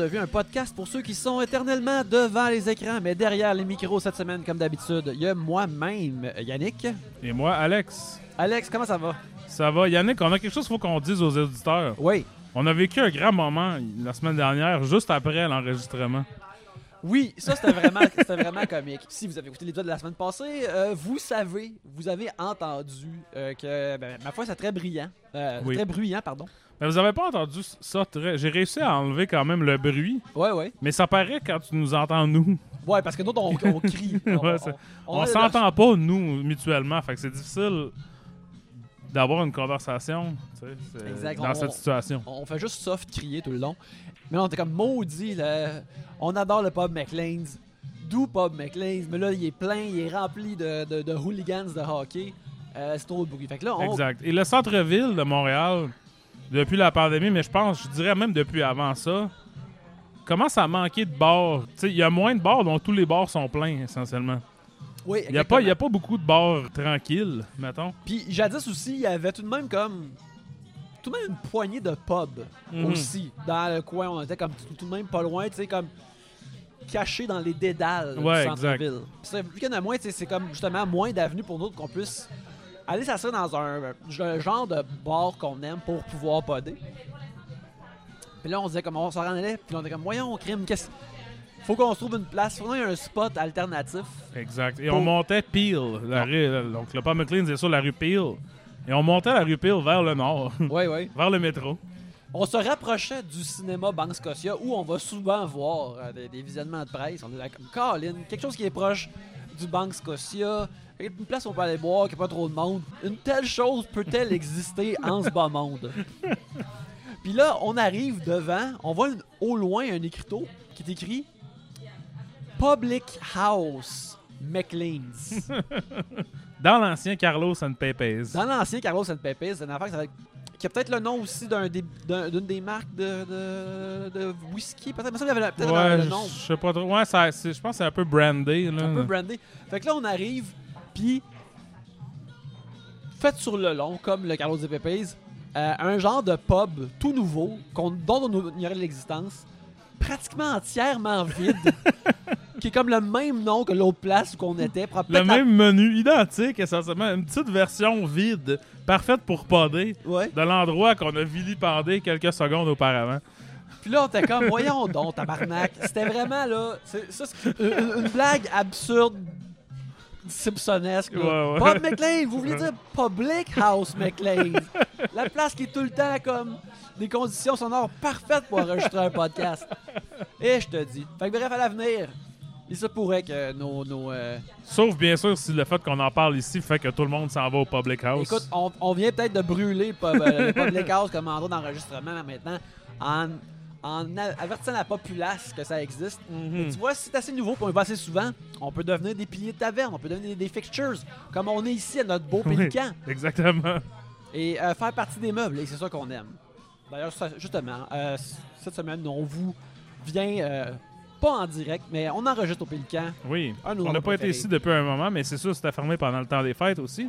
de Vue, un podcast pour ceux qui sont éternellement devant les écrans, mais derrière les micros cette semaine, comme d'habitude. Il y a moi-même, Yannick. Et moi, Alex. Alex, comment ça va? Ça va. Yannick, on a quelque chose qu'il faut qu'on dise aux auditeurs. Oui. On a vécu un grand moment la semaine dernière, juste après l'enregistrement. Oui, ça c'était vraiment, c'était vraiment comique. Si vous avez écouté l'épisode de la semaine passée, euh, vous savez, vous avez entendu euh, que, ben, ma foi, c'est très brillant. Euh, Oui. Très bruyant, pardon. Mais vous avez pas entendu ça très... J'ai réussi à enlever quand même le bruit, Ouais, ouais. mais ça paraît quand tu nous entends, nous. Ouais, parce que nous, on, on crie. On, Ouais, s'entend pas, nous, mutuellement. Fait que c'est difficile d'avoir une conversation Exact, dans on- cette situation. On fait juste soft crier tout le long. Mais on était comme maudit. Là. On adore le pub McLean's. D'où pub McLean's. Mais là, il est plein, il est rempli de, de, de hooligans de hockey. Euh, c'est trop de bruit. Fait que là, on. Exact. Et le centre-ville de Montréal, depuis la pandémie, mais je pense, je dirais même depuis avant ça, commence à manquer de bars? Il y a moins de bars dont tous les bars sont pleins, essentiellement. Oui, Il n'y a, pas- y a pas beaucoup de bars tranquilles, mettons. Puis jadis aussi, il y avait tout de même comme. Tout de même une poignée de pubs Mhm. aussi. Dans le coin, on était comme tout, tout de même pas loin, tu sais, comme. Caché dans les dédales Ouais, du centre-ville. Vu qu'il y en a moins, c'est comme justement moins d'avenues pour nous qu'on puisse aller s'asseoir dans un, un genre de bar qu'on aime pour pouvoir podder. Puis là, on disait comme on s'en allait, puis on était comme, voyons, crime, qu'est-ce. Faut qu'on se trouve une place, faut qu'on ait un spot alternatif. Exact. Et Pour- on montait Peel. La rue, donc le McLean, c'est sur la rue Peel. Et on montait la rue Peel vers le nord, Oui, oui. vers le métro. On se rapprochait du cinéma Banque Scotia où on va souvent voir euh, des, des visionnements de presse. On est là comme Colin, quelque chose qui est proche du Banque Scotia, une place où on peut aller boire, qui n'a pas trop de monde. Une telle chose peut-elle exister en ce bas monde? Puis là, on arrive devant, on voit une- au loin un écriteau qui est écrit Public House McLean's. Dans l'ancien Carlos and Pepes. Dans l'ancien Carlos and Pepes, c'est une affaire qui s'appelle- qui a peut-être le nom aussi d'un des- d'un- d'une des marques de, de, de whisky. Peut-être, il y avait peut-être Ouais, le nom. je sais pas trop. Ouais, ça- je pense que c'est un peu brandé. Là. Un peu brandé. Fait que là, on arrive, puis fait sur le long, comme le Carlos de Pepes, euh, un genre de pub tout nouveau, qu'on- dont on ignorait l'existence, pratiquement entièrement vide, qui est comme le même nom que l'autre place où qu'on était. Le même menu, identique essentiellement. Une petite version vide, parfaite pour podder, Ouais. de l'endroit qu'on a vilipendé quelques secondes auparavant. Puis là, on était comme, voyons donc, tabarnak. C'était vraiment, là, c'est- ça, c'est une, une blague absurde, simpsonesque. là. Ouais, ouais. Bob McLean, vous voulez dire Public House McLean. La place qui est tout le temps comme des conditions sonores parfaites pour enregistrer un podcast. Et je te dis. Fait que bref, à l'avenir, il se pourrait que nos... nos euh, Sauf bien sûr si le fait qu'on en parle ici fait que tout le monde s'en va au public house. Écoute, on, on vient peut-être de brûler pub- euh, le Public House comme endroit d'enregistrement maintenant en, avertissant la populace que ça existe. Mhm. Tu vois, si c'est assez nouveau, puis on y va assez souvent, on peut devenir des piliers de taverne, on peut devenir des fixtures, comme on est ici à notre beau Oui. pélican, Exactement. et euh, faire partie des meubles, et c'est ça qu'on aime. D'ailleurs, justement, euh, cette semaine, on vous vient, euh, pas en direct, mais on enregistre au pélican. Oui. Un On n'a pas été ici depuis un moment, mais c'est sûr c'était fermé pendant le temps des fêtes aussi.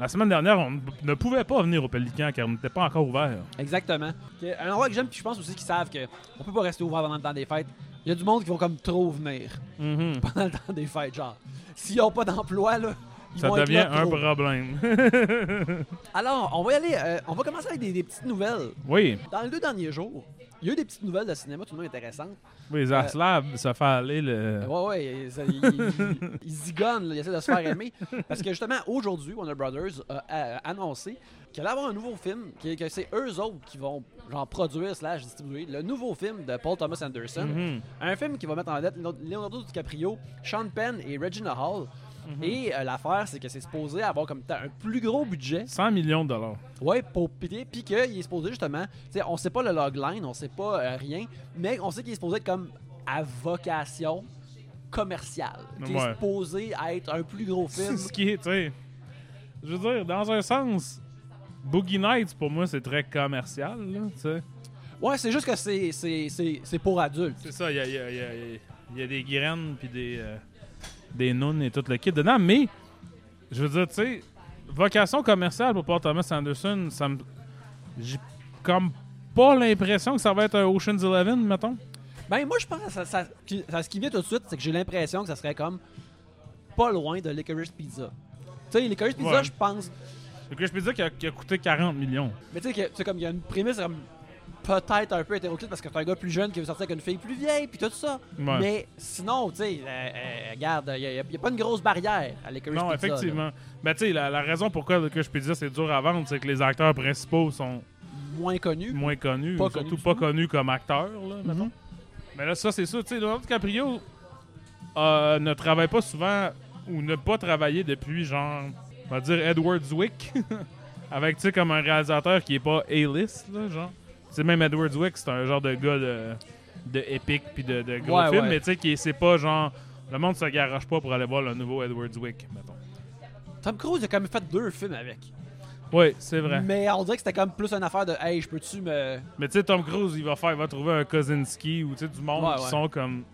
La semaine dernière, on ne pouvait pas venir au Pélican car on n'était pas encore ouvert. Exactement. Un endroit que j'aime, puis je pense aussi qu'ils savent que on peut pas rester ouvert pendant le temps des fêtes. Il y a du monde qui vont comme trop venir Mhm. pendant le temps des fêtes, genre. S'ils n'ont pas d'emploi, là, ils Ça vont être devient là un trop. problème. Alors, on va y aller, euh, on va commencer avec des, des petites nouvelles. oui. Dans les deux derniers jours, il y a eu des petites nouvelles de cinéma tout le monde intéressantes. Oui, Zaslav se fait aller le. Euh, Ouais, ouais, ça- il, il, il zigonne, là, il essaie de se faire aimer. Parce que justement, aujourd'hui, Warner Brothers a, a annoncé qu'il allait avoir un nouveau film, que, que c'est eux autres qui vont genre produire slash distribuer le nouveau film de Paul Thomas Anderson. Mhm. Un film qui va mettre en vedette Leonardo DiCaprio, Sean Penn et Regina Hall. Et euh, l'affaire, c'est que c'est supposé avoir comme un plus gros budget. 100 millions de dollars. Ouais, pour péter. Puis qu'il est supposé justement. Tu sais, on sait pas le logline, on sait pas euh, rien. Mais on sait qu'il est supposé être comme à vocation commerciale. Qui est Ouais. supposé être un plus gros film. C'est ce qui est, tu sais. Je veux dire, dans un sens, Boogie Nights, pour moi, c'est très commercial, tu sais. Ouais, c'est juste que c'est- c'est c'est- c'est pour adultes. C'est ça, il y a, il y a- il y a- il y a des graines puis des, euh, des nounes et tout le kit dedans, mais je veux dire, tu sais, vocation commerciale pour Paul Thomas Anderson, ça me. J'ai comme pas l'impression que ça va être un Ocean's Eleven, mettons? Ben, moi, je pense que ça, ça- ce qui vient tout de suite, c'est que j'ai l'impression que ça serait comme pas loin de Licorice Pizza. Tu sais, Licorice Pizza, Ouais. je pense. Peux dire qui a, qui a coûté 40 millions. Mais tu sais, comme il y a une prémisse comme peut-être un peu hétéroclite parce que t'es un gars plus jeune qui veut sortir avec une fille plus vieille, puis tout ça. Ouais. Mais sinon, tu sais, euh, euh, regarde, il n'y a, pas une grosse barrière à Licorice Non, Pizza. là. effectivement. Ben, tu sais, la, la raison pourquoi que je peux dire c'est dur à vendre, c'est que les acteurs principaux sont Moins connu. moins connus, Pas connus surtout pas connus comme acteurs, là, mettons. Mhm. Mais là, ça, c'est ça. Tu sais, Leonardo DiCaprio euh, ne travaille pas souvent ou ne pas travailler depuis, genre, on va dire Edward Zwick. Avec, tu sais, comme un réalisateur qui est pas A-list, là, genre. Tu sais, même Edward Zwick, c'est un genre de gars de, de épique puis de, de gros Ouais, film, ouais. mais tu sais, qui c'est pas genre. Le monde se garoche pas pour aller voir le nouveau Edward Zwick, mettons. Tom Cruise a quand même fait deux films avec. Oui, c'est vrai. Mais on dirait que c'était comme plus une affaire de Hey, je peux-tu me. Mais tu sais, Tom Cruise, il va faire, il va trouver un Kozinski ou tu sais, du monde Ouais, qui ouais. sont comme.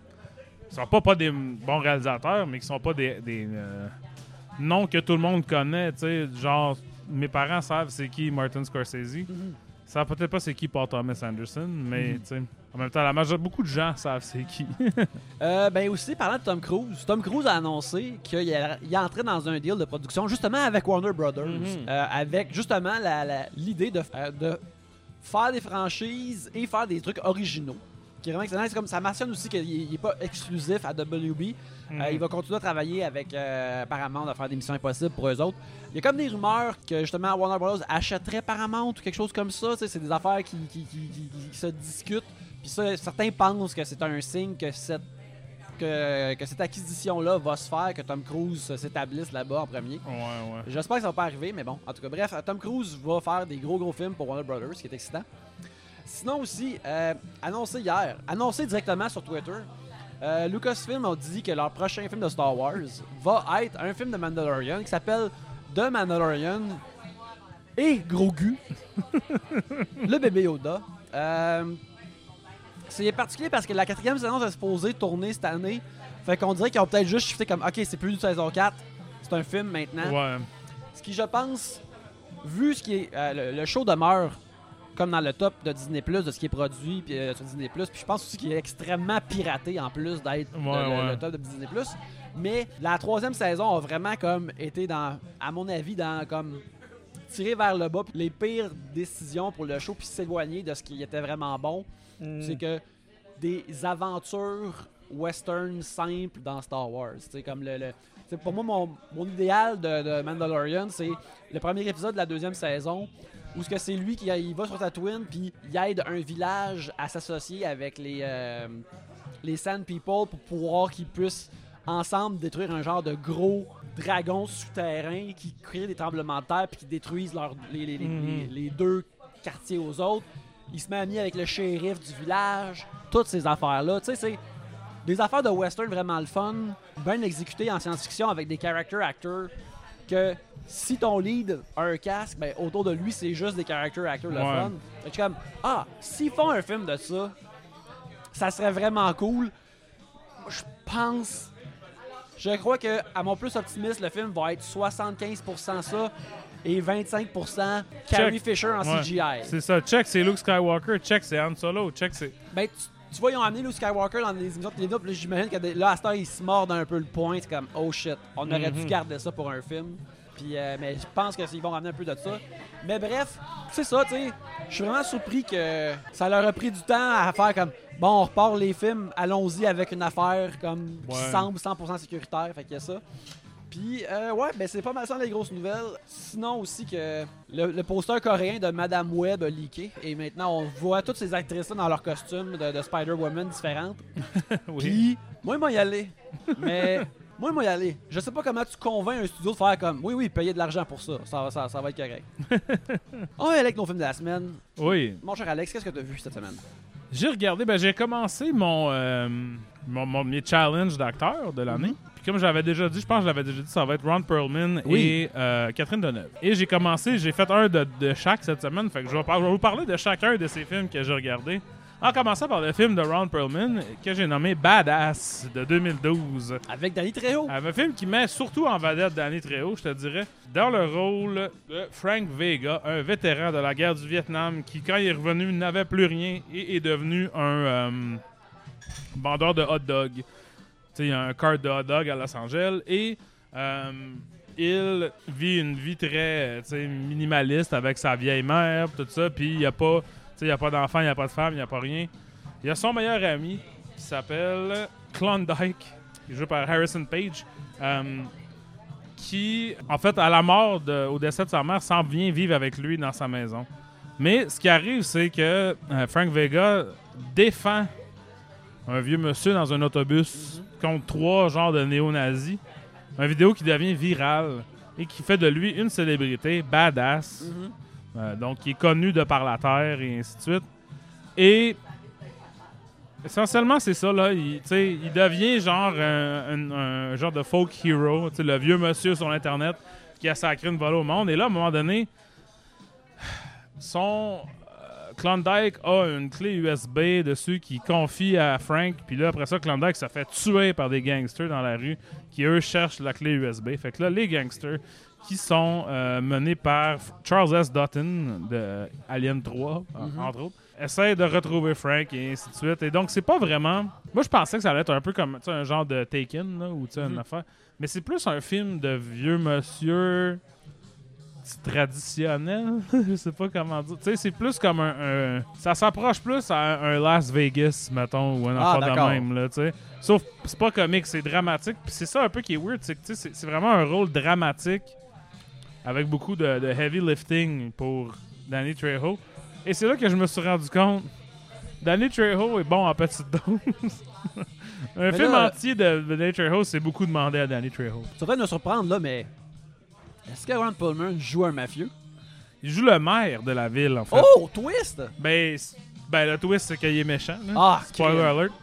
Qui sont pas, pas des bons réalisateurs, mais qui sont pas des. des euh, noms que tout le monde connaît, tu sais. Genre, mes parents savent c'est qui Martin Scorsese. Ils savent peut-être pas c'est qui Paul Thomas Anderson, mais sais. En même temps, la majorité, beaucoup de gens savent c'est qui. Euh, ben aussi, parlant de Tom Cruise, Tom Cruise a annoncé qu'il est entré dans un deal de production justement avec Warner Brothers, Mhm. euh, avec justement la- la- l'idée de, euh, de faire des franchises et faire des trucs originaux. Qui est vraiment excellent. C'est comme ça mentionne aussi qu'il n'est pas exclusif à WB. Euh, il va continuer à travailler avec euh, Paramount à faire des missions impossibles pour eux autres. Il y a comme des rumeurs que justement Warner Bros. achèterait Paramount ou quelque chose comme ça. C'est des affaires qui, qui- qui- qui- qui se discutent. Puis ça, certains pensent que c'est un signe que cette, que, que cette acquisition-là va se faire, que Tom Cruise s'établisse là-bas en premier. Ouais, ouais. J'espère que ça va pas arriver, mais bon. En tout cas, bref, Tom Cruise va faire des gros gros films pour Warner Brothers, ce qui est excitant. Sinon aussi, euh, annoncé hier, annoncé directement sur Twitter, euh, Lucasfilm a dit que leur prochain film de Star Wars va être un film de Mandalorian qui s'appelle The Mandalorian et Grogu, le bébé Yoda. Euh, c'est particulier parce que la quatrième saison est supposée tourner cette année. Fait qu'on dirait qu'ils ont peut-être juste shifté comme OK, c'est plus une saison 4, c'est un film maintenant. Ouais. Ce qui, je pense, vu ce qui est. euh, le, le show demeure comme dans le top de Disney Plus, de ce qui est produit puis, euh, sur Disney Plus. Puis je pense aussi qu'il est extrêmement piraté en plus d'être le- Ouais, le, ouais. le top de Disney Plus. Mais la troisième saison a vraiment comme été dans, à mon avis, dans comme tirer vers le bas les pires décisions pour le show puis s'éloigner de ce qui était vraiment bon. C'est que des aventures western simples dans Star Wars. C'est comme le, le- c'est pour moi mon, mon idéal de, de Mandalorian, c'est le premier épisode de la deuxième saison où ce que c'est lui qui il va sur Tatooine puis il aide un village à s'associer avec les euh, les Sand People pour pouvoir qu'ils puissent ensemble détruire un genre de gros dragon souterrain qui crée des tremblements de terre puis qui détruisent les, les- les- Mhm. les- les deux quartiers aux autres. Il se met ami avec le shérif du village, toutes ces affaires-là. Tu sais, c'est des affaires de western vraiment le fun, bien exécutées en science-fiction avec des character actors que si ton lead a un casque, ben autour de lui, c'est juste des character actors le Ouais. fun. Fait que je suis comme, ah, s'ils font un film de ça, ça serait vraiment cool. Je pense. Je crois que, à mon plus optimiste, le film va être 75% ça et 25% Carrie. Fisher en Ouais. CGI. C'est ça. Check, c'est Luke Skywalker. Check, c'est Han Solo. Check, c'est. Ben, tu, tu vois, ils ont amené Luke Skywalker dans les émissions de télé, j'imagine que là, à ce temps, ils se mordent un peu le point. C'est comme, oh shit, on aurait dû Mhm. garder ça pour un film. Puis, euh, mais je pense qu'ils vont ramener un peu de ça. Mais bref, c'est ça, tu sais. Je suis vraiment surpris que ça leur a pris du temps à faire comme, bon, on repart les films, allons-y avec une affaire comme qui Ouais. semble 100% sécuritaire. Fait qu'il y a ça. Puis, euh, ouais, ben c'est pas mal ça les grosses nouvelles. Sinon aussi que le, le poster coréen de Madame Web a leaké. Et maintenant, on voit toutes ces actrices-là dans leurs costumes de, de Spider-Woman différentes. Oui. Puis, moi, il m'a y aller. Mais, moi, m'a y aller. Je sais pas comment tu convaincs un studio de faire comme, oui, oui, payer de l'argent pour ça. Ça, va- ça, ça va être correct. on va aller avec nos films de la semaine. Oui. Mon cher Alex, qu'est-ce que tu as vu cette semaine? J'ai regardé, ben j'ai commencé mon, euh, mon, mon premier challenge d'acteur de l'année. Mhm. Puis comme j'avais déjà dit, je pense que je l'avais déjà dit, ça va être Ron Perlman Oui. et euh, Catherine Deneuve. Et j'ai commencé, j'ai fait un de, de chaque cette semaine. Fait que je vais, je vais vous parler de chacun de ces films que j'ai regardés. En commençant par le film de Ron Perlman que j'ai nommé Badass de 2012. Avec Danny Trejo. Un film qui met surtout en vedette Danny Trejo, je te dirais, dans le rôle de Frank Vega, un vétéran de la guerre du Vietnam qui, quand il est revenu, n'avait plus rien et est devenu un euh, vendeur de hot dog. Tu sais, il y a un cart de hot dog à Los Angeles et euh, il vit une vie très minimaliste avec sa vieille mère, tout ça, puis il n'y a pas, il y a pas d'enfant, il n'y a pas de femme, il n'y a pas rien. Il y a son meilleur ami qui s'appelle Klondike, qui est joué par Harrison Page, euh, qui, en fait, à la mort, de- au décès de sa mère, s'en vient vivre avec lui dans sa maison. Mais ce qui arrive, c'est que euh, Frank Vega défend un vieux monsieur dans un autobus contre trois genres de néo-nazis. Une vidéo qui devient virale et qui fait de lui une célébrité badass. Mhm. Euh, donc, qui est connu de par la terre et ainsi de suite. Et essentiellement, c'est ça, là. Il, il devient genre un, genre de folk hero, le vieux monsieur sur Internet qui a sacré une volée au monde. Et là, à un moment donné, son euh, Klondike a une clé USB dessus qui confie à Frank. Puis là, après ça, Klondike se fait tuer par des gangsters dans la rue qui, eux, cherchent la clé USB. Fait que là, les gangsters qui sont euh, menés par Charles S. Dutton de Alien 3, en- Mhm. entre autres, essayent de retrouver Frank et ainsi de suite. Et donc, c'est pas vraiment. Moi, je pensais que ça allait être un peu comme tu sais, un genre de Taken, là, ou tu sais, une Mhm. affaire. Mais c'est plus un film de vieux monsieur traditionnel. je sais pas comment dire. Tu sais, c'est plus comme un. un- ça s'approche plus à un, un Las Vegas, mettons, ou un Ah, affaire de même, là, tu sais. Sauf, c'est pas comique, c'est dramatique. Puis c'est ça un peu qui est weird, c'est que tu sais, c'est c'est vraiment un rôle dramatique avec beaucoup de, de heavy lifting pour Danny Trejo. Et c'est là que je me suis rendu compte. Danny Trejo est bon en petite dose. un Mais film là- entier de, de Danny Trejo, c'est beaucoup demandé à Danny Trejo. Ça va me surprendre, là, mais. Est-ce que Ron Perlman joue un mafieux? Il joue le maire de la ville, en fait. Oh, twist! Ben, ben, le twist, c'est qu'il est méchant. là. Ah, Spoiler alert.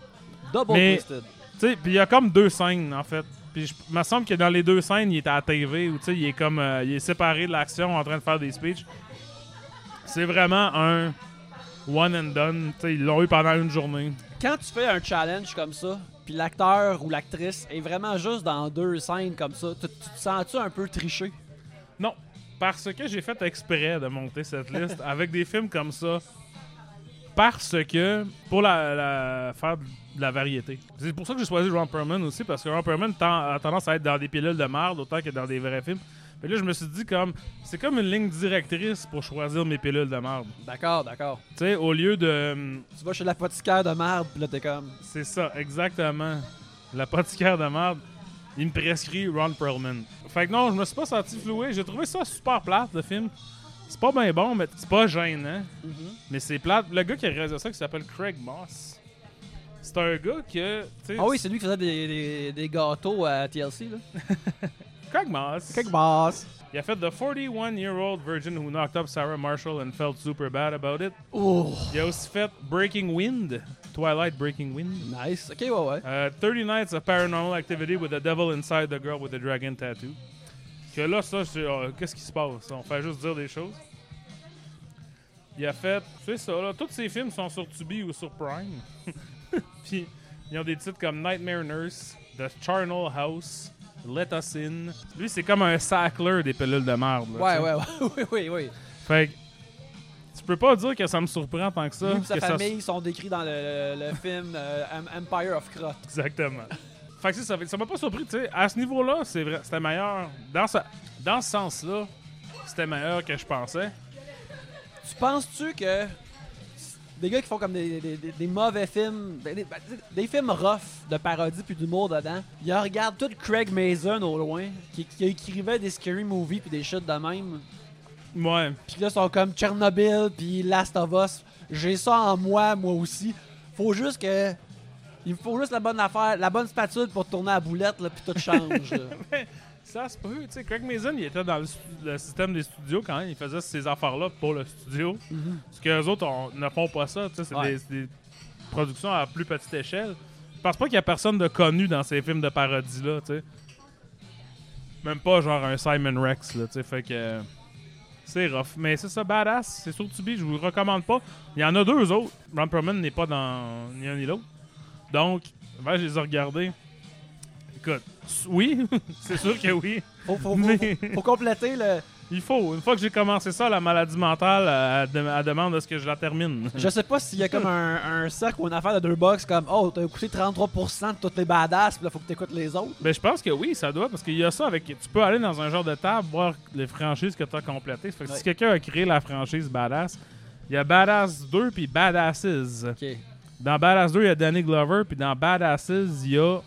Double Mais- twisted. Tu sais, puis il y a comme deux scènes, en fait. Puis je- il me semble que dans les deux scènes, il est à la TV ou tu sais, il est comme euh, il est séparé de l'action en train de faire des speeches. C'est vraiment un one and done. Tu sais, ils l'ont eu pendant une journée. Quand tu fais un challenge comme ça, puis l'acteur ou l'actrice est vraiment juste dans deux scènes comme ça, tu, tu te sens-tu un peu triché? Non, parce que j'ai fait exprès de monter cette liste avec des films comme ça. Parce que, pour la, la- faire de la variété. C'est pour ça que j'ai choisi Ron Perlman aussi, parce que Ron Perlman a tendance à être dans des pilules de merde autant que dans des vrais films. Mais là, je me suis dit, comme, c'est comme une ligne directrice pour choisir mes pilules de merde. D'accord, d'accord. Tu sais, au lieu de. hum, Tu vas chez l'apothicaire de merde, puis là, t'es comme. C'est ça, exactement. L'apothicaire de merde, il me prescrit Ron Perlman. Fait que non, je me suis pas senti floué. J'ai trouvé ça super plate, le film. C'est pas bien bon, mais c'est pas gênant. Mais c'est plate. Le gars qui a réalisé ça, qui s'appelle Craig Moss, c'est un gars que. tu sais, Ah oui, c'est lui qui faisait des, des, des gâteaux à TLC, là. Craig Moss. boss. Il a fait The 41-Year-Old Virgin Who Knocked Up Sarah Marshall and Felt Super Bad About It. Oh, Il a aussi fait Breaking Wind, Twilight Breaking Wind. nice. Ok, ouais, ouais. Uh, 30 Nights of Paranormal Activity with the Devil Inside the Girl with the Dragon Tattoo. Que là, ça, euh, qu'est-ce qui se passe? On fait juste dire des choses. Il a fait, c'est ça, là, tous ces films sont sur Tubi ou sur Prime. Puis, ils ont des titres comme Nightmare Nurse, The Charnel House, Let Us In. Lui, c'est comme un sackler des pilules de merde. là, Ouais, ouais, ouais, oui, oui, oui. Fait que, tu peux pas dire que ça me surprend tant que ça. Lui et sa que ça famille sont décrits dans le, le film euh, Em- Empire of Crot. Exactement. Fait que ça, m'a pas surpris, tu sais. À ce niveau-là, c'est vrai, c'était meilleur. Dans, ce- dans ce sens-là, c'était meilleur que je pensais. Tu penses-tu que des gars qui font comme des, des- des- des mauvais films, des, des- des films rough de parodie puis d'humour dedans, ils regardent tout Craig Mason au loin, qui, qui écrivait des scary movies puis des shit de même. Ouais. Puis là, ils sont comme Chernobyl puis Last of Us. J'ai ça en moi, moi aussi. Faut juste que. Il me faut juste la bonne affaire, la bonne spatule pour tourner à la boulette, là, puis tout change. Ça se peut, tu sais. Craig Mason, il était dans le, système des studios quand même. Il faisait ces affaires-là pour le studio. Mhm. Parce que les autres on- ne font pas ça, tu sais. C'est Ouais. des, productions à plus petite échelle. Je pense pas qu'il y a personne de connu dans ces films de parodie-là, tu sais. Même pas genre un Simon Rex, là, tu sais. Fait que. C'est rough. Mais c'est ça, badass. C'est sur Tubi, je vous le recommande pas. Il y en a deux autres. Ron Perlman n'est pas dans ni un ni l'autre. Donc, ben, je les ai regardés. Écoute, oui, c'est sûr que oui. Faut, faut, faut, Mais- faut- faut compléter le. Il faut. Une fois que j'ai commencé ça, la maladie mentale, elle, elle dem- elle demande à ce que je la termine. Je sais pas s'il y a comme un, un cercle ou une affaire de deux box comme Oh, t'as écouté 33% de toutes les badass, puis là, faut que t'écoutes les autres. Ben, je pense que oui, ça doit, parce qu'il y a ça avec. Tu peux aller dans un genre de table, voir les franchises que tu as complétées. Fait que Ouais. si quelqu'un a créé la franchise Badass, il y a Badass 2 puis Badasses. Ok. Dans Badass 2, il y a Danny Glover, puis dans Badasses, il y a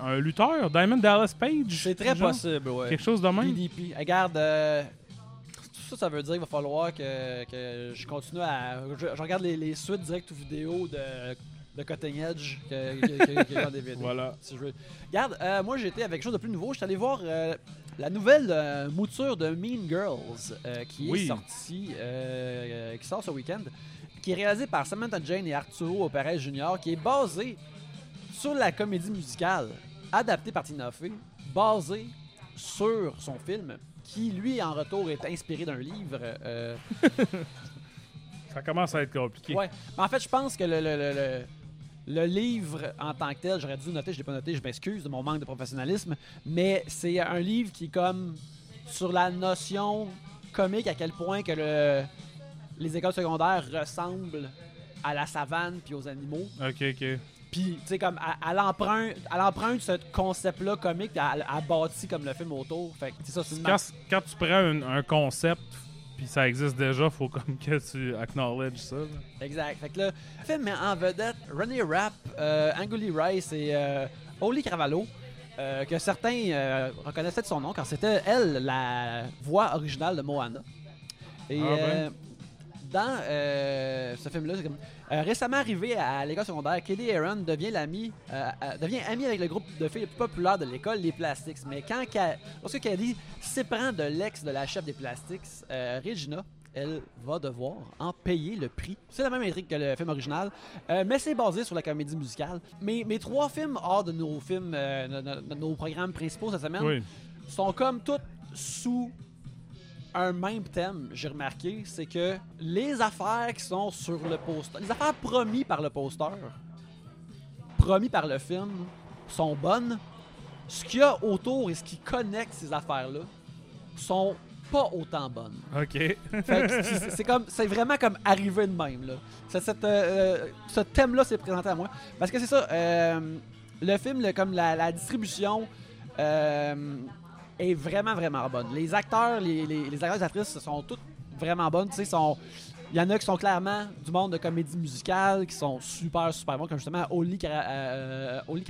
un lutteur, Diamond Dallas Page. C'est très genre? possible, ouais. Quelque chose de même. DDP. Regarde, euh, tout ça, ça veut dire qu'il va falloir que, que je continue à. Je, je regarde les, les suites direct ou vidéo de, de Cutting Edge que- que- que- dans DVD. Voilà. Si je veux. Regarde, euh, moi été avec quelque chose de plus nouveau. Je suis allé voir euh, la nouvelle euh, mouture de Mean Girls qui Oui. est sortie, qui sort ce week-end, qui est réalisée par Samantha Jane et Arturo Perez Jr., qui est basée sur la comédie musicale adaptée par Tina Fey, basée sur son film, qui lui en retour est inspiré d'un livre. euh, Ça commence à être compliqué. Ouais. Mais en fait, je pense que le, le- le- le- le livre en tant que tel, j'aurais dû noter, je l'ai pas noté, je m'excuse de mon manque de professionnalisme, mais c'est un livre qui est comme sur la notion comique à quel point que le, les écoles secondaires ressemblent à la savane puis aux animaux. Ok, ok. Puis, tu sais, comme, elle emprunte ce concept-là comique, elle, elle bâtit comme le film autour. Fait que, c'est ça, c'est Quand, quand tu prends un, un concept, puis ça existe déjà, faut comme que tu acknowledge ça. là. Exact. Fait que là, le film met en vedette René Rapp, euh, Anguli Rice et euh, Oli Cravallo, euh, que certains euh, reconnaissaient de son nom, car c'était elle la voix originale de Moana. Et Ah ben. Dans euh, ce film-là, c'est comme euh, récemment arrivé à l'école secondaire, Kelly Aaron devient l'ami, euh, devient amie avec le groupe de filles les plus populaires de l'école, les Plastics. Mais quand lorsque Kelly s'éprend de l'ex de la chef des Plastics, euh, Regina, elle va devoir en payer le prix. C'est la même intrigue que le film original, euh, mais c'est basé sur la comédie musicale. Mes, mes trois films hors de nos films, euh, no- no- no- nos programmes principaux cette semaine, Oui. sont comme toutes sous un même thème, j'ai remarqué, c'est que les affaires qui sont sur le poster, les affaires promis par le poster, promis par le film, sont bonnes. Ce qu'il y a autour et ce qui connecte ces affaires-là sont pas autant bonnes. Ok. C'est- comme c'est vraiment comme arrivé de même là. Cette, euh, euh, ce thème-là s'est présenté à moi parce que c'est ça. euh, le film, le- comme la, la distribution euh, est vraiment vraiment bonne. Les acteurs, les, les, les acteurs et les actrices sont toutes vraiment bonnes. Tu sais, sont il y en a qui sont clairement du monde de comédie musicale, qui sont super, super bons, comme justement Oli, Cara- euh, Oli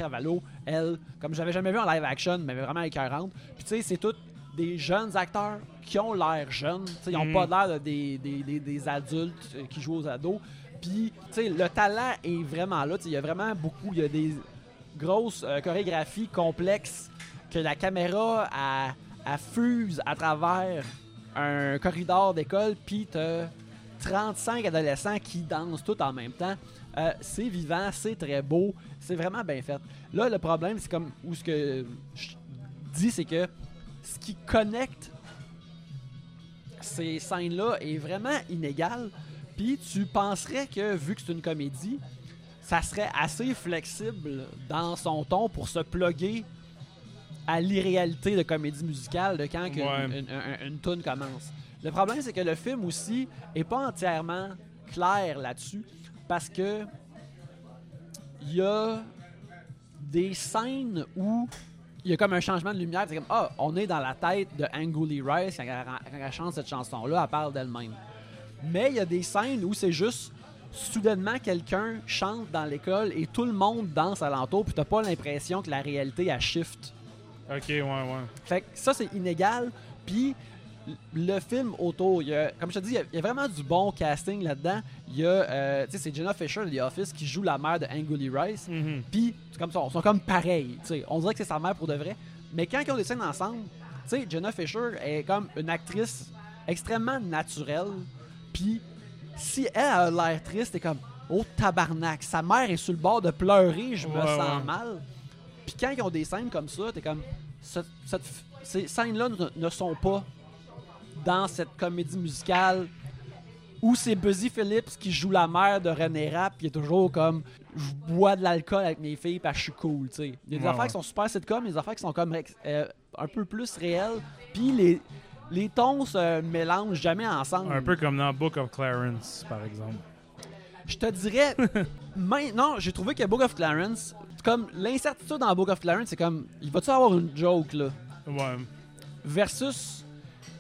elle, comme j'avais jamais vu en live action, mais vraiment écœurante. Puis tu sais, c'est tous des jeunes acteurs qui ont l'air jeunes. Ils n'ont Mhm. pas l'air de des, des, des, des adultes euh, qui jouent aux ados. Puis, tu sais, le talent est vraiment là. Il y a vraiment beaucoup, il y a des grosses euh, chorégraphies complexes que la caméra a, fuse à travers un corridor d'école, puis t'as 35 adolescents qui dansent tout en même temps. Euh, c'est vivant, c'est très beau, c'est vraiment bien fait. Là, le problème, c'est comme, ou ce que je dis, c'est que ce qui connecte ces scènes-là est vraiment inégal. Puis tu penserais que, vu que c'est une comédie, ça serait assez flexible dans son ton pour se plugger à l'irréalité de comédie musicale de quand Ouais. une, une, une- une toune commence. Le problème, c'est que le film aussi est pas entièrement clair là-dessus parce que il y a des scènes où il y a comme un changement de lumière. C'est comme, ah, on est dans la tête de Anguli Rice quand elle, quand elle chante cette chanson-là, elle parle d'elle-même. Mais il y a des scènes où c'est juste soudainement quelqu'un chante dans l'école et tout le monde danse alentour, puis t'as pas l'impression que la réalité elle shift. Ok, ouais, ouais. Fait que ça, c'est inégal. Puis le film autour, il y a, comme je te dis, il y a- il y, a vraiment du bon casting là-dedans. Il y a, euh, tu sais, c'est Jenna Fisher de The Office qui joue la mère de Anguli Rice. Mhm. Puis, c'est comme ça, ils sont comme pareils. tu sais. On dirait que c'est sa mère pour de vrai. Mais quand ils ont des scènes ensemble, tu sais, Jenna Fisher est comme une actrice extrêmement naturelle. Puis, si elle a l'air triste, t'es comme, oh tabarnak, sa mère est sur le bord de pleurer, je me Ouais, sens ouais. mal. Puis quand ils ont des scènes comme ça, t'es comme, cette- cette- ces scènes-là ne, ne sont pas dans cette comédie musicale où c'est Buzzy Phillips qui joue la mère de René Rapp, qui est toujours comme je bois de l'alcool avec mes filles parce que je suis cool, tu sais. Il y a des Ouais, affaires ouais. qui sont super sitcom, il y a des affaires qui sont comme euh, un peu plus réelles, puis les les tons se mélangent jamais ensemble. Un peu comme dans Book of Clarence, par exemple. Je te dirais, maintenant, j'ai trouvé que Book of Clarence, comme l'incertitude dans Book of Clarence, c'est comme, il va-tu avoir une joke là? Ouais. Versus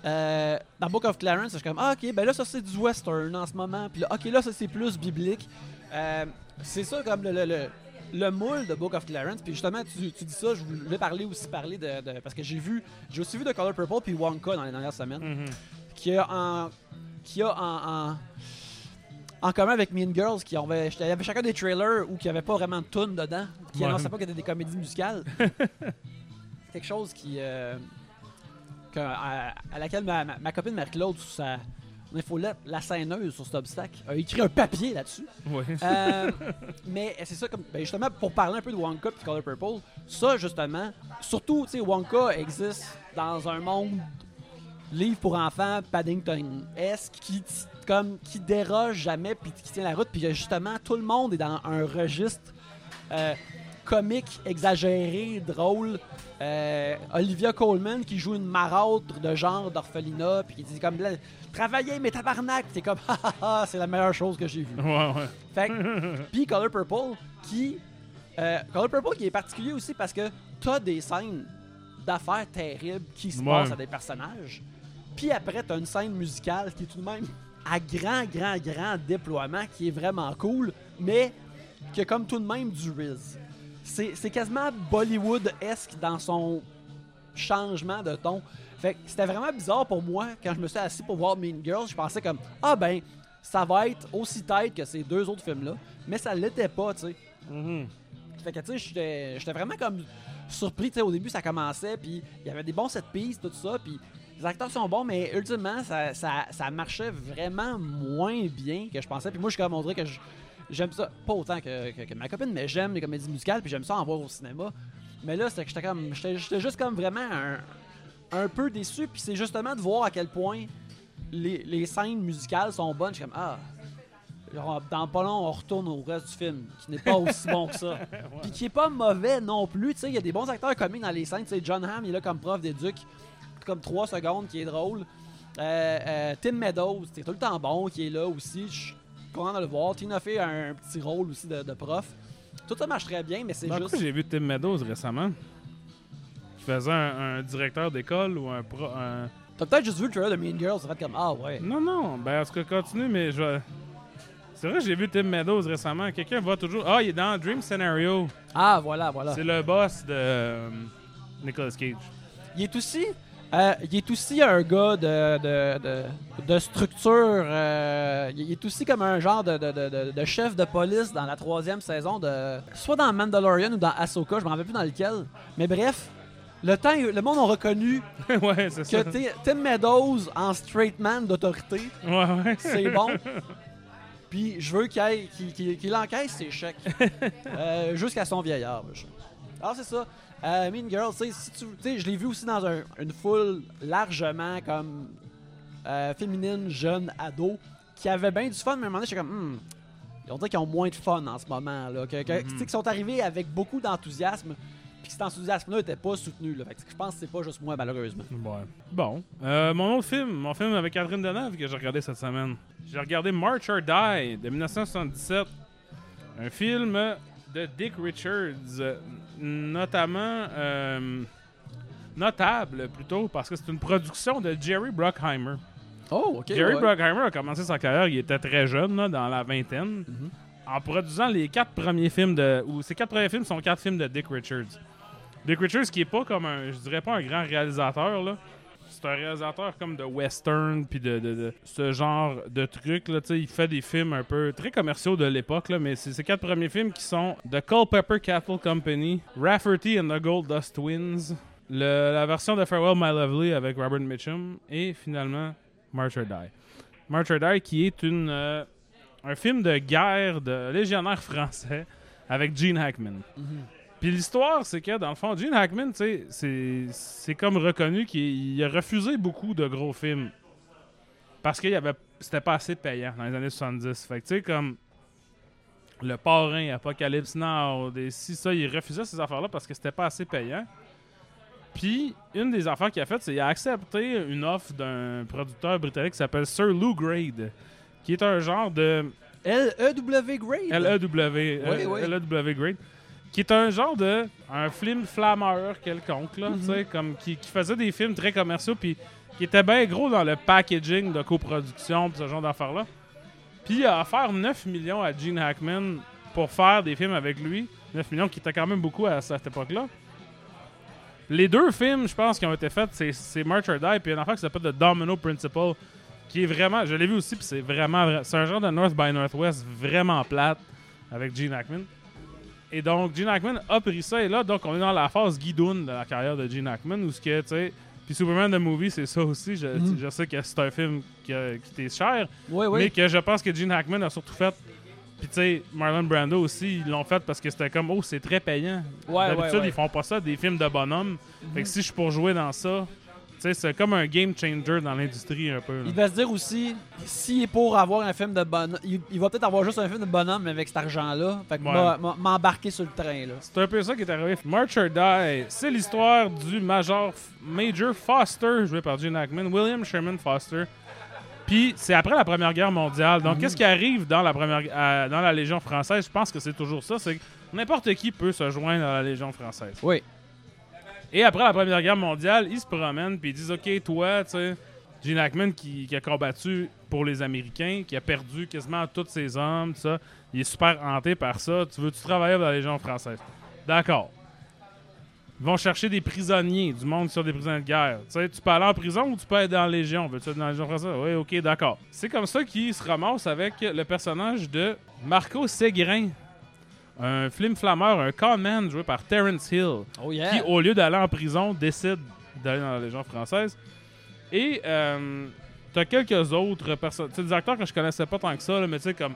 euh, dans Book of Clarence, c'est comme, ah ok, ben là ça c'est du western en ce moment, puis là, ok là ça c'est plus biblique. Euh, c'est ça comme le, le, le, le moule de Book of Clarence, puis justement tu, tu dis ça, je voulais parler aussi parler de, de- parce que j'ai vu, j'ai aussi vu The Color Purple puis Wonka dans les dernières semaines Mhm. qui a en qui a en, en, en commun avec Mean Girls qui avait, chacun des trailers où il n'y avait pas vraiment de tunes dedans qui Ouais. annonçaient pas qu'il y avait des comédies musicales quelque chose qui euh, que- à, à laquelle ma, ma- ma copine Marie-Claude sous sa infolette la scèneuse sur cet obstacle a écrit un papier là-dessus Ouais. euh, mais c'est ça, comme, ben justement, pour parler un peu de Wonka et Color Purple, ça, justement, surtout, tu sais, Wonka existe dans un monde livre pour enfants, Paddington-esque, qui, comme, qui déroge jamais puis qui tient la route. Puis justement, tout le monde est dans un registre euh, comique, exagéré, drôle. Euh, Olivia Coleman qui joue une marâtre de genre d'orphelinat, puis qui dit comme là, travaillez mes tabarnak, t'es comme ah ah ah, c'est la meilleure chose que j'ai vue. Ouais, ouais. Fait puis Color Purple qui euh, Color Purple qui est particulier aussi parce que t'as des scènes d'affaires terribles qui se Ouais. passent à des personnages. Puis après t'as une scène musicale qui est tout de même à grand grand grand déploiement qui est vraiment cool, mais qui a comme tout de même du Riz. C'est c'est quasiment Bollywood-esque dans son changement de ton. Fait que c'était vraiment bizarre pour moi quand je me suis assis pour voir Mean Girls. Je pensais comme ah ben ça va être aussi tête que ces deux autres films là, mais ça l'était pas, tu sais. Mhm. Fait que tu sais, j'étais j'étais vraiment comme surpris, tu sais, au début ça commençait puis il y avait des bons set pieces tout ça puis les acteurs sont bons mais ultimement ça, ça, ça marchait vraiment moins bien que je pensais. Puis moi je suis comme on dirait que j'aime ça pas autant que, que- que ma copine mais j'aime les comédies musicales puis j'aime ça en voir au cinéma. Mais là c'était que j'étais comme j'étais juste comme vraiment un, un peu déçu puis c'est justement de voir à quel point les, les scènes musicales sont bonnes. Je suis comme ah dans pas long, on retourne au reste du film, qui n'est pas aussi bon que ça. Puis qui est pas mauvais non plus. Tu sais, il y a des bons acteurs comiques dans les scènes. Tu sais, John Hamm, il est là comme prof d'éduc, comme 3 secondes, qui est drôle. Euh, euh, Tim Meadows, c'est tout le temps bon, qui est là aussi. Je suis content de le voir. Tina Fey a un petit rôle aussi de, de prof. Tout ça marche très bien, mais c'est Dans juste. j'ai vu Tim Meadows récemment? Qui faisait un, un directeur d'école ou un pro. un- T'as peut-être juste vu le trailer de Mean Girls, ça fait comme Ah ouais. Non, non, ben en tout cas, continue, mais je C'est vrai que j'ai vu Tim Meadows récemment. Quelqu'un va toujours. Ah, il est dans Dream Scenario. Ah voilà, voilà. C'est le boss de euh, Nicolas Cage. Il est aussi. Euh, il est aussi un gars de, de, de, de structure. euh, il est aussi comme un genre de, chef de police dans la troisième saison de. Soit dans Mandalorian ou dans Ahsoka, je m'en rappelle plus dans lequel. Mais bref, le temps, le monde a reconnu ouais, c'est ça. que Ti- Tim Meadows en straight man d'autorité, Ouais, ouais. c'est bon. Puis je veux qu'il encaisse ses chèques Euh, jusqu'à son vieillard. Alors c'est ça. Euh, mean Girl, tu sais, je l'ai vu aussi dans un- une foule largement comme euh, féminine, jeune, ado, qui avait bien du fun, mais à un moment donné, j'étais comme, hmm, on dirait qu'ils ont moins de fun en ce moment. Là, que, que- Mhm. qu'ils sont arrivés avec beaucoup d'enthousiasme, puis que cet enthousiasme-là n'était pas soutenu. Là. Fait que je pense que c'est pas juste moi, malheureusement. Ouais. Bon. Euh, mon autre film, mon film avec Catherine Deneuve que j'ai regardé cette semaine. J'ai regardé March or Die de 1977. Un film de Dick Richards, notamment euh, notable plutôt parce que c'est une production de Jerry Bruckheimer. Oh, ok. Jerry ouais. Bruckheimer a commencé sa carrière, il était très jeune, là, dans la vingtaine, Mhm. en produisant les quatre premiers films de. ou ces quatre premiers films sont quatre films de Dick Richards. Dick Richards qui est pas comme un. je dirais pas un grand réalisateur, là. C'est un réalisateur comme de western puis de, ce genre de trucs là, il fait des films un peu très commerciaux de l'époque mais c'est ces quatre premiers films qui sont The Culpeper Cattle Company, Rafferty and the Gold Dust Twins, la version de Farewell My Lovely avec Robert Mitchum et finalement March or Die. March or Die qui est une euh, un film de guerre de légionnaire français avec Gene Hackman. Mhm. Puis l'histoire, c'est que dans le fond, Gene Hackman, tu sais, c'est comme reconnu qu'il il a refusé beaucoup de gros films parce que c'était pas assez payant dans les années 70. Fait que tu sais, comme le parrain, Apocalypse Now, des, si ça, il refusait ces affaires-là parce que c'était pas assez payant. Puis, une des affaires qu'il a faites, c'est qu'il a accepté une offre d'un producteur britannique qui s'appelle Sir Lou Grade, qui est un genre de. L-E-W Grade? L-E-W. Oui, oui. L-E-W Grade. Qui est un genre de. Un film flammeur quelconque, là, tu sais, comme qui, qui faisait des films très commerciaux, puis qui était bien gros dans le packaging de coproduction, pis ce genre d'affaires-là. Puis il a offert 9 millions à Gene Hackman pour faire des films avec lui. 9 millions qui était quand même beaucoup à cette époque-là. Les deux films, je pense, qui ont été faits, c'est March or Die, puis une affaire qui s'appelle The Domino Principle, qui est vraiment, je l'ai vu aussi, puis c'est vraiment, c'est un genre de North by Northwest vraiment plate avec Gene Hackman. Et donc, Gene Hackman a pris ça, et là, donc, on est dans la phase guidoune de la carrière de Gene Hackman, où ce que, tu sais, puis Superman the Movie, c'est ça aussi. Je, Mhm. je sais que c'est un film qui, qui t'est cher, Oui, oui. mais que je pense que Gene Hackman a surtout fait. Puis tu sais, Marlon Brando aussi, ils l'ont fait parce que c'était comme, oh, c'est très payant. Ouais, D'habitude, ouais, ouais. ils font pas ça, des films de bonhomme. Fait Mhm. que si je suis pour jouer dans ça, sais, c'est comme un game changer dans l'industrie un peu. là. Il va se dire aussi, s'il est pour avoir un film de bonhomme, il, il va peut-être avoir juste un film de bonhomme mais avec cet argent-là. Fait que Ouais. m'embarquer sur le train, là. C'est un peu ça qui est arrivé. March or Die, c'est l'histoire du Major, Major Foster, joué par Gene Hackman, William Sherman Foster. Puis c'est après la Première Guerre mondiale. Donc qu'est-ce qui arrive dans la première, euh, dans la Légion française? Je pense que c'est toujours ça. C'est que n'importe qui peut se joindre à la Légion française. Oui. Et après la Première Guerre mondiale, ils se promènent puis ils disent OK, toi, tu sais, Gene Hackman qui, a combattu pour les Américains, qui a perdu quasiment tous ses hommes, ça, il est super hanté par ça. Tu veux-tu travailler dans la Légion française D'accord. Ils vont chercher des prisonniers, du monde sur des prisonniers de guerre. Tu sais, tu peux aller en prison ou tu peux être dans la Légion. Veux-tu être dans la Légion française? Oui, ok, d'accord. C'est comme ça qu'il se ramasse avec le personnage de Marco Seguin. Un film flammeur, un conman joué par Terrence Hill Oh yeah. qui, au lieu d'aller en prison, décide d'aller dans la Légion française. Et euh, t'as quelques autres personnes. C'est des acteurs que je connaissais pas tant que ça, là, mais tu sais, comme.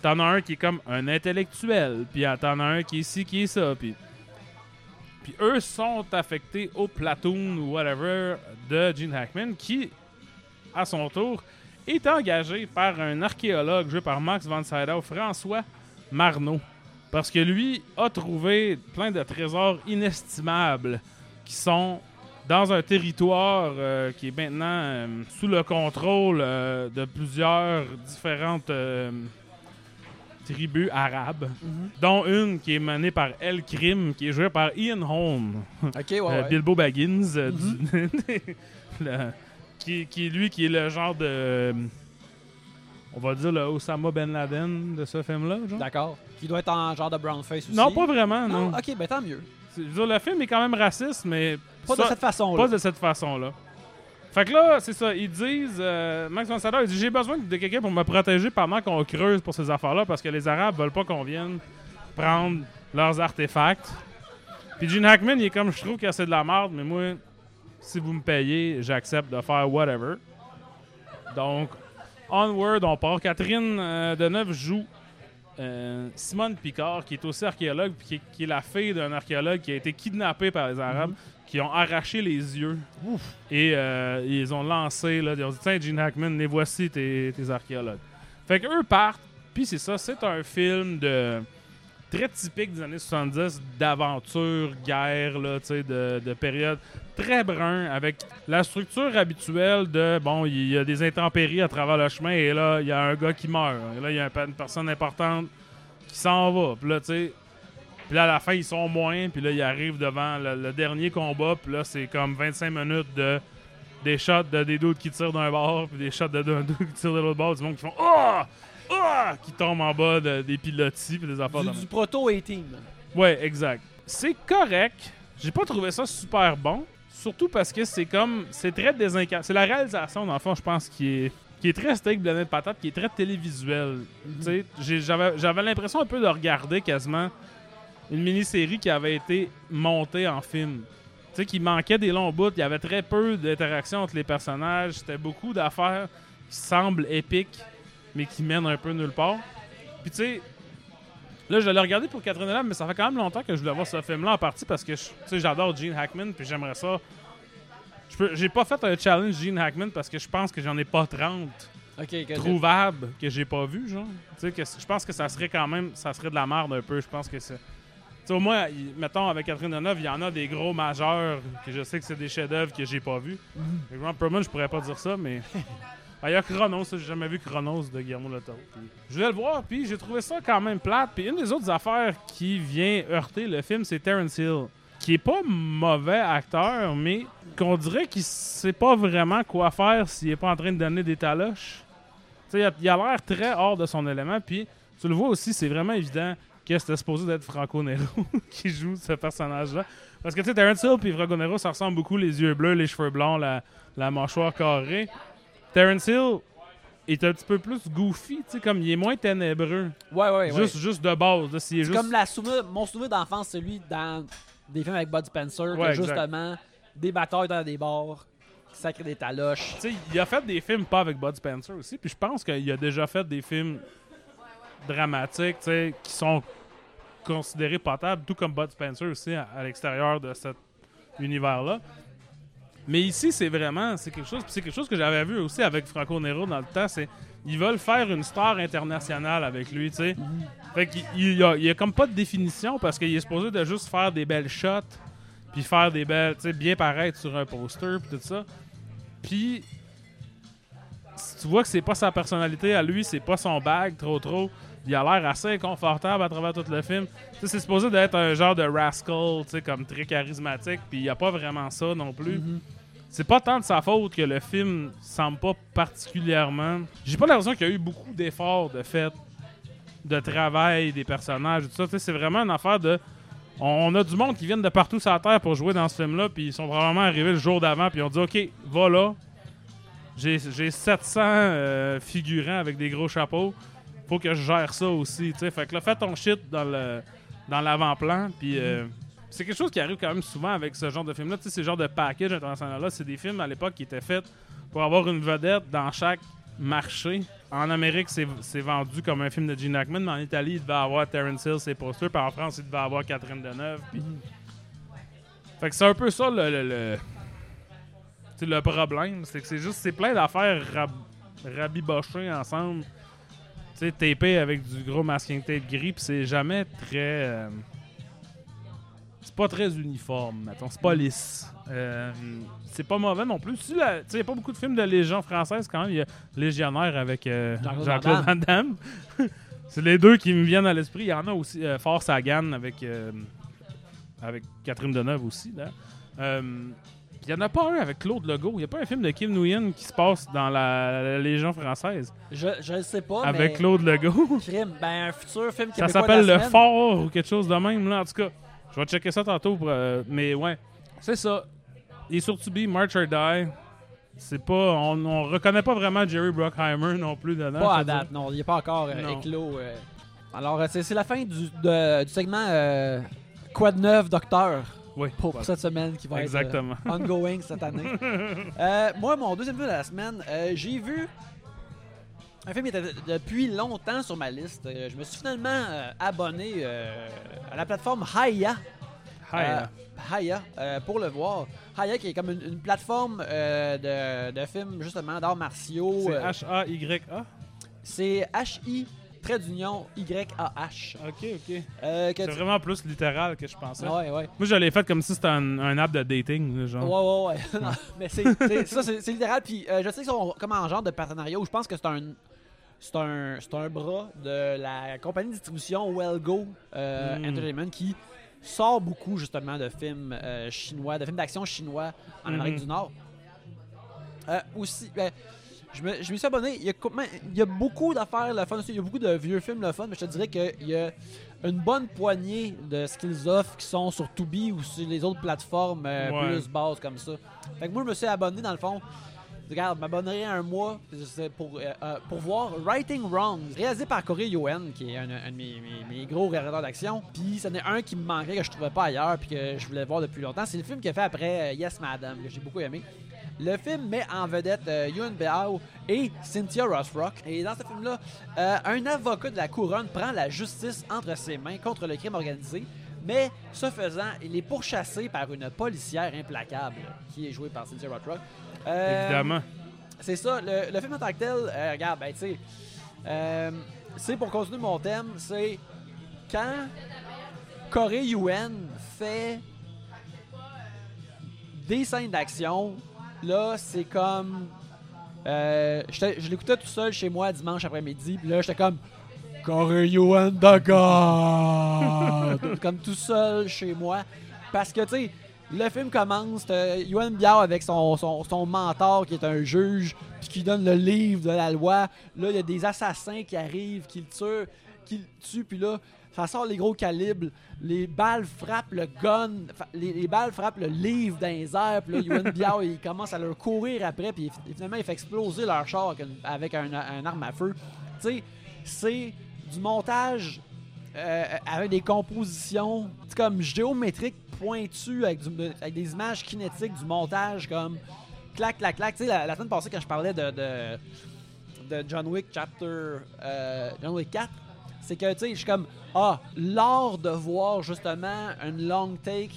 T'en as un qui est comme un intellectuel, puis t'en as un qui est ci, qui est ça, puis. Puis eux sont affectés au platoon ou whatever de Gene Hackman, qui, à son tour, est engagé par un archéologue joué par Max von Sydow, François Marneau. Parce que lui a trouvé plein de trésors inestimables qui sont dans un territoire euh, qui est maintenant euh, sous le contrôle euh, de plusieurs différentes tribus arabes, Mhm. dont une qui est menée par El Krim, qui est jouée par Ian Holm, Ok, ouais, ouais. Bilbo Baggins, Mhm. du- le- qui, qui, lui, qui est le genre de... On va dire le Osama Ben Laden de ce film-là. D'accord. Qui doit être en genre de brown face aussi. Non, pas vraiment, non. Non, ok, ben tant mieux. Je veux dire, le film est quand même raciste, mais Pas ça- de cette façon-là. pas de cette façon-là. Fait que là, c'est ça, ils disent, euh, Max von Sydow, il dit j'ai besoin de quelqu'un pour me protéger pendant qu'on creuse pour ces affaires-là, parce que les Arabes veulent pas qu'on vienne prendre leurs artefacts. Puis Gene Hackman, il est comme, je trouve que c'est de la merde, mais moi, si vous me payez, j'accepte de faire whatever. Donc, onward, on part. Catherine euh, Deneuve joue euh, Simone Picard, qui est aussi archéologue, puis qui, est- qui est la fille d'un archéologue qui a été kidnappé par les Arabes, qui ont arraché les yeux. Et euh, ils ont lancé, là, ils ont dit Tiens, Gene Hackman, les voici tes, tes archéologues. Fait qu'eux partent, puis c'est ça, c'est un film de très typique des années 70, d'aventure, guerre, là, de, de période très brun, avec la structure habituelle de, bon, il y a des intempéries à travers le chemin, et là, il y a un gars qui meurt. Et là, il y a un- une personne importante qui s'en va. Puis là, tu sais, puis là, à la fin, ils sont moins, puis là, ils arrivent devant le, dernier combat, puis là, c'est comme 25 minutes de des shots de des doutes qui tirent d'un bord, puis des shots de d'un qui tire de l'autre bord, du monde qui font « Ah! Ah! » qui tombent en bas de- des pilotis, puis des affaires Du, du proto 18. Ouais, exact. C'est correct. J'ai pas trouvé ça super bon. Surtout parce que c'est comme. C'est très désincarné. C'est la réalisation, dans le fond, je pense, qui est. Qui est très steak de patate, qui est très télévisuel. Tu sais, j'ai- J'avais l'impression un peu de regarder quasiment une mini-série qui avait été montée en film. Tu sais, qui manquait des longs bouts, il y avait très peu d'interaction entre les personnages, c'était beaucoup d'affaires qui semblent épiques, mais qui mènent un peu nulle part. Puis tu sais, Là, je l'ai regardé pour Catherine Deneuve, mais ça fait quand même longtemps que je voulais voir ce film-là en partie parce que tu sais, j'adore Gene Hackman, puis j'aimerais ça. j'ai pas fait un challenge Gene Hackman parce que je pense que j'en ai pas 30 Ok, que trouvables que j'ai pas vu, genre. Tu sais, que je pense que ça serait quand même, ça serait de la merde un peu. Je pense que c'est. Tu sais, au moins, mettons, avec Catherine Deneuve, il y en a des gros majeurs que je sais que c'est des chefs-d'œuvre que j'ai pas vus. Avec Ron Perlman, je pourrais pas dire ça, mais. Il y a Chronos, j'ai jamais vu Chronos de Guillermo del Je voulais le voir, puis j'ai trouvé ça quand même plate. Puis une des autres affaires qui vient heurter le film, c'est Terrence Hill, qui est pas mauvais acteur, mais qu'on dirait qu'il sait pas vraiment quoi faire s'il est pas en train de donner des taloches. Il a- l'air très hors de son élément, puis tu le vois aussi, c'est vraiment évident que c'était supposé d'être Franco Nero qui joue ce personnage-là. Parce que tu sais, Terrence Hill puis Franco Nero, ça ressemble beaucoup, les yeux bleus, les cheveux blonds, la, la mâchoire carrée. Terrence Hill est un petit peu plus goofy, tu sais, comme il est moins ténébreux. Ouais, ouais, ouais. Juste, juste de base. là, C'est juste... comme la souvenir, mon souvenir d'enfance, celui dans des films avec Bud Spencer, Ouais, que exact. justement, des batailles dans des bars, qui sacrent des taloches. Tu sais, il a fait des films pas avec Bud Spencer aussi, puis je pense qu'il a déjà fait des films dramatiques, tu sais, qui sont considérés potables, tout comme Bud Spencer aussi à, à l'extérieur de cet univers-là. Mais ici, c'est vraiment, c'est quelque chose, c'est quelque chose que j'avais vu aussi avec Franco Nero dans le temps, c'est ils veulent faire une star internationale avec lui, tu sais. Fait qu'il il y a, comme pas de définition parce qu'il est supposé de juste faire des belles shots, puis faire des belles, tu sais, bien paraître sur un poster, puis tout ça. Puis tu vois que c'est pas sa personnalité à lui, c'est pas son bag trop trop. Il a l'air assez inconfortable à travers tout le film. C'est supposé d'être un genre de rascal, comme très charismatique, puis il y a pas vraiment ça non plus. Mhm. C'est pas tant de sa faute que le film semble pas particulièrement. J'ai pas l'impression qu'il y a eu beaucoup d'efforts de fait, de travail des personnages et tout ça. C'est vraiment une affaire de. On on a du monde qui viennent de partout sur la terre pour jouer dans ce film-là, puis ils sont probablement arrivés le jour d'avant, puis ils ont dit Ok, va là. J'ai j'ai 700 euh, figurants avec des gros chapeaux. Faut que je gère ça aussi. tu sais. Fait que là, fais ton shit dans le dans l'avant-plan, puis. euh, c'est quelque chose qui arrive quand même souvent avec ce genre de film-là. Tu sais, ce genre de package international-là, c'est des films à l'époque qui étaient faits pour avoir une vedette dans chaque marché. En Amérique, c'est vendu comme un film de Gene Hackman, mais en Italie, il devait avoir Terrence Hill, ses posters, puis en France, il devait avoir Catherine Deneuve. puis- Fait que c'est un peu ça le, le, le- le problème. C'est que c'est juste, c'est plein d'affaires rab rabibochées ensemble. Tu sais, tapé avec du gros masking tape gris, puis c'est jamais très. euh, c'est pas très uniforme, mettons. C'est pas lisse. Euh, c'est pas mauvais non plus. Tu sais, il y a pas beaucoup de films de Légion française quand même. Il y a Légionnaire avec euh, Jean-Claude Van Damme. c'est les deux qui me viennent à l'esprit. Il y en a aussi euh, Force Sagan avec, avec Catherine Deneuve aussi. Là. Puis il y en a pas un avec Claude Legault. Il y a pas un film de Kim Nguyen qui se passe dans la, la Légion française Je, je le sais pas, avec mais... Claude Legault. Crime, ben un futur film Ça québécois s'appelle Le. Fort ou quelque chose de même, là. En tout cas, je vais checker ça tantôt. Pour, euh, mais ouais, c'est ça. Il est sur Tubi, March or Die. C'est pas. On, on reconnaît pas vraiment Jerry Bruckheimer non plus dedans. Pas je à veux dire. date, non. Il n'est pas encore euh, Non. éclos. euh. Alors, euh, c'est c'est la fin du, de- du segment euh, Quoi de neuf, docteur? Oui, pour voilà. cette semaine qui va Exactement. être euh, ongoing cette année. Euh, moi, mon deuxième film de la semaine, euh, j'ai vu un film qui était de- depuis longtemps sur ma liste. Je me suis finalement abonné à la plateforme Haya. Haya, euh, pour le voir. Haya qui est comme une, une plateforme de, de films justement d'arts martiaux. c'est H-A-Y-A. c'est H-I, trait d'union, Y-A-H. Ok, ok. Euh, que C'est tu- vraiment plus littéral que je pensais. Ouais, ouais. Moi, je l'ai fait comme si c'était un, un app de dating, là, genre. Ouais, ouais, ouais. Non, mais c'est, c'est- ça, c'est, c'est littéral. Puis euh, je sais qu'ils sont comme en genre de partenariat où je pense que c'est un. C'est un, c'est un bras de la compagnie de distribution Wellgo euh, Mm. Entertainment qui sort beaucoup justement de films euh, chinois, de films d'action chinois en Mhm. Amérique du Nord. Euh, aussi, ben, je me, je me suis abonné. Il y a, comme- il y a beaucoup d'affaires le fun aussi. Il y a beaucoup de vieux films le fun, mais je te dirais qu'il y a une bonne poignée de ce qu'ils offrent qui sont sur Tubi ou sur les autres plateformes euh, Ouais. plus basses comme ça. Fait que moi, je me suis abonné dans le fond. Regarde, je m'abonnerai un mois pour, euh, euh, pour voir Writing Wrong, réalisé par Corey Yoen, qui est un, un de mes, mes- mes gros réalisateurs d'action. Puis, c'en est un qui me manquait, que je trouvais pas ailleurs, puis que je voulais voir depuis longtemps. C'est le film qu'il a fait après Yes Madam, que j'ai beaucoup aimé. Le film met en vedette euh, Yuen Beao et Cynthia Rothrock. Et dans ce film-là, euh, un avocat de la couronne prend la justice entre ses mains contre le crime organisé, Mais ce faisant, il est pourchassé par une policière implacable qui est jouée par Cynthia Rothrock. Euh, Évidemment. C'est ça, le, le film en tant que tel, euh, regarde, ben tu sais, c'est pour continuer mon thème, c'est quand Corey Yuen fait des scènes d'action, là, c'est comme. euh, je l'écoutais tout seul chez moi dimanche après-midi, puis là, j'étais comme. De God! comme tout seul chez moi. Parce que, tu sais, le film commence, t'as Yuan Biao avec son, son, son mentor qui est un juge, puis qui donne le livre de la loi. Là, il y a des assassins qui arrivent, qui le tuent, qui le tuent, puis là, ça sort les gros calibres, les balles frappent le gun, les, les balles frappent le livre dans les airs, puis là, Yuan Biao, il commence à leur courir après, puis finalement, il fait exploser leur char avec, une- un, arme à feu. Tu sais, c'est du montage euh, avec des compositions comme géométriques pointues avec, avec des images kinétiques, du montage comme clac, clac, clac. Tu sais, la, la semaine passée, quand je parlais de, de, de John Wick Chapter euh, John Wick 4, c'est que tu sais, je suis comme ah, l'art de voir justement une long take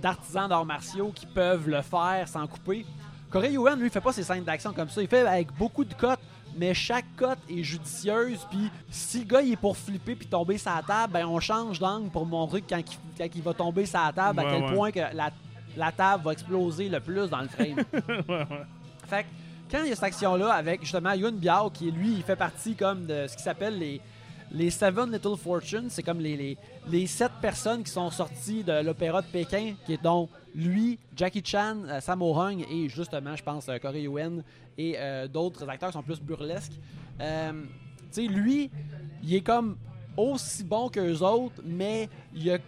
d'artisans d'arts martiaux qui peuvent le faire sans couper. Corey Yuen, lui, fait pas ses scènes d'action comme ça. Il fait avec beaucoup de cotes, mais chaque cote est judicieuse. Puis si le gars il est pour flipper puis tomber sa table, ben on change d'angle pour montrer quand il, quand il va tomber sa table, à quel ouais. point que la, la table va exploser le plus dans le frame. Ouais. Fait que quand il y a cette action-là avec justement Yun Biao, qui lui, il fait partie comme de ce qui s'appelle les, les Seven Little Fortunes, c'est comme les, les, les sept personnes qui sont sorties de l'opéra de Pékin, qui est donc lui, Jackie Chan, euh, Sammo Hung et justement, je pense, euh, Corey Yuen et euh, d'autres acteurs qui sont plus burlesques. Euh, tu sais, lui, il est comme aussi bon qu'eux autres, mais il a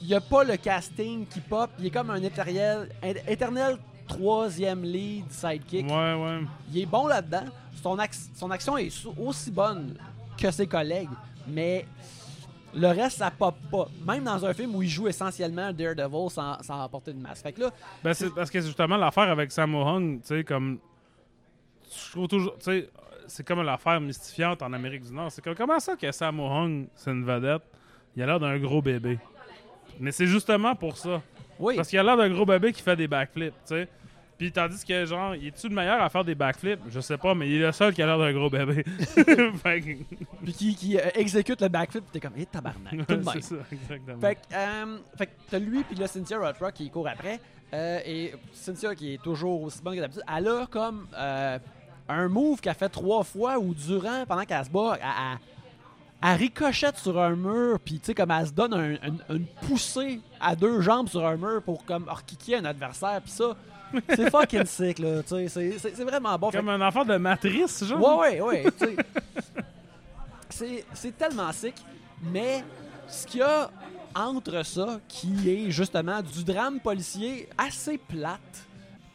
il n'y a pas le casting qui pop. Il est comme un éternel, éternel troisième lead sidekick. Ouais, ouais. Il est bon là-dedans. Son, ac- son action est aussi bonne que ses collègues, mais le reste, ça pop pas. Même dans un film où il joue essentiellement Daredevil sans, sans porter de masque. Fait que là, Ben, c'est parce que justement, l'affaire avec Sammo Hung, tu sais, comme. Je trouve toujours. Tu sais, c'est comme l'affaire mystifiante en Amérique du Nord. C'est comme comment ça que Sammo Hung, c'est une vedette? Il a l'air d'un gros bébé. Mais c'est justement pour ça. oui, Parce qu'il a l'air d'un gros bébé qui fait des backflips, tu sais. Puis tandis que, genre, il est-tu le meilleur à faire des backflips? Je sais pas, mais il est le seul qui a l'air d'un gros bébé. puis qui, qui, euh, exécute le backflip, t'es comme, hé tabarnak, tout de même. c'est ça, exactement. Fait que, euh, fait que t'as lui puis là Cynthia Rothrock qui court après. Euh, et Cynthia qui est toujours aussi bonne que d'habitude, elle a comme euh, un move qu'elle fait trois fois ou durant, pendant qu'elle se bat, elle, elle- elle ricochette sur un mur, puis tu sais, comme elle se donne un- un- une poussée à deux jambes sur un mur pour comme orkicker un adversaire, puis ça, c'est fucking sick, là, tu sais, c'est- c'est vraiment bon. Fait Comme un enfant de matrice, genre. Ouais, ouais, ouais. c'est, c'est tellement sick, mais ce qu'il y a entre ça, qui est justement du drame policier assez plate.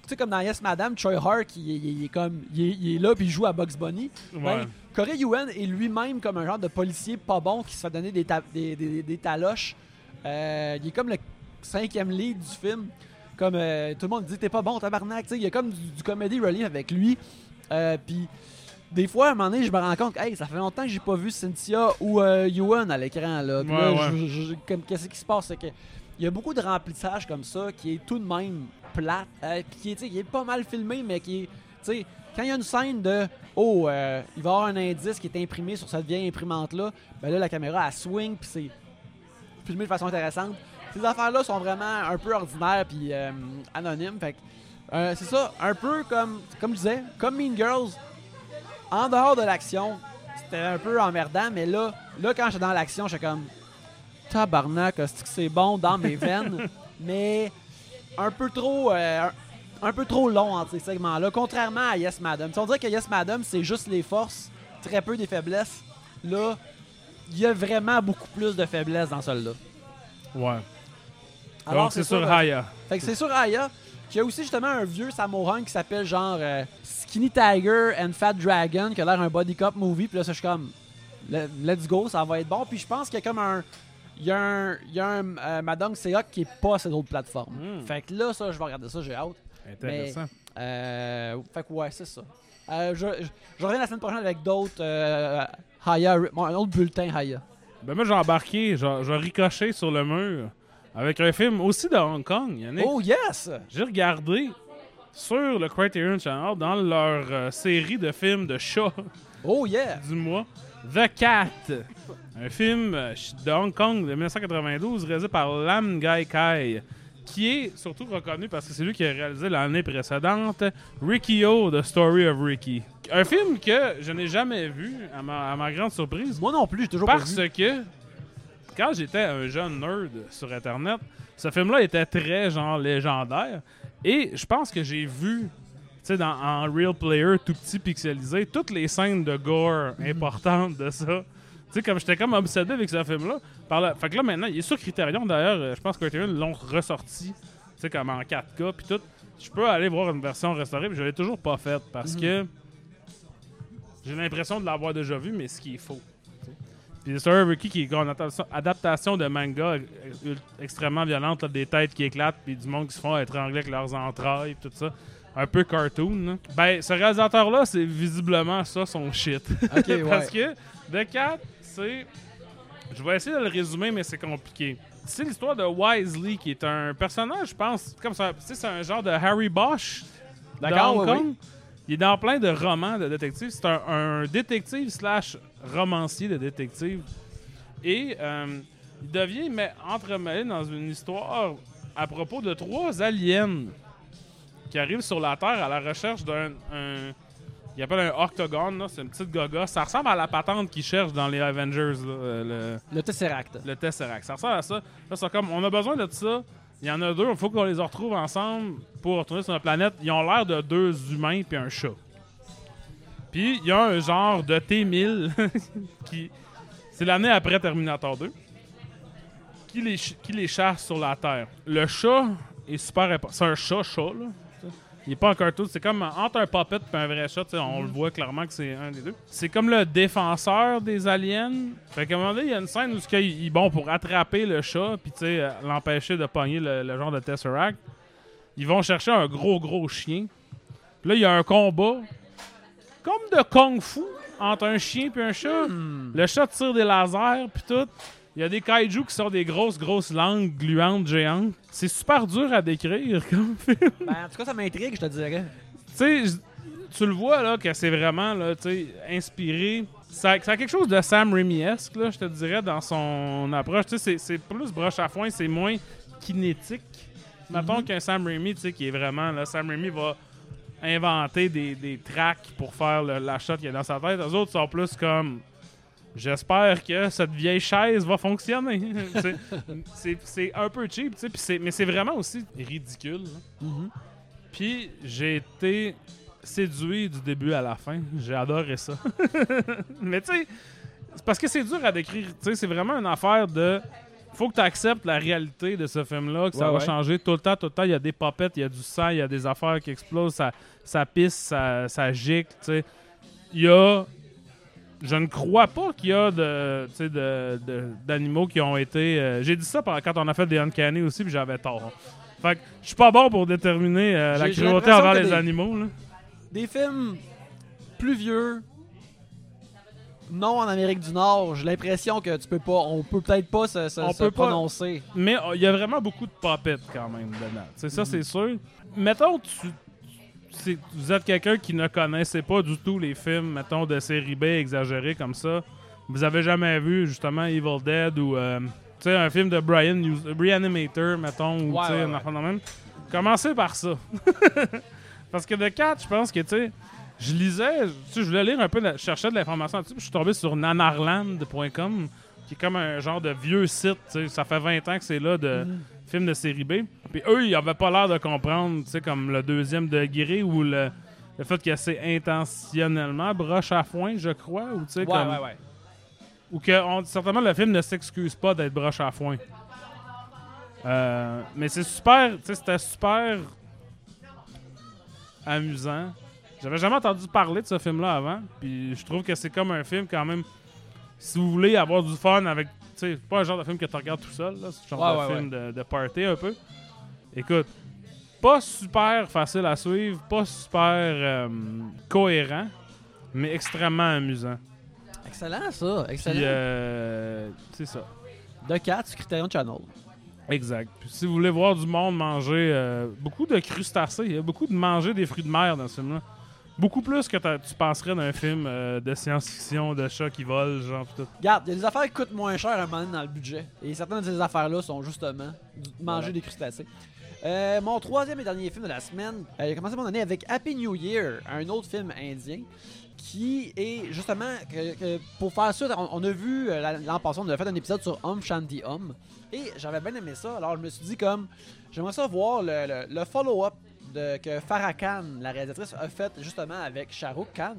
Tu sais, comme dans Yes Madame, Troy Hart, il, est- il est comme, il est, il est là puis il joue à Bugs Bunny. Ouais. Ben, Corey Yuen est lui-même comme un genre de policier pas bon qui se fait donner des, ta- des, des- des taloches. Euh, il est comme le cinquième lead du film. Comme euh, tout le monde dit, t'es pas bon, tabarnak. Il y a comme du, du comedy relief avec lui. Euh, Puis des fois, à un moment donné, je me rends compte hey, ça fait longtemps que j'ai pas vu Cynthia ou euh, Yuan à l'écran. Là. Puis Ouais, là, ouais. je- je- comme, qu'est-ce qui se passe? C'est que il y a beaucoup de remplissage comme ça qui est tout de même plate. euh, puis qui, est, qui est pas mal filmé, mais qui est. Quand il y a une scène de Oh, euh, il va y avoir un indice qui est imprimé sur cette vieille imprimante-là, ben là, la caméra, elle swing, puis c'est filmé de façon intéressante. Ces affaires-là sont vraiment un peu ordinaires puis euh, anonymes. Fait que, euh, c'est ça, un peu comme, comme je disais, comme Mean Girls, en dehors de l'action, c'était un peu emmerdant, mais là, là quand j'étais dans l'action, j'étais comme tabarnak, c'est bon dans mes veines, mais un peu trop. euh, un, un peu trop long entre ces segments-là, contrairement à Yes Madam. Si on dirait que Yes Madam, c'est juste les forces, très peu des faiblesses. Là, il y a vraiment beaucoup plus de faiblesses dans celle-là. Ouais. Alors, Donc, c'est sur euh, Haya. Fait que c'est sur Aya, qui a aussi justement un vieux Samoran qui s'appelle genre euh, Skinny Tiger and Fat Dragon, qui a l'air un body cop movie. Puis là, ça, je suis comme, le- let's go, ça va être bon. Puis je pense qu'il y a comme un. Il y a un, il y a un euh, Madame Seok qui est pas sur d'autres plateformes. Mm. Fait que là, ça, je vais regarder ça, j'ai hâte. Intéressant. Euh, fait que ouais, c'est ça. Euh, je, je, je reviens la semaine prochaine avec d'autres euh, Haya, bon, un autre bulletin Haya. Ben moi, j'ai embarqué, j'ai j'ai ricoché sur le mur avec un film aussi de Hong Kong, Yannick. Oh yes! J'ai regardé sur le Criterion Channel dans leur euh, série de films de chats Oh yeah! du mois, The Cat. Un film euh, de Hong Kong de 1992 réalisé par Lam Gai Kai, qui est surtout reconnu parce que c'est lui qui a réalisé l'année précédente Ricky O, The Story of Ricky. Un film que je n'ai jamais vu, à ma, à ma grande surprise, Moi non plus, j'ai toujours pas parce vu. que quand j'étais un jeune nerd sur Internet, ce film-là était très genre légendaire. Et je pense que j'ai vu, tu sais, dans- en Real Player tout petit pixelisé, toutes les scènes de gore importantes de ça. Tu sais, comme j'étais comme obsédé avec ce film-là. Par la- Fait que là, maintenant, il est sur Criterion. D'ailleurs, euh, je pense que Criterion l'ont ressorti, tu sais, comme en 4K, puis tout. Je peux aller voir une version restaurée, puis je l'ai toujours pas faite parce que j'ai l'impression de l'avoir déjà vu, mais ce qui est faux. Puis of Ricky, qui est une adaptation- de manga euh, extrêmement violente, là, des têtes qui éclatent, puis du monde qui se font étrangler avec leurs entrailles, tout ça. Un peu cartoon. là. Ben, ce réalisateur-là, c'est visiblement ça son shit. Ouais. Parce que The Cat, c'est. Je vais essayer de le résumer, mais c'est compliqué. C'est l'histoire de Wisely, qui est un personnage, je pense, comme ça. tu sais, C'est un genre de Harry Bosch de D'accord, Hong oui, Kong. Il est dans plein de romans de détectives. C'est un, un détective slash romancier de détective. Et euh, il devient mais, entremêlé dans une histoire à propos de trois aliens qui arrivent sur la Terre à la recherche d'un. un- il appelle un octogone, là, c'est une petite gaga. Ça ressemble à la patente qu'ils cherchent dans les Avengers, là, euh, le, Le Tesseract. le Tesseract. Ça ressemble à ça. Là, c'est comme, on a besoin de ça. Il y en a deux, il faut qu'on les retrouve ensemble pour retourner sur notre planète. Ils ont l'air de deux humains puis un chat. Il y a un genre de T-1000 qui. C'est l'année après Terminator 2. Qui les, qui les chasse sur la Terre. Le chat est super important. C'est un chat-chat, là. Il est pas un cartoon, c'est comme entre un puppet et un vrai chat, on le voit clairement que c'est un des deux. C'est comme le défenseur des aliens. Fait qu'à un moment donné, il y a une scène où ce qu'il- il bon pour attraper le chat puis euh, l'empêcher de pogner le, le genre de Tesseract. Ils vont chercher un gros gros chien. Puis là, il y a un combat comme de kung-fu entre un chien et un chat. Le chat tire des lasers puis tout. Il y a des kaiju qui sortent des grosses grosses langues gluantes géantes. C'est super dur à décrire comme film. Ben, en tout cas, ça m'intrigue, je te dirais. tu sais, tu le vois là que c'est vraiment là, tu sais, inspiré. Ça, ça a quelque chose de Sam Raimi-esque, là, je te dirais, dans son approche. Tu sais, c'est- c'est plus broche à foin, c'est moins kinétique. Mettons qu'un Sam Raimi, tu sais, qui est vraiment là, Sam Raimi va inventer des, des tracks pour faire le- la shot qu'il y a dans sa tête. Les autres sont plus comme. J'espère que cette vieille chaise va fonctionner. C'est- un peu cheap, mais c'est vraiment aussi ridicule. là. Puis j'ai été séduit du début à la fin. J'ai adoré ça. Mais tu sais, parce que c'est dur à décrire. C'est vraiment une affaire de. Faut que tu acceptes la réalité de ce film-là, que ça va ouais. changer tout le temps. Tout le temps, il y a des popettes, il y a du sang, il y a des affaires qui explosent, ça, ça pisse, ça, ça gicle. Tu sais, il y a. Je ne crois pas qu'il y a de, sais, de, de- d'animaux qui ont été. euh, J'ai dit ça quand on a fait des Uncanny aussi, puis j'avais tort. Fait que je suis pas bon pour déterminer euh, la cruauté envers les des- animaux. Là. Des films plus vieux, non en Amérique du Nord, j'ai l'impression que tu peux pas, on peut peut-être pas se, se- On se peut pas. prononcer. Mais euh, il y a vraiment beaucoup de popettes quand même dedans. C'est Mhm. ça, c'est sûr. Mettons, tu, vous êtes quelqu'un qui ne connaissait pas du tout les films, mettons, de série B exagérés comme ça. Vous avez jamais vu, justement, Evil Dead ou, euh, tu sais, un film de Brian Reanimator, mettons, ou, Ouais, tu sais, ouais, un ouais. même. Commencez par ça. Parce que de 4, je pense que, tu sais, je lisais, tu sais, je voulais lire un peu, de- je cherchais de l'information là-dessus, puis je suis tombé sur nanarland.com, qui est comme un genre de vieux site, tu sais, ça fait 20 ans que c'est là de films de série B. Puis eux, ils avaient pas l'air de comprendre, tu sais, comme le deuxième degré ou le, le fait que c'est intentionnellement broche à foin, je crois, ou tu sais, Ouais, comme- ouais, ouais. ou que on- certainement le film ne s'excuse pas d'être broche à foin. Euh, mais c'est super, tu sais, c'était super amusant. J'avais jamais entendu parler de ce film-là avant, puis je trouve que c'est comme un film quand même. Si vous voulez avoir du fun avec, tu sais, pas un genre de film que tu regardes tout seul, là, c'est un genre Ouais, de ouais, film de, de party un peu. Écoute, pas super facile à suivre, pas super euh, cohérent, mais extrêmement amusant. Excellent, ça. Excellent. Puis, euh, c'est ça. De 4 sur Criterion Channel. Exact. Puis si vous voulez voir du monde manger euh, beaucoup de crustacés, il y a beaucoup de manger des fruits de mer dans ce film-là. Beaucoup plus que tu penserais d'un film euh, de science-fiction, de chats qui volent, genre pis tout. Regarde, il y a des affaires qui coûtent moins cher à un moment donné dans le budget. Et certaines de ces affaires-là sont justement manger Voilà. des crustacés. Euh, mon troisième et dernier film de la semaine, euh, j'ai commencé mon année avec Happy New Year, un autre film indien qui est justement que, que pour faire ça, on, on a vu euh, la- l'an passé, on a fait un épisode sur Om Shanti Om et j'avais bien aimé ça. Alors je me suis dit comme j'aimerais ça voir le, le- le follow-up que Farah Khan, la réalisatrice, a fait justement avec Shah Rukh Khan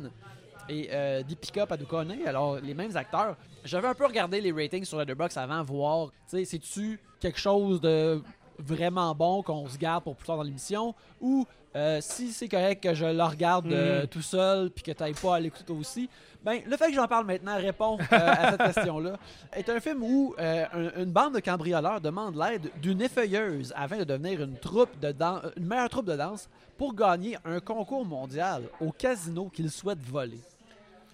et euh, Deepika Padukone, alors les mêmes acteurs. J'avais un peu regardé les ratings sur Letterboxd avant voir, tu sais, c'est-tu quelque chose de vraiment bon qu'on se garde pour plus tard dans l'émission ou euh, si c'est correct que je le regarde euh, Mm. tout seul puis que tu pas à l'écouter aussi. Ben, le fait que j'en parle maintenant répond euh, à cette question-là. est un film où un- une bande de cambrioleurs demande l'aide d'une effeuilleuse afin de devenir une troupe de une meilleure troupe de danse pour gagner un concours mondial au casino qu'ils souhaitent voler.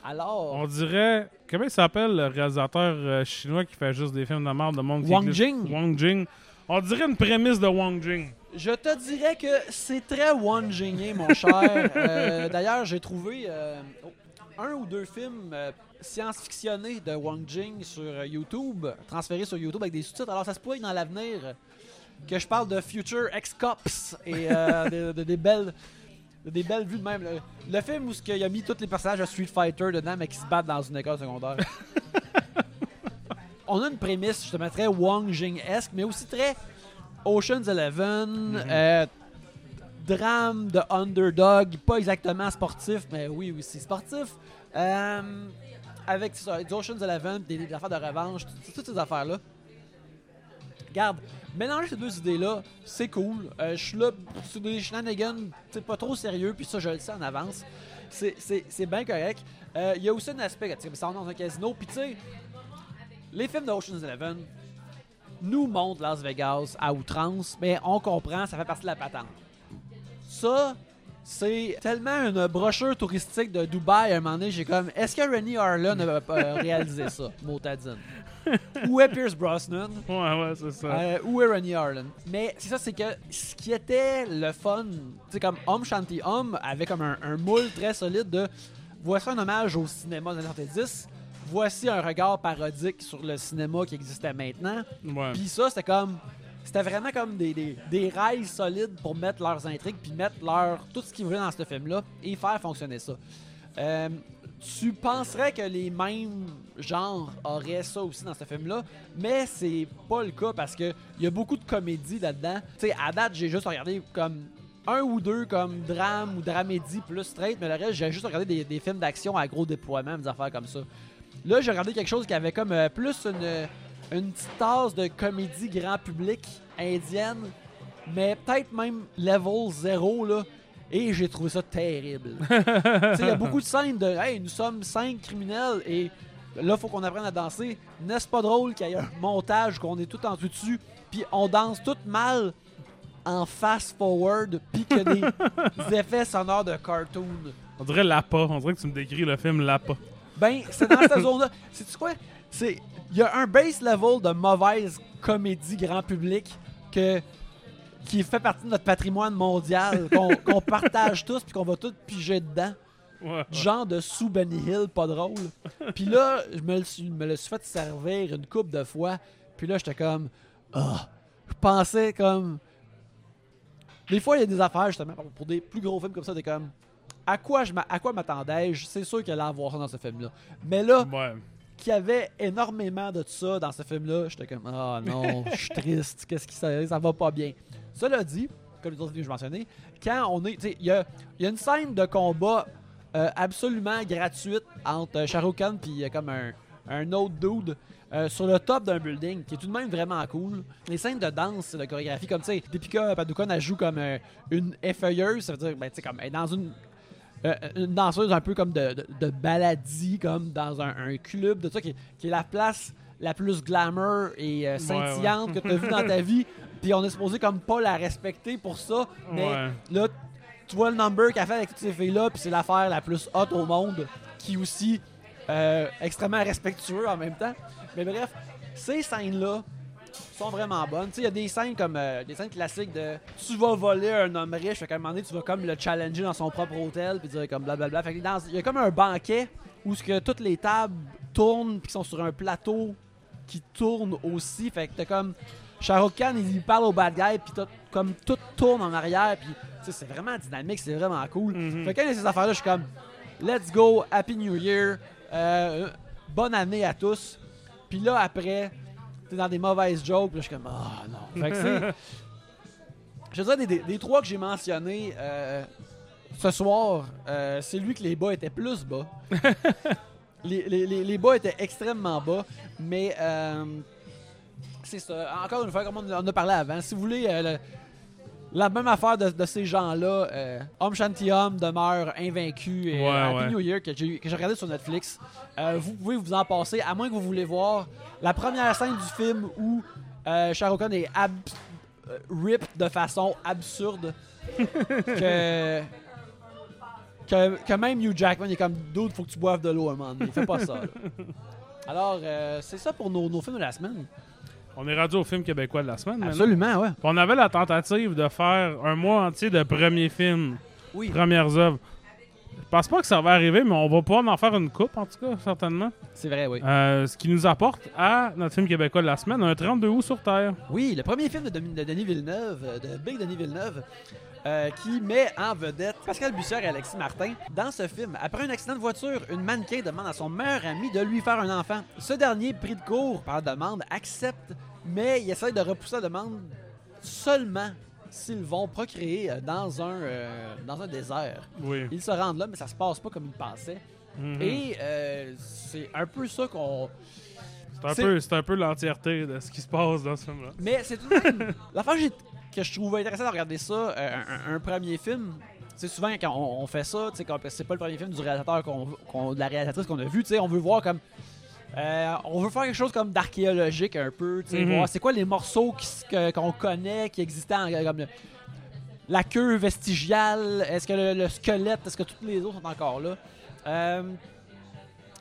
Alors, On dirait. Comment il s'appelle le réalisateur chinois qui fait juste des films de merde de monde Wang? Jing. Wang Jing. On dirait une prémisse de Wang Jing. Je te dirais que c'est très one jingé, mon cher. Euh, D'ailleurs, j'ai trouvé euh, un ou deux films euh, science-fictionnés de Wang Jing sur YouTube, transférés sur YouTube avec des sous-titres. Alors, ça se pourrait que dans l'avenir que je parle de Future X-Cops et de, de- des belles. de des belles vues de même. Le, le film où ce qu'il a mis tous les personnages de Street Fighter dedans, mais qui se battent dans une école secondaire. On a une prémisse, justement, très Wang Jing-esque, mais aussi très Ocean's Eleven, euh, drame de underdog, pas exactement sportif, mais oui, oui, c'est sportif. Euh, avec ça, Ocean's Eleven, des, des affaires de revanche, tout- toutes ces affaires-là. Regarde, mélanger ces deux idées-là, c'est cool. Euh, je suis là sur des shenanigans, c'est pas trop sérieux, puis ça, je le sais en avance. C'est- bien correct. Euh, Il y a aussi un aspect, tu sais, ça rentre dans un casino, puis tu sais, les films d'Ocean's Eleven nous montrent Las Vegas à outrance, mais on comprend, ça fait partie de la patente. Ça, c'est tellement une brochure touristique de Dubaï à un moment donné, j'ai comme, est-ce que Rennie Harlan a pas réalisé ça, Motadine? Où est Pierce Brosnan? Ouais, ouais, c'est ça. Euh, où est Rennie Harlan? Mais c'est ça, c'est que ce qui était le fun, sais, comme Homme Shanti Homme avait comme un, un moule très solide de voici un hommage au cinéma des années 70, voici un regard parodique sur le cinéma qui existait maintenant. Ouais. Puis ça, c'était comme. C'était vraiment comme des, des, des rails solides pour mettre leurs intrigues, puis mettre leur, tout ce qu'ils voulaient dans ce film-là et faire fonctionner ça. Euh, tu penserais que les mêmes genres auraient ça aussi dans ce film-là, mais c'est pas le cas parce que il y a beaucoup de comédie là-dedans. Tu sais, à date, j'ai juste regardé comme un ou deux comme drame ou dramédie plus straight, mais le reste, j'ai juste regardé des, des films d'action à gros déploiement, des affaires comme ça. Là, j'ai regardé quelque chose qui avait comme euh, plus une, une petite tasse de comédie grand public indienne, mais peut-être même level zéro, là. Et j'ai trouvé ça terrible. Il y a beaucoup de scènes de Hey, nous sommes cinq criminels et là, faut qu'on apprenne à danser. N'est-ce pas drôle qu'il y ait un montage, qu'on est tout en dessous dessus, puis on danse tout mal en fast-forward, puis que des effets sonores de cartoon. On dirait Lapa. On dirait que tu me décris le film Lapa. Ben, c'est dans cette zone-là. C'est quoi? C'est. Il y a un base level de mauvaise comédie grand public que qui fait partie de notre patrimoine mondial, qu'on partage tous puis qu'on va tous piger dedans. Ouais. Genre de sous Benny Hill, pas drôle. Puis là, je me le suis, me le suis fait servir une coupe de fois. Puis là, j'étais comme. Ah! Je pensais comme. Des fois, il y a des affaires, justement, pour des plus gros films comme ça, t'es comme. À quoi je à quoi m'attendais-je? C'est sûr qu'il allait avoir ça dans ce film-là. Mais là, Ouais. qu'il y avait énormément de ça dans ce film-là, j'étais comme Ah non, je suis triste, qu'est-ce qui ça, ça va pas bien? Cela dit, comme les autres films que je mentionnais, quand on est. Il y a, y a une scène de combat euh, absolument gratuite entre euh, Shah Khan et comme un, un autre dude. euh, sur le top d'un building, qui est tout de même vraiment cool. Les scènes de danse, de chorégraphie, comme tu sais, Deepika Padukone, elle joue comme euh, une effeuilleuse, ça veut dire, ben, tu sais, comme elle est dans une euh, une danseuse un peu comme de, de, de baladie, comme dans un, un club, de ça, qui, est- qui est la place la plus glamour et euh, scintillante que tu as vue dans ta vie. Puis on est supposé comme pas la respecter pour ça. Mais Ouais. là, tu vois le number qu'elle fait avec toutes ces filles-là, puis c'est l'affaire la plus hot au monde, qui aussi euh, extrêmement respectueux en même temps. Mais bref, ces scènes-là sont vraiment bonnes. Il y a des scènes comme euh, des scènes classiques de tu vas voler un homme riche, fait qu'à un moment donné, tu vas comme le challenger dans son propre hôtel, puis dire comme blablabla. Fait que dans- il y a comme un banquet où ce que toutes les tables tournent, puis qui sont sur un plateau qui tourne aussi. Fait que t'as comme Shah Khan, il parle au bad guy, puis t'as comme tout tourne en arrière, puis c'est vraiment dynamique, c'est vraiment cool. Mhm. Fait que quand il y a ces affaires-là, je suis comme Let's go, Happy New Year, euh, bonne année à tous. Puis là, après, t'es dans des mauvaises jokes, puis là, je suis comme Ah non. Fait que c'est. Je dirais des, des- des trois que j'ai mentionnés euh, ce soir, euh, c'est lui que les bas étaient plus bas. les, les- les- les bas étaient extrêmement bas, mais euh, c'est ça. Encore une fois, comme on en a parlé avant, si vous voulez euh, la même affaire de, de ces gens-là, euh, Om Shanti Om demeure invaincu et Ouais, Happy ouais. New Year que j'ai regardé sur Netflix. Euh, vous pouvez vous en passer, à moins que vous voulez voir la première scène du film où euh, Shah Rukh Khan est ab- euh, ripped de façon absurde que, que, que même Hugh Jackman est comme dude faut que tu boives de l'eau un moment donné. Fais pas ça. là. Alors, euh, c'est ça pour nos, nos films de la semaine. On est rendu au film québécois de la semaine. maintenant. Absolument, ouais. Puis On avait la tentative de faire un mois entier de premiers films, Oui. premières œuvres. Je pense pas que ça va arriver, mais on va pouvoir en faire une coupe, en tout cas, certainement. C'est vrai, oui. Euh, ce qui nous apporte à notre film québécois de la semaine, un 32 août sur Terre. Oui, le premier film de Denis Villeneuve, euh, de Big Denis Villeneuve, euh, qui met en vedette Pascal Bussière et Alexis Martin. Dans ce film, après un accident de voiture, une mannequin demande à son meilleur ami de lui faire un enfant. Ce dernier, pris de court par la demande, accepte, mais il essaie de repousser la demande seulement s'ils vont procréer euh, dans un, euh, dans un désert. Oui. Ils se rendent là, mais ça se passe pas comme ils pensaient. Mhm. Et euh, c'est un peu ça qu'on... C'est un peu, peu l'entièreté de ce qui se passe dans ce film-là. Mais c'est tout de même. L'affaire que je trouvais intéressant de regarder ça, euh, un, un premier film, c'est souvent quand on, on fait ça, quand c'est pas le premier film du réalisateur, qu'on, qu'on- de la réalisatrice qu'on a vu, on veut voir comme. euh, on veut faire quelque chose comme d'archéologique un peu, Mhm. voir c'est quoi les morceaux qui s- que- qu'on connaît, qui existaient, en- comme le- la queue vestigiale, est-ce que le, le squelette, est-ce que tous les autres sont encore là? Euh,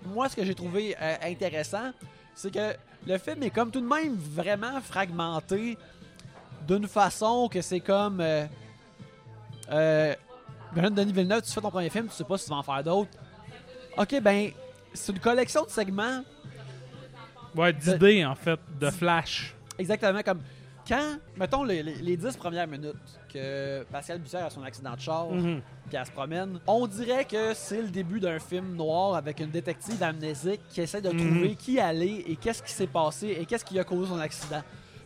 moi, ce que j'ai trouvé intéressant, c'est que le film est comme tout de même vraiment fragmenté d'une façon que c'est comme. Euh, euh, Denis Villeneuve, tu fais ton premier film, tu sais pas si tu vas en faire d'autres. Ok, ben, c'est une collection de segments Ouais, d'idées, en fait, de flash. exactement comme. Quand, mettons, les, les, les 10 premières minutes que Pascal Bussière a son accident de char, Mhm. puis elle se promène, on dirait que c'est le début d'un film noir avec une détective amnésique qui essaie de Mhm. trouver qui elle est et qu'est-ce qui s'est passé et qu'est-ce qui a causé son accident.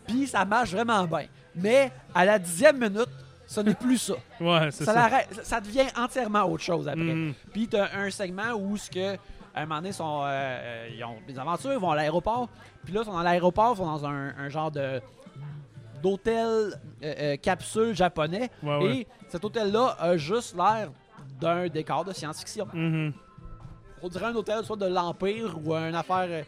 Puis ça marche vraiment bien. Mais à la dixième minute, ce n'est plus ça. Ouais, c'est Ça, ça. ça devient entièrement autre chose après. Mhm. Puis t'as un segment où ce que à un moment donné, sont, euh, euh, ils ont des aventures, ils vont à l'aéroport. Puis là, ils sont dans l'aéroport, ils sont dans un, un genre de d'hôtel euh, euh, capsule japonais. Ouais, ouais. Et cet hôtel-là a juste l'air d'un décor de science-fiction. Mhm. On dirait un hôtel soit de l'Empire ou une affaire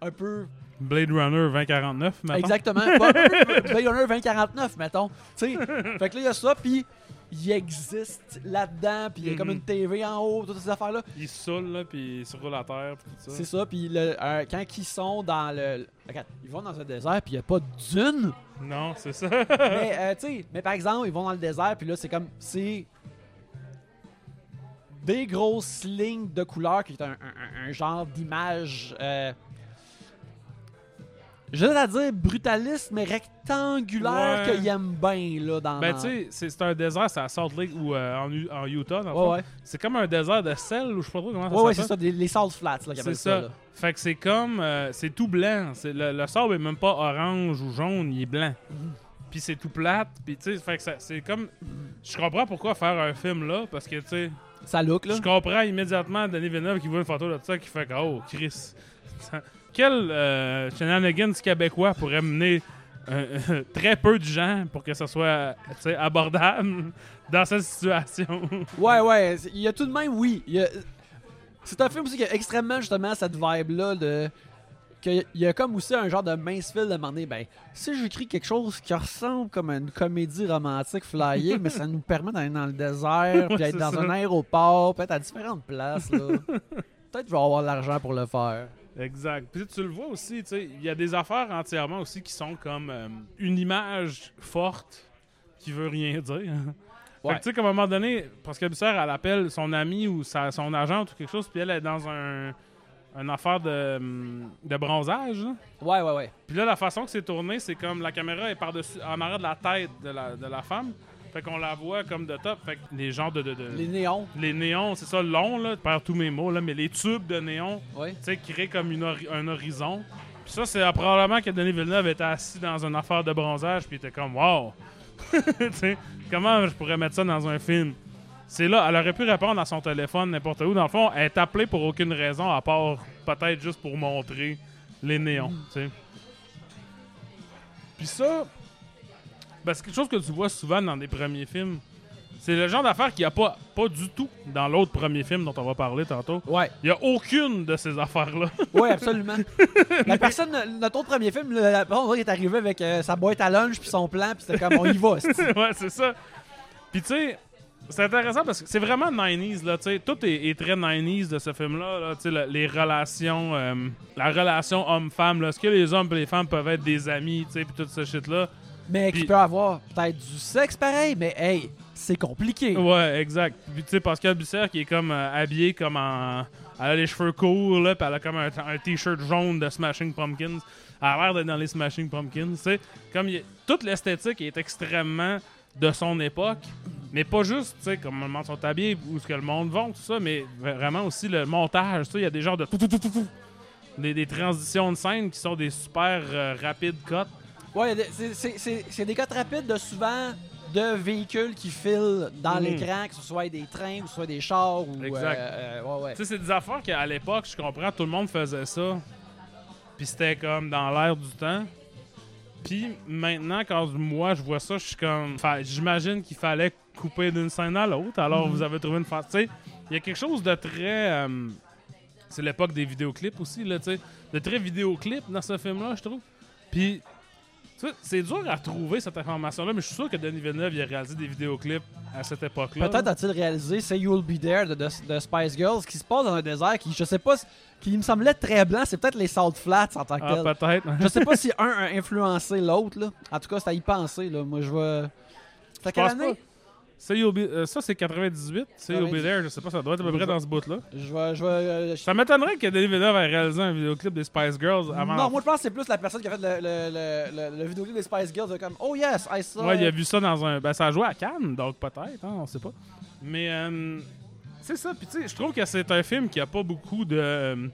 un peu... Blade Runner 2049, maintenant. Exactement. Blade Runner 2049, mettons. Tu sais, fait que là, il y a ça, puis il existe là-dedans, puis il y a comme Mhm. une TV en haut, toutes ces affaires-là. Il se saoule, là, puis il se roule à terre, puis tout ça. C'est ça, puis euh, quand ils sont dans le... Regarde, ils vont dans un désert, puis il n'y a pas de dune. Non, c'est ça. mais, euh, tu sais, mais par exemple, ils vont dans le désert, puis là, c'est comme... C'est des grosses lignes de couleurs qui est un, un- un genre d'image... Euh, je vais dire brutaliste, mais rectangulaire Ouais. qu'il aime bien, là, dans... ben, tu sais, c'est c'est un désert, c'est à Salt Lake ou euh, en, U- en Utah, dans le Ouais, fond. ouais. C'est comme un désert de sel, ou je sais pas trop comment ça Ouais, ouais, c'est ça, des- les salt flats, là, qu'ils C'est appellent ça. ça, là. Fait que c'est comme. euh, c'est tout blanc. C'est Le, le sable est même pas orange ou jaune, il est blanc. Mhm. Puis c'est tout plate. Puis tu sais, fait que ça- c'est comme. Je comprends pourquoi faire un film là, parce que tu sais, Ça look, là. je comprends immédiatement Denis Villeneuve qui voit une photo de ça qui fait que, oh, Chris. Ça- Quel euh, shenanigans québécois pourrait mener euh, très peu de gens pour que ce soit abordable dans cette situation? Ouais, ouais. Il y a tout de même, oui. C'est un film aussi qui a extrêmement justement cette vibe-là de. qu'il y a comme aussi un genre de mince-fil de demander, ben, si j'écris quelque chose qui ressemble comme à une comédie romantique flyée, mais ça nous permet d'aller dans le désert, puis Ouais, être c'est dans ça. un aéroport, peut-être à différentes places, là. Peut-être que je vais avoir l'argent pour le faire. Exact. Puis tu le vois aussi, tu sais, il y a des affaires entièrement aussi qui sont comme euh, une image forte qui veut rien dire. Fait que tu sais, comme à un moment donné, parce que Bussière, elle appelle son ami ou sa- son agente ou quelque chose, puis elle est dans un, une affaire de, hum, de bronzage. là. Ouais, ouais, ouais. Puis là, la façon que c'est tourné, c'est comme la caméra est par-dessus, en arrière de la tête de la, de la femme. Fait qu'on la voit comme de top. Fait que les genres de. de- de- Les néons. les néons, c'est ça, long, là, je perds tous mes mots, là, mais les tubes de néon, Ouais. tu sais, créent comme une un horizon. Puis ça, c'est euh, probablement que Denis Villeneuve était assis dans une affaire de bronzage, puis il était comme, wow! Comment je pourrais mettre ça dans un film? C'est là, elle aurait pu répondre à son téléphone n'importe où. Dans le fond, elle est appelée pour aucune raison, à part peut-être juste pour montrer les néons, tu sais. Puis ça, ben, c'est quelque chose que tu vois souvent dans des premiers films. C'est le genre d'affaire qu'il n'y a pas, pas du tout dans l'autre premier film dont on va parler tantôt. Ouais. Il n'y a aucune de ces affaires-là. Ouais, absolument. la personne, notre autre premier film, la personne, est arrivé avec euh, sa boîte à lunch puis son plan, puis c'était comme on y va. c'est- ouais, c'est ça. Puis tu sais, c'est intéressant parce que c'est vraiment 90s, là, tu sais. Tout est, est très 90s de ce film-là, là, tu sais, le- les relations, euh, la relation homme-femme, là. Est-ce que les hommes et les femmes peuvent être des amis, tu sais, puis tout ce shit-là? Mais qui peut avoir peut-être du sexe pareil, mais hey, c'est compliqué. Ouais, exact. Puis tu sais, Pascal Busser qui est comme euh, habillé comme en. Elle a les cheveux courts, là, puis elle a comme un, un t-shirt jaune de Smashing Pumpkins. Elle a l'air d'être dans les Smashing Pumpkins, tu sais. Comme il- toute l'esthétique est extrêmement de son époque, mais pas juste, tu sais, comme le monde sont habillés, où ce que le monde va, tout ça, mais vraiment aussi le montage, tu sais, il y a des genres de des transitions de scène qui sont des super euh, rapides cuts. Ouais, c'est- c'est- c'est c'est des cotes rapides de souvent de véhicules qui filent dans Mhm. l'écran, que ce soit des trains, que ce soit des chars ou. Exact. euh, euh, ouais, ouais. Tu sais, c'est des affaires qu'à l'époque, je comprends, tout le monde faisait ça. Puis c'était comme dans l'air du temps. Puis maintenant, quand moi je vois ça, je suis comme. Enfin, j'imagine qu'il fallait couper d'une scène à l'autre. Alors vous avez trouvé une face. Tu sais, il y a quelque chose de très. euh, c'est l'époque des vidéoclips aussi, là, tu sais. De très vidéoclip dans ce film-là, je trouve. Puis. C'est dur à trouver cette information-là, mais je suis sûr que Denis Villeneuve il a réalisé des vidéoclips à cette époque-là. Peut-être a-t-il réalisé Say You'll Be There de, de- de Spice Girls qui se passe dans un désert qui, je sais pas, qui me semblait très blanc. C'est peut-être les Salt Flats en tant que Ah, tel. peut-être. Je sais pas si un a influencé l'autre. En tout cas, c'est à y penser. Là. Moi, je vais. C'était quelle année pas. Say You'll Be- euh, ça, c'est 98. Say You'll Be 98. There, je sais pas, ça doit être à peu près dans ce bout-là. Je vais. Je vais euh, je- Ça m'étonnerait que Denis Villeneuve ait réalisé un vidéoclip des Spice Girls avant. Non, moi je pense que c'est plus la personne qui a fait le, le, le, le, le vidéoclip des Spice Girls. de comme, oh yes, I saw. Ouais, il a vu ça dans un. Ben, ça a joué à Cannes, donc peut-être, hein, on sait pas. Mais, euh, c'est ça. Puis, tu sais, je trouve que c'est un film qui a pas beaucoup de.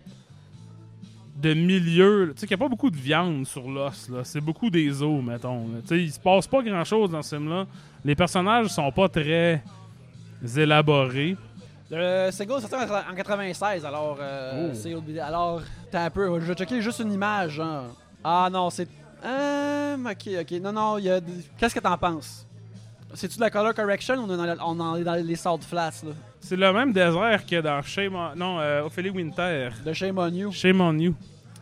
Euh, de milieu. Tu sais, qu'il n'y a pas beaucoup de viande sur l'os, là. C'est beaucoup des os, mettons. Tu sais, il se passe pas grand-chose dans ce film-là. Les personnages sont pas très élaborés. Le single est sorti en en 96, alors. Euh, Oh. Alors, t'as un peu. Je vais checker juste une image, genre. Ah non, c'est. Euh, ok, ok. Non, non, il y a. des- Qu'est-ce que t'en penses? C'est-tu de la color correction ou on est dans, le- on est dans les Flats, là? C'est le même désert que dans Shame on... Non, euh, Ophélie Winter. De Shame on You. Shame on You.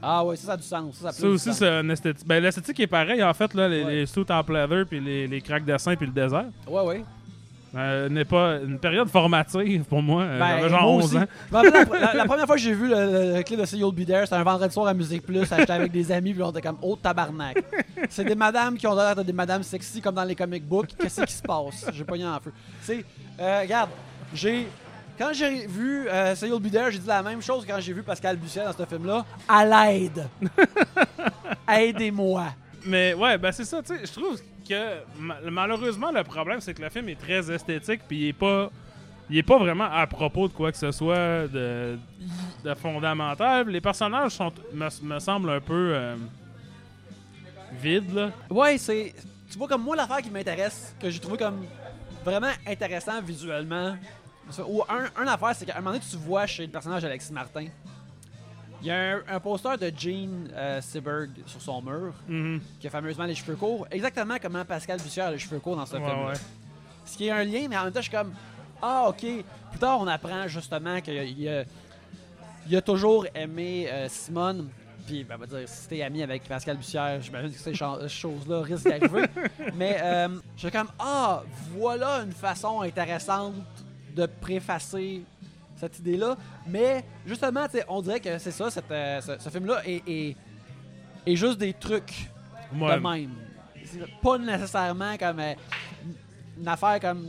Ah ouais, ça, ça a du sens. Ça, ça Ça aussi, c'est un esthétique. Ben, l'esthétique est pareil, en fait, là, les, Ouais. les suits en leather, puis les, les craques de sein, puis le désert. Ouais, ouais. Euh, n'est pas une période formative pour moi. Euh, Ben, J'avais genre moi 11 aussi. ans. Rappelle la, la- la première fois que j'ai vu le, le- clip de See You'll Be There, c'était un vendredi soir à Musique Plus, j'étais avec des amis, puis on était comme oh tabarnak. C'est des madames qui ont l'air de des madames sexy comme dans les comic books. Qu'est-ce qui se passe? J'ai pas en feu. C'est, euh, regarde, j'ai quand j'ai vu euh, Be There, j'ai dit la même chose quand j'ai vu Pascal Bussier dans ce film-là. À l'aide. Aidez-moi. Mais ouais, ben c'est ça, tu sais, je trouve que ma- malheureusement, le problème, c'est que le film est très esthétique, puis il est pas. Il est pas vraiment à propos de quoi que ce soit de, de fondamental. Les personnages sont, me, me semblent un peu euh, vides, là. Ouais, c'est. Tu vois, comme moi, l'affaire qui m'intéresse, que j'ai trouvé comme vraiment intéressant visuellement, ou un, un affaire, c'est qu'à un moment donné, tu vois chez le personnage d'Alexis Martin, il y a un, un poster de Gene euh, Seberg sur son mur, Mhm. qui a fameusement les cheveux courts, exactement comment Pascal Bussière a les cheveux courts dans ce Ouais, film. ouais. Ce qui est un lien, mais en même temps, je suis comme Ah, ok. Plus tard, on apprend justement qu'il a, toujours aimé euh, Simone. Puis, ben, on va dire, si t'es ami avec Pascal Bussière, j'imagine que ces cha- choses-là risquent d'arriver. mais euh, je suis comme Ah, voilà une façon intéressante de préfacer cette idée-là. Mais justement, on dirait que c'est ça, cette, euh, ce, ce film-là est, est- est juste des trucs Ouais. de même. Pas nécessairement comme euh, une affaire comme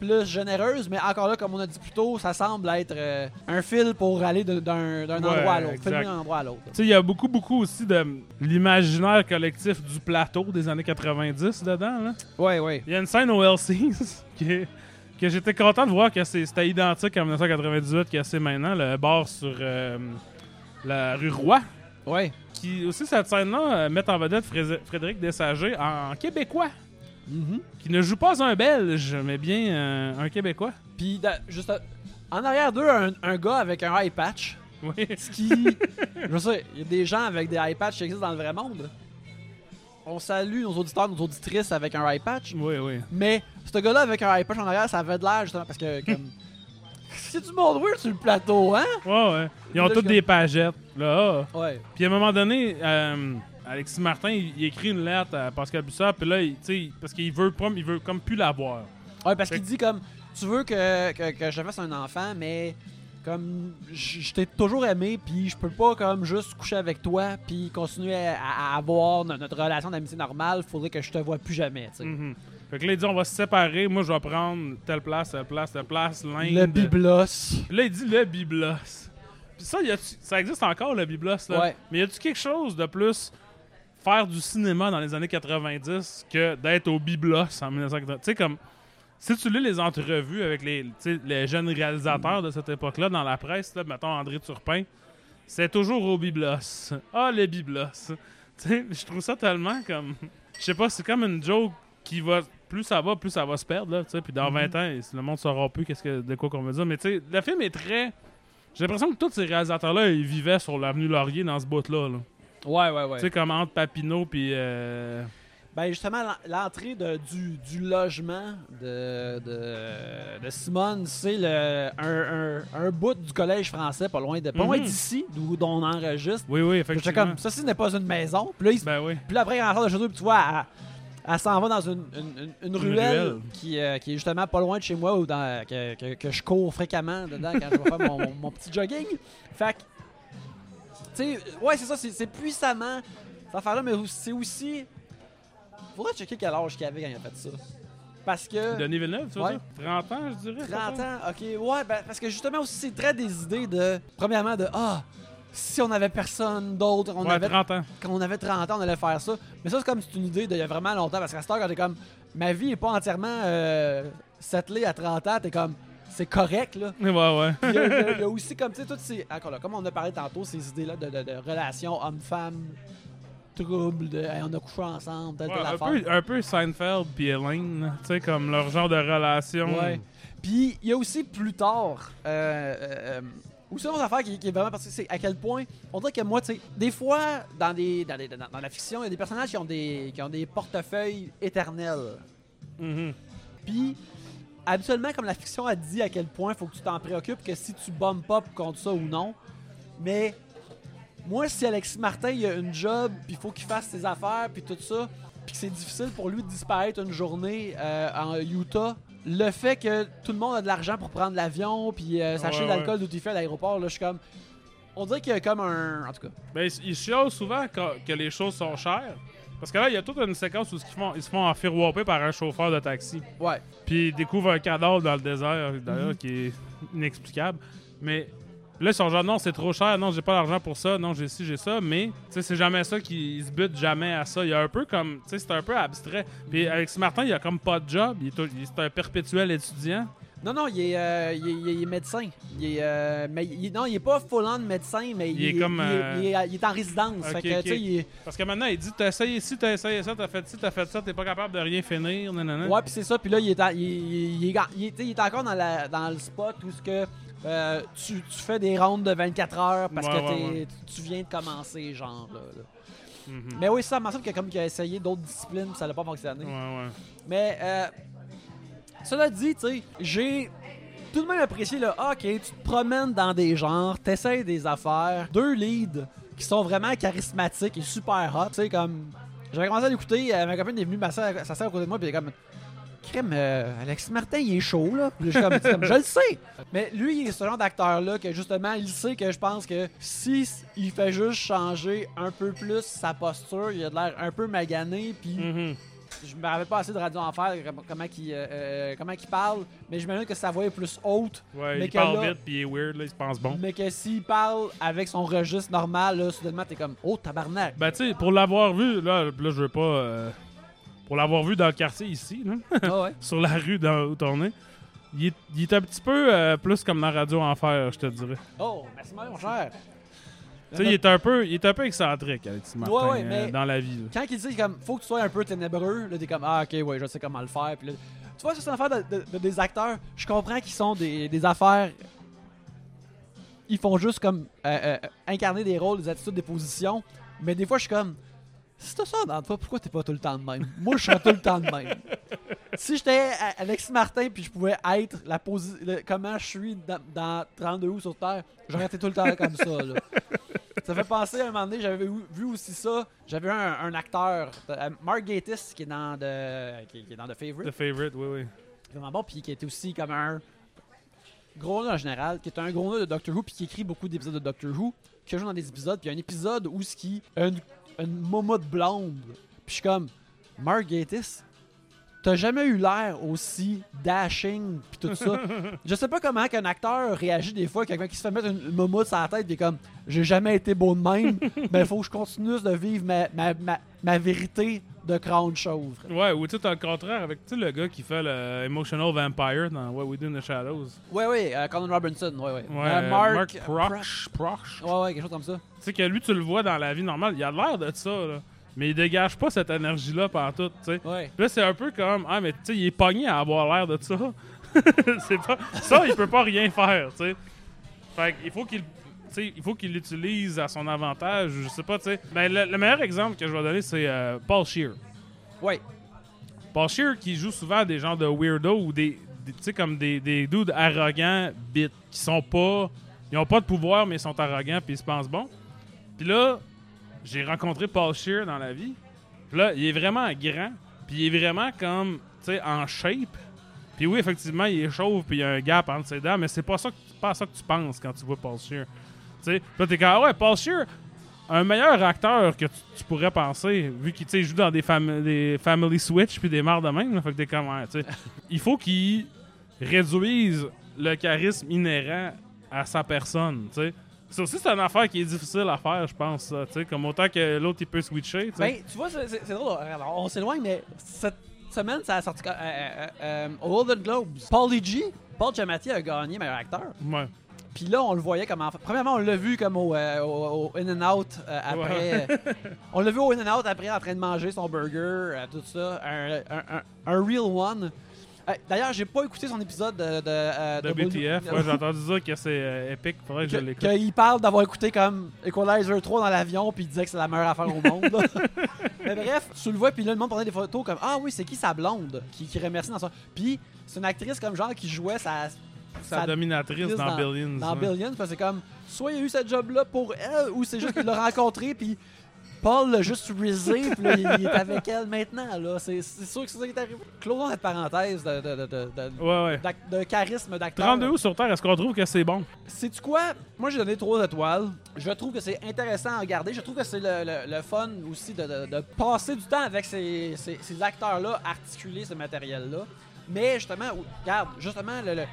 plus généreuse, mais encore là, comme on a dit plus tôt, ça semble être euh, un fil pour aller d'un Ouais, endroit à l'autre, d'un endroit à il y a beaucoup, beaucoup aussi de l'imaginaire collectif du plateau des années 90 dedans. Là. Ouais, ouais. Il y a une scène au LC's qui est- que j'étais content de voir que c'était identique en 1998 que c'est maintenant, le bar sur euh, la rue Roy. Ouais. Qui aussi, cette scène-là, euh, met en vedette Fré- Frédéric Dessager en québécois. Mhm. Qui ne joue pas un Belge, mais bien euh, un Québécois. Puis, juste en arrière d'eux, un, un gars avec un eye patch. Oui. Ce qui. je sais, il y a des gens avec des eye patch qui existent dans le vrai monde. On salue nos auditeurs, nos auditrices avec un eye patch. Oui, oui. Mais ce gars-là avec un eye patch en arrière, ça avait de l'air justement parce que. comme... C'est du monde weird sur le plateau, hein? Ouais, ouais. Ils ont toutes des pagettes. Là. Ouais. Puis à un moment donné, euh, Alexis Martin, il, il écrit une lettre à Pascal Bussard, puis là, tu sais, parce qu'il veut, il veut comme plus la voir. Ouais, parce qu'il dit comme tu veux que, que, que je fasse un enfant, mais comme je t'ai toujours aimé, puis je peux pas comme juste coucher avec toi, puis continuer à, à avoir no- notre relation d'amitié normale. Faudrait que je te vois plus jamais. tu sais. Mhm. Fait que là, il dit on va se séparer. Moi, je vais prendre telle place, telle place, telle place, l'Inde. Le biblos. Puis là, il dit le biblos. Puis ça, y a-tu- ça existe encore, le biblos, là? Ouais. Mais y a-tu quelque chose de plus faire du cinéma dans les années 90 que d'être au biblos en 1990? Tu sais, comme. Si tu lis les entrevues avec les, les jeunes réalisateurs de cette époque-là dans la presse, là, mettons André Turpin, c'est toujours au biblos. Ah, le biblos. Je trouve ça tellement comme. Je sais pas, c'est comme une joke qui va. Plus ça va, plus ça va se perdre, là. Puis dans 20 ans, le monde saura plus qu'est-ce que, de quoi qu'on veut dire. Mais tu sais, le film est très. J'ai l'impression que tous ces réalisateurs-là, ils vivaient sur l'avenue Laurier dans ce bout-là. là. Ouais, ouais, ouais. Tu sais, comme entre Papineau puis. euh, Ben justement, l'en- l'entrée de- du, du logement de, de, de Simone, c'est le un, un, un bout du collège français, pas loin de pas loin Mhm. d'ici, d'où on enregistre. Oui, oui, effectivement. comme, ça, ce n'est pas une maison. Puis là, il se Ben oui. Puis là, après, elle sort de chez eux, puis tu vois, elle, elle s'en va dans une, une, une- une ruelle, ruelle. Qui, euh, qui est justement pas loin de chez moi, ou dans, que, que- que je cours fréquemment dedans quand je vais faire mon, mon- petit jogging. Fait que, tu sais, ouais, c'est ça, c'est c'est puissamment cette affaire-là, mais c'est aussi. Faudrait checker quel âge qu'il avait quand il a fait ça? Parce que. Denis Villeneuve, tu vois Ouais. ça? 30 ans, je dirais. 30 ça? ans, ok, ouais, ben, parce que justement aussi, c'est très des idées de. Premièrement, de Ah, si on avait personne d'autre, on Ouais, avait 30 ans. quand on avait 30 ans, on allait faire ça. Mais ça, c'est comme c'est une idée d'il y a vraiment longtemps. Parce qu'à cette heure, quand t'es comme, ma vie est pas entièrement euh, settlée à 30 ans, t'es comme, c'est correct, là. Ouais, ouais. Y a- il y a aussi, comme, tu sais, toutes ces. Encore là, comme on a parlé tantôt, ces idées-là de, de, de relations homme-femme, troubles, de, hey, on a couché ensemble, telle, Ouais, telle un, affaire. peu, un peu Seinfeld puis Elaine, tu sais, comme leur genre de relation. Ouais. Puis il y a aussi plus tard, euh, euh, euh, aussi une affaire qui, qui est vraiment parce que c'est à quel point on dirait que moi, tu sais, des fois dans des dans, des- dans- dans la fiction, il y a des personnages qui ont des qui ont des portefeuilles éternels. Mhm. Puis habituellement, comme la fiction a dit à quel point il faut que tu t'en préoccupes que si tu bump up contre ça ou non. Mais moi, si Alexis Martin il a une job, puis il faut qu'il fasse ses affaires, puis tout ça, puis que c'est difficile pour lui de disparaître une journée euh, en Utah, le fait que tout le monde a de l'argent pour prendre l'avion, puis euh, s'acheter Ouais, de l'alcool d'où il fait à l'aéroport, là, je suis comme. On dirait qu'il y a comme un. En tout cas. Ben, ils- chialent souvent que, les choses sont chères. Parce que là, il y a toute une séquence où ils se font, ils se font enfirouaper par un chauffeur de taxi. Ouais. Puis ils découvrent un cadavre dans le désert, d'ailleurs, Mhm. qui est inexplicable. Mais là, ils sont genre, non, c'est trop cher, non, j'ai pas l'argent pour ça, non, j'ai ci, j'ai ça. Mais, tu sais, c'est jamais ça qu'ils se butent jamais à ça. Il y a un peu comme, tu sais, c'est un peu abstrait. Puis Alexis Martin, il a comme pas de job, il est, c'est un perpétuel étudiant. Non, non, il est, euh, il est, il médecin. Il est, euh, mais il- non, il est pas full-on médecin, mais il, Il est comme, il euh, il est- en résidence. Fait que, Parce que maintenant, il dit, t'as essayé ci, t'as essayé ça, t'as fait ci, t'as fait ça, t'es pas capable de rien finir, nanana. Ouais, puis c'est ça. Puis là, il est, en- il, est, il encore dans, la, dans le spot où ce que, euh, tu, tu fais des rondes de 24 heures parce Ouais, que ouais, tu viens de commencer, genre. Là, là. Mhm. Mais oui, ça, il me semble que comme qu'il a essayé d'autres disciplines, ça n'a pas fonctionné. Mais euh, cela dit, tu sais, j'ai tout de même apprécié le ah, ok, tu te promènes dans des genres, t'essayes des affaires, deux leads qui sont vraiment charismatiques et super hot, tu sais, comme. J'avais commencé à l'écouter, euh, ma copine est venue m'asseoir à côté de moi, puis elle est comme. Crème, euh, Alexis Martin, il est chaud, là. Puis je, comme, je le sais. Mais lui, il est ce genre d'acteur-là que justement, il sait que je pense que si il fait juste changer un peu plus sa posture, il a de l'air un peu magané, puis Mhm. je me rappelle pas assez de Radio Enfer, comment, comment, il, euh, euh, comment il parle, mais j'imagine que sa voix est plus haute. Ouais, Mais il que parle là- vite puis il est weird, là, il se pense bon. Mais que s'il parle avec son registre normal, là, soudainement, t'es comme, oh, tabarnak. Ben, tu sais, pour l'avoir vu, là, là je veux pas. euh, pour l'avoir vu dans le quartier ici, là, Ah ouais. sur la rue dans, où on est, il est, il est un petit peu euh, plus comme dans Radio Enfer, je te dirais. Oh, merci, mon cher. Tu sais, il est un peu, il est un peu excentrique, Alexis Martin, Ouais, ouais, euh, mais- dans la vie. là. Quand il dit comme faut que tu sois un peu ténébreux, là t'es comme ah ok ouais je sais comment le faire. Puis là, tu vois ça c'est une affaire de, de- de- des acteurs. Je comprends qu'ils sont des, des affaires. Ils font juste comme euh, euh, incarner des rôles, des attitudes, des positions. Mais des fois je suis comme si t'as ça dans toi, pourquoi t'es pas tout le temps de même? Moi je serais tout le temps de même. Si j'étais Alexis Martin puis je pouvais être la posi le- comment je suis dans, dans 32 août sur Terre, j'aurais été tout le temps comme ça. Là. Ça fait penser à un moment donné, j'avais vu, aussi ça. J'avais un, un acteur, euh, Mark Gatiss, qui est dans The, qui, qui est dans The Favorite, The favorite, oui, oui. qui est vraiment bon, puis qui était aussi comme un gros nœud en général, qui est un gros nœud de Doctor Who, puis qui écrit beaucoup d'épisodes de Doctor Who, qui joue dans des épisodes, puis il y a un épisode où ce qui une, une momotte blonde, puis je suis comme, Mark t'as jamais eu l'air aussi dashing, puis tout ça. je sais pas comment qu'un acteur réagit des fois, quelqu'un qui se fait mettre une, une momotte sur la tête, puis comme, j'ai jamais été beau de même, mais il faut que je continue de vivre ma, ma, ma, ma vérité de crâne chauve. Ouais, ou tu sais, t'as le contraire avec le gars qui fait le Emotional Vampire dans What We Do in the Shadows. Ouais, ouais, euh, Conan Robinson, ouais, ouais. Ouais, Euh, Mark, Mark, Pro- Proch. Proch. Ouais, ouais, quelque chose comme ça. Tu sais que lui, tu le vois dans la vie normale, il a l'air de ça, là. Mais il dégage pas cette énergie-là par tout, tu sais. Ouais. Là, c'est un peu comme, ah, mais tu sais, il est pogné à avoir l'air de ça. c'est pas, ça, il peut pas rien faire, tu sais. Fait qu'il faut qu'il, il faut qu'il l'utilise à son avantage, je sais pas, tu sais. Ben, le, le meilleur exemple que je vais donner, c'est euh, Paul Shear. Ouais. Paul Shear qui joue souvent des genres de weirdo ou des, des- tu sais, comme des, des dudes arrogants, bit, qui sont pas, ils ont pas de pouvoir, mais ils sont arrogants puis ils se pensent bons. Puis là, j'ai rencontré Paul Shear dans la vie. Puis là, il est vraiment grand, puis il est vraiment comme, tu sais, en shape. Puis oui, effectivement, il est chauve, puis il y a un gap entre ses dents, mais c'est pas ça que, pas ça que tu penses quand tu vois Paul Shear. Tu sais, là, t'es comme, ah ouais, Paul Shear, un meilleur acteur que tu, pourrais penser, vu qu'il joue dans des, des Family Switch puis des marres de même, là, fait que t'es comme, sais. il faut qu'il réduise le charisme inhérent à sa personne, tu sais. Ça aussi, c'est une affaire qui est difficile à faire, je pense, tu sais, comme autant que l'autre, il peut switcher, tu sais. Ben, tu vois, c'est drôle. Alors, on s'éloigne, mais cette semaine, ça a sorti euh, euh, euh, au Golden Globes. Paul G. Paul Giamatti a gagné meilleur acteur. Ouais. Puis là, on le voyait comme en... Premièrement, on l'a vu comme au, euh, au- au In-N-Out euh, après... on l'a vu au In-N-Out après en train de manger son burger, euh, tout ça. Un, un, un- un real one. D'ailleurs, j'ai pas écouté son épisode de... De, euh, De BTF, ouais, j'ai entendu dire que c'est euh, épique, faudrait que je que- l'écoute. qu'il parle d'avoir écouté comme Equalizer 3 dans l'avion puis il disait que c'est la meilleure affaire au monde. là. Mais bref, tu le vois puis là le monde prenait des photos comme ah oui, c'est qui sa blonde qui, qui remercie dans ça. Puis c'est une actrice comme genre qui jouait sa Sa sa- dominatrice dans, dans- Billions. dans. Billions parce que c'est comme soit il a eu cette job là pour elle ou c'est juste qu'il l'a rencontré puis Paul l'a juste risé puis là, il, est avec elle maintenant là. C'est c'est sûr que c'est ça qui est arrivé. Closons cette parenthèse de, de, de, de, de- Ouais, ouais. d'ac- de charisme d'acteur. 32 août sur Terre, est-ce qu'on trouve que c'est bon? Sais-tu quoi? Moi, j'ai donné 3 étoiles. Je trouve que c'est intéressant à regarder. Je trouve que c'est le, le- le fun aussi de, de- de passer du temps avec ces, ces- ces acteurs-là, articuler ce matériel-là. Mais justement, ou- regarde, justement, le- le-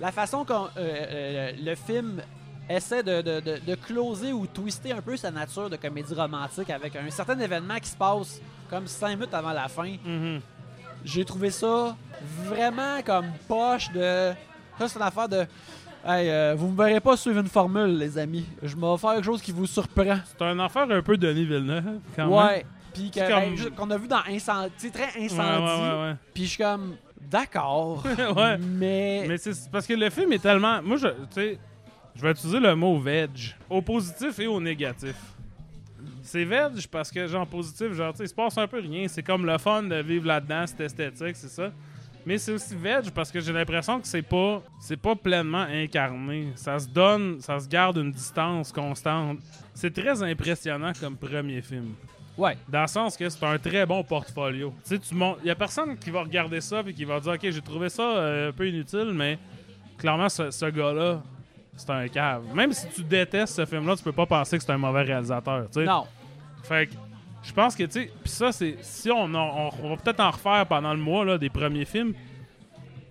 la façon qu'on euh, euh, le film essaie de, de- de- de closer ou twister un peu sa nature de comédie romantique avec un certain événement qui se passe comme 5 minutes avant la fin. Mhm. J'ai trouvé ça vraiment comme poche de. Ça, c'est une affaire de. Hey, euh, vous me verrez pas suivre une formule, les amis. Je vais faire quelque chose qui vous surprend. C'est un affaire un peu Denis Villeneuve, quand même. ouais. Puis comme- ben, juste qu'on a vu dans Incendie. Très incendie. ouais, ouais, Puis je suis comme. D'accord. Mais. Mais c'est parce que le film est tellement. Moi, je, tu sais, je vais utiliser le mot veg, au positif et au négatif. C'est veg parce que, genre, positif, genre, tu sais, il se passe un peu rien. C'est comme le fun de vivre là-dedans, c'est esthétique, c'est ça. Mais c'est aussi veg parce que j'ai l'impression que c'est pas c'est pas pleinement incarné. Ça se donne, ça se garde une distance constante. C'est très impressionnant comme premier film. Ouais. Dans le sens que c'est un très bon portfolio. Tu sais, tu montes. Il y a personne qui va regarder ça et qui va dire Ok, j'ai trouvé ça euh, un peu inutile, mais clairement, ce, ce gars-là, c'est un cave. Même si tu détestes ce film-là, tu peux pas penser que c'est un mauvais réalisateur. tu sais. Non. Fait que je pense que, tu sais, puis ça, c'est. Si on, en- on, on va peut-être en refaire pendant le mois là, des premiers films,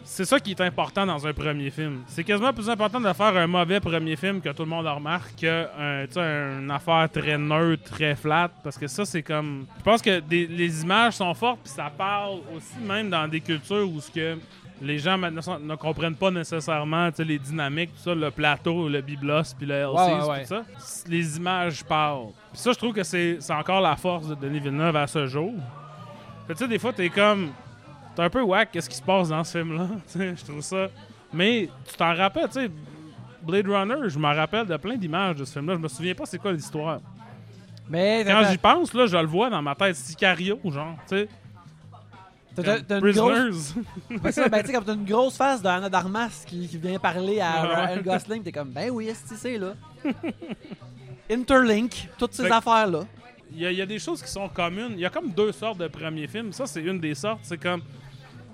c'est ça qui est important dans un premier film. C'est quasiment plus important de faire un mauvais premier film que tout le monde en remarque que un, tu sais, une affaire très neutre, très flat. Parce que ça, c'est comme. Je pense que des- les images sont fortes, puis ça parle aussi même dans des cultures où ce que. Les gens maintenant ne comprennent pas nécessairement les dynamiques, tout ça, le plateau, le biblos, puis le LCs, Ouais, ouais, ouais. tout ça. Les images parlent. Puis ça, je trouve que c'est encore la force de Denis Villeneuve à ce jour. Tu sais, des fois, t'es comme. T'es un peu whack, qu'est-ce qui se passe dans ce film-là? Je trouve ça. Mais tu t'en rappelles, tu sais. Blade Runner, je m'en rappelle de plein d'images de ce film-là. Je me souviens pas c'est quoi l'histoire. Mais Quand j'y pense, là, je le vois dans ma tête. Sicario, genre, tu sais. T'as- une grosse... Prisoners. Ben, ça, ben, tu sais, comme t'as une grosse face de Anna Darmas qui, qui vient parler à Ouais. Ryan Gosling, t'es comme, ben oui, est-ce que c'est là? Interlink, toutes ces Fait que- affaires-là. Il y, a, il y a des choses qui sont communes. Il y a comme deux sortes de premiers films. Ça, c'est une des sortes. C'est comme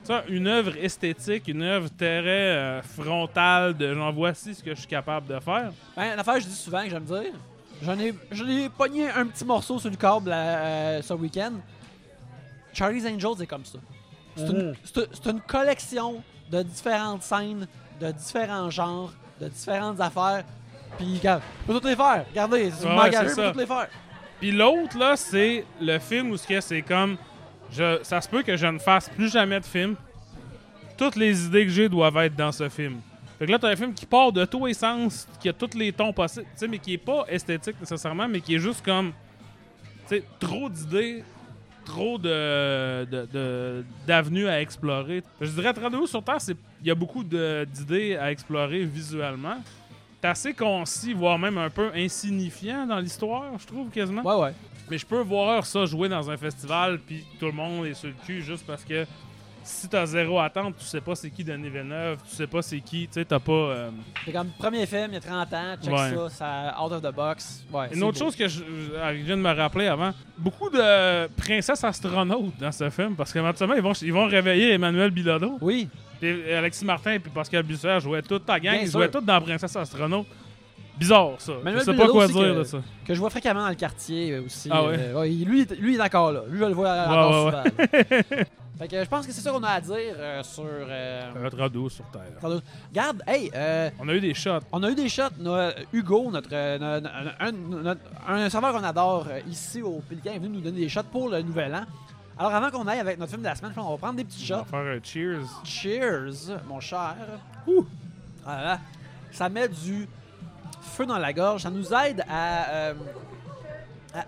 ça, une œuvre esthétique, une œuvre très euh, frontale de genre voici ce que je suis capable de faire. Ben, une affaire que je dis souvent que j'aime dire, j'en ai, j'en ai pogné un petit morceau sur le câble euh, ce week-end. Charlie's Angels est comme ça. C'est une, c'est- c'est une collection de différentes scènes, de différents genres, de différentes affaires. Puis, regarde, je peux toutes les faire. Regardez, si vous Ouais, c'est je peux toutes les faire. Puis l'autre, là, c'est le film où c'est comme. Je, ça se peut que je ne fasse plus jamais de film. Toutes les idées que j'ai doivent être dans ce film. Fait que là, t'as un film qui part de tous les sens, qui a tous les tons possibles, mais qui est pas esthétique nécessairement, mais qui est juste comme. Tu sais, trop d'idées, trop de, d'avenues à explorer. Je dirais, Rendez-vous sur Terre, c'est- il y a beaucoup d'idées à explorer visuellement. C'est assez concis, voire même un peu insignifiant dans l'histoire, je trouve, quasiment. Ouais, ouais. Mais je peux voir ça jouer dans un festival, puis tout le monde est sur le cul juste parce que si t'as zéro attente, tu sais pas c'est qui Denis Villeneuve, tu sais pas c'est qui, tu sais, t'as pas. euh, C'est comme premier film, il y a 30 ans, check Ouais. ça, ça out of the box. Ouais, Une autre beau. chose que je, viens de me rappeler avant, beaucoup de princesses astronautes dans ce film, parce que maintenant ils vont, ils vont réveiller Emmanuel Bilodeau. Oui, Puis Alexis Martin et Pascal Busser jouaient toute ta gang, Bien ils sûr. jouaient tous dans Princesse astronaute. Bizarre ça. Emmanuel je sais pas quoi dire que- de ça. que je vois fréquemment dans le quartier euh, aussi. Ah ouais? Euh, ouais, lui, il- lui, il est d'accord là. Lui, je le vois encore ouais, souvent. là. fait que je pense que c'est ça qu'on a à dire euh, sur. Euh, radeau sur Terre. Regarde, hey, euh, On a eu des shots. on a eu des shots. no- euh, Hugo, notre, euh, no- no- un, serveur qu'on adore euh, ici au Pélican, est venu nous donner des shots pour le nouvel an. Alors, avant qu'on aille avec notre film de la semaine, je pense qu'on va prendre des petits On shots. va faire un cheers. Cheers, mon cher. Ouh. Ah là. Ça met du feu dans la gorge. Ça nous aide à, euh,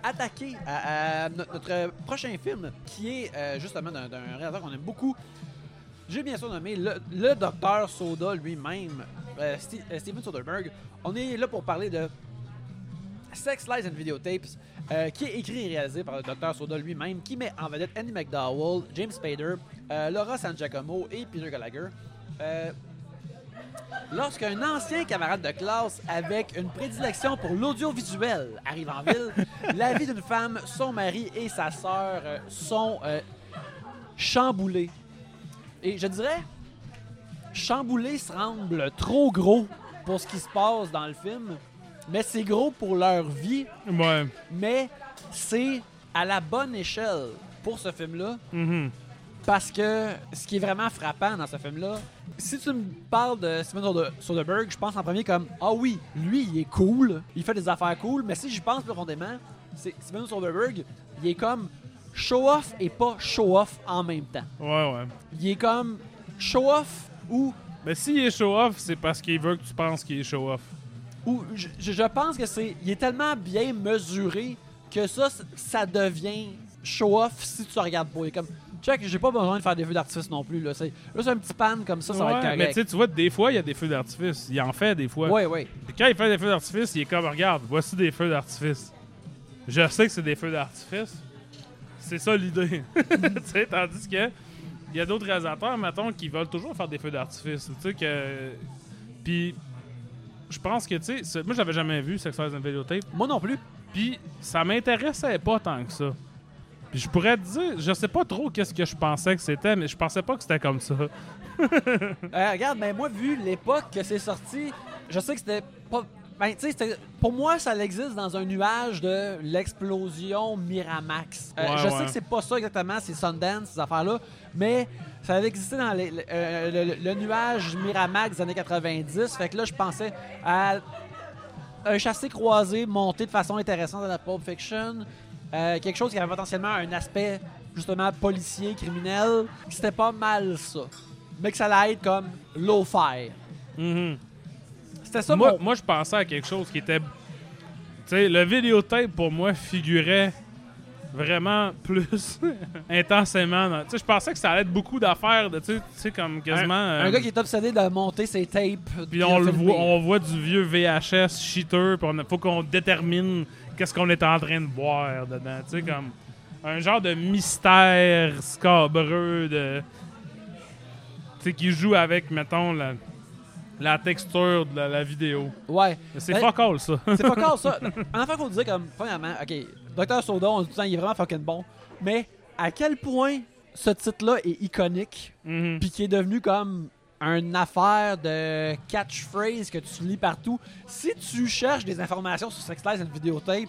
attaquer à, à no- notre prochain film, qui est euh, justement d'un réalisateur qu'on aime beaucoup. J'ai bien sûr nommé le, le docteur Soda lui-même, euh, Steven Soderbergh. On est là pour parler de Sex, Lies and Videotapes, euh, qui est écrit et réalisé par le Dr. Soda lui-même, qui met en vedette Andy McDowell, James Spader, Laura San Giacomo et Peter Gallagher. Lorsqu'un ancien camarade de classe avec une prédilection pour l'audiovisuel arrive en ville, la vie d'une femme, son mari et sa sœur euh, sont euh, chamboulés. Et je dirais, chamboulés semble trop gros pour ce qui se passe dans le film, mais c'est gros pour leur vie, Ouais. mais c'est à la bonne échelle pour ce film-là. Mhm. Parce que ce qui est vraiment frappant dans ce film-là, si tu me parles de Steven Soder- Soderbergh, je pense en premier comme Ah oui, lui, il est cool, il fait des affaires cool, mais si j'y pense profondément, c'est Steven Soderbergh, il est comme show-off et pas show-off en même temps. Ouais, ouais. Il est comme show-off ou, Mais s'il est show-off, c'est parce qu'il veut que tu penses qu'il est show-off. ou je, je- pense que c'est. Il est tellement bien mesuré que ça, ça devient show-off si tu regardes pas. Il est comme check, j'ai pas besoin de faire des feux d'artifice non plus. Là, c'est juste un petit pan comme ça, ça va être correct. mais tu sais, tu vois, des fois, il y a des feux d'artifice. Il en fait des fois. Ouais, ouais. Puis quand il fait des feux d'artifice, il est comme, regarde, voici des feux d'artifice. Je sais que c'est des feux d'artifice. C'est ça l'idée. tu sais, tandis que il y a d'autres réalisateurs, mettons, qui veulent toujours faire des feux d'artifice. Tu sais que. Puis, je pense que, tu sais, moi, j'avais jamais vu Sex Lies and Videotape. Moi non plus. Puis, ça m'intéressait pas tant que ça. Puis je pourrais te dire, je sais pas trop qu'est-ce que je pensais que c'était, mais je pensais pas que c'était comme ça. Euh, regarde, mais moi, vu l'époque que c'est sorti, je sais que c'était pas. Ben, tu sais, pour moi, ça existe dans un nuage de l'explosion Miramax. Euh, Ouais, je ouais. sais que c'est pas ça exactement, c'est Sundance, ces affaires-là, mais ça avait existé dans les- le, euh, le- le nuage Miramax des années 90. Fait que là, je pensais à un chassé croisé monté de façon intéressante dans la Pulp Fiction. Euh, quelque chose qui avait potentiellement un aspect justement policier, criminel. C'était pas mal ça. Mais que ça allait être comme low-fi. Mhm. C'était ça moi, mon- moi, je pensais à quelque chose qui était. Tu sais, le vidéotape pour moi figurait vraiment plus intensément. dans- Tu sais, je pensais que ça allait être beaucoup d'affaires, de, tu sais- comme quasiment. Un euh, gars qui est obsédé de monter ses tapes. Puis on le voit, on voit du vieux VHS cheater, puis il faut qu'on détermine qu'est-ce qu'on est en train de voir dedans. Tu sais, comme un genre de mystère scabreux de. Tu sais, qui joue avec, mettons, la, la texture de la, la vidéo. Ouais. C'est Ben- fuck all, ça. C'est pas encore ça. En affaire qu'on disait comme, premièrement, ok, Dr. Soda, on dit tout le temps, il est vraiment fucking bon. Mais à quel point ce titre-là est iconique, Mhm. puis qui est devenu comme une affaire de catchphrase que tu lis partout. Si tu cherches des informations sur Sex Lies et vidéotape,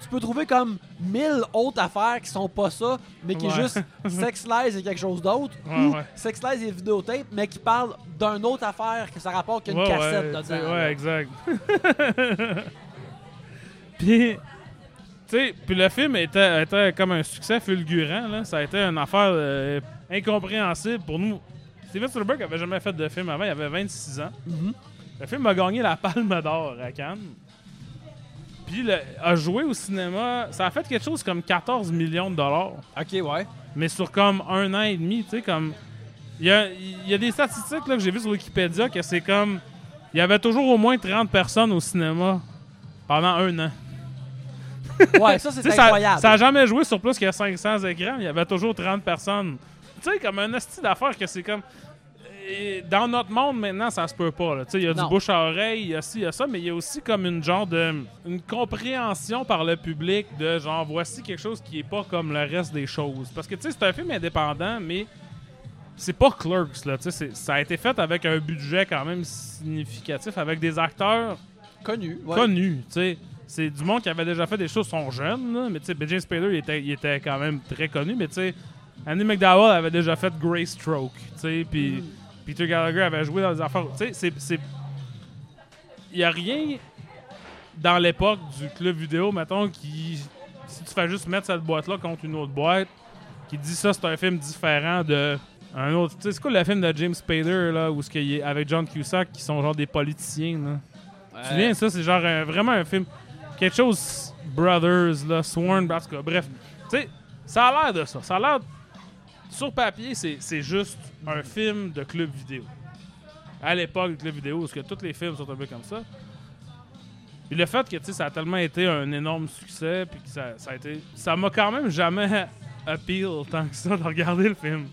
tu peux trouver comme mille autres affaires qui sont pas ça, mais qui Ouais. est juste Sex Lies et quelque chose d'autre, Ouais, ou ouais. Sex Lies et vidéotape, mais qui parle d'une autre affaire que ça rapporte qu'une cassette ouais, dedans. Ouais, exact. puis, tu puis le film était, était comme un succès fulgurant. Là. Ça a été une affaire euh, incompréhensible pour nous. Steven Spielberg avait jamais fait de film avant, il avait 26 ans. Mhm. Le film a gagné la Palme d'Or à Cannes. Puis le- a joué au cinéma. Ça a fait quelque chose comme 14 millions de dollars. Ok, ouais. Mais sur comme un an et demi, tu sais, comme. Il y a, il y a des statistiques là, que j'ai vues sur Wikipédia que c'est comme. Il y avait toujours au moins 30 personnes au cinéma pendant un an. Ouais, ça c'est incroyable. ça a jamais joué sur plus que 500 écrans, il y avait toujours 30 personnes. Tu sais, comme un hostie d'affaires que c'est comme. Et Dans notre monde maintenant, ça se peut pas. Il y a Non. du bouche à oreille, il y a ci, il y a ça, mais il y a aussi comme une genre de. une compréhension par le public de genre, voici quelque chose qui est pas comme le reste des choses. Parce que tu sais, c'est un film indépendant, mais c'est pas Clerks, là. Ça a été fait avec un budget quand même significatif, avec des acteurs connu. Ouais. connu, tu sais. C'est du monde qui avait déjà fait des choses, sont jeunes, là, mais tu sais, James Spader, il était, il était quand même très connu, mais tu sais, Andy McDowell avait déjà fait Grey Stroke, tu sais, puis Mm. Peter Gallagher avait joué dans des affaires, tu sais, c'est-. Il y a rien dans l'époque du club vidéo, mettons, qui... Si tu fais juste mettre cette boîte-là contre une autre boîte, qui dit ça, c'est un film différent de... Un autre, tu sais, c'est quoi le film de James Spader, là, où ce qu'il est avec John Cusack, qui sont genre des politiciens, là? Tu te souviens, ça, c'est genre un- vraiment un film. Quelque chose Brothers, là, Sworn, tout cas, bref. Tu sais, ça a l'air de ça. Ça a l'air. Sur papier, c'est juste un film de club vidéo. À l'époque du club vidéo, parce que tous les films sont un peu comme ça. Puis le fait que ça a tellement été un énorme succès, puis que ça, ça a été. Ça m'a quand même jamais appeal tant que ça de regarder le film.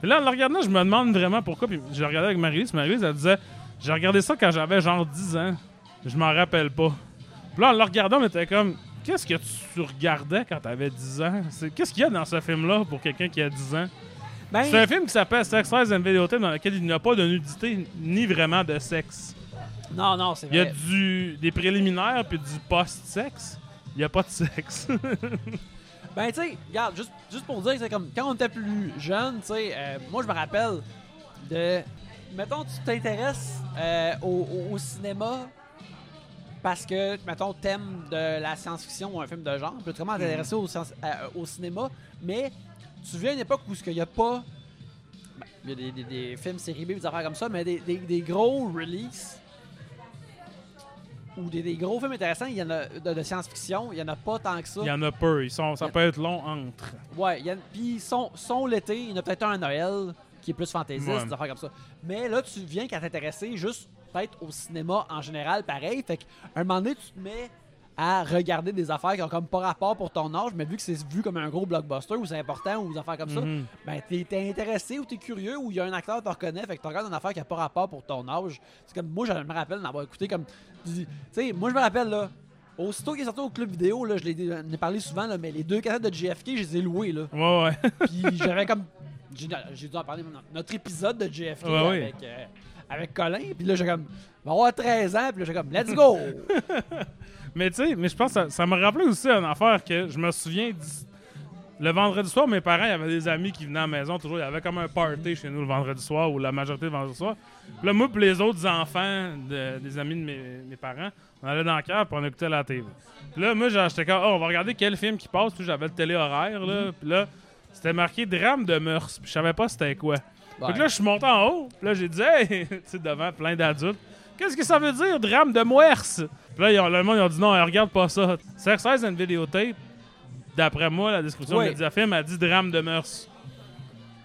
Puis là, en le regardant, je me demande vraiment pourquoi. Puis je regardais avec Marie-Lise. Marie-Lise, elle disait J'ai regardé ça quand j'avais genre 10 ans. Je m'en rappelle pas. Puis là, en le regardant, on était comme Qu'est-ce que tu regardais quand t'avais 10 ans? C'est- Qu'est-ce qu'il y a dans ce film-là pour quelqu'un qui a 10 ans? Ben, C'est un film qui s'appelle Sex, Lies and Videotape dans lequel il n'y a pas de nudité ni vraiment de sexe. non, non, c'est Il y a vrai. du, des préliminaires puis du post-sexe. Il n'y a pas de sexe. Ben, tu sais, regarde, juste, juste pour dire, c'est comme quand on était plus jeune, tu sais, euh, moi je me rappelle de. Mettons, tu t'intéresses euh, au, au- au cinéma parce que, mettons, thème de la science-fiction ou un film de genre, tu peux vraiment t'intéresser au, science- euh, au cinéma, mais tu viens à une époque où il n'y a pas. ben, Il y a des, des- des films série B, des affaires comme ça, mais des, des- des gros releases ou des, des gros films intéressants, il y en a de, de science-fiction, il y en a pas tant que ça. Il y en a peu. Ils sont, ça peut être long entre. Ouais, il y a- puis son, son l'été, il y en a peut-être un à Noël qui est plus fantaisiste, Ouais. des affaires comme ça. Mais là, tu viens qu'à t'intéresser juste peut-être au cinéma en général, pareil. Fait qu'à un moment donné, tu te mets à regarder des affaires qui ont comme pas rapport pour ton âge, mais vu que c'est vu comme un gros blockbuster ou c'est important ou des affaires comme ça, Mhm. ben t'es intéressé ou t'es curieux ou il y a un acteur que tu reconnais, fait que tu regardes une affaire qui a pas rapport pour ton âge. C'est comme moi, je me rappelle d'avoir écouté comme. Tu sais, moi je me rappelle là, Aussitôt qu'il est sorti au club vidéo, là, je l'ai parlé souvent, là, mais les deux cassettes de JFK, je les ai louées. Là. Ouais, ouais. Puis j'avais comme. J'ai dû en parler dans notre épisode de JFK Ouais, oui. avec, euh, avec Colin. Puis là, j'ai comme. Il va avoir 13 ans, puis là, j'ai comme, let's go! Mais tu sais, mais je pense que ça, me rappelait aussi une affaire que je me souviens. Le vendredi soir, mes parents, il y avait des amis qui venaient à la maison toujours. Il y avait comme un party chez nous le vendredi soir ou la majorité du vendredi soir. Puis là, moi et les autres enfants de- des amis de mes, mes parents, on allait dans le cœur puis on écoutait la TV. Puis là, moi, j'étais comme, oh, on va regarder quel film qui passe. Puis j'avais le télé horaire, là. Puis là, c'était marqué drame de mœurs. Puis je savais pas c'était quoi. Fait que là, je suis monté en haut. Puis là, j'ai dit, hey, tu sais, devant plein d'adultes, qu'est-ce que ça veut dire, drame de mœurs? Puis là, ils ont- le monde, ils ont dit, non, regarde pas ça. Sex, Size and Videotape, d'après moi, la description Ouais. du film a dit drame de mœurs.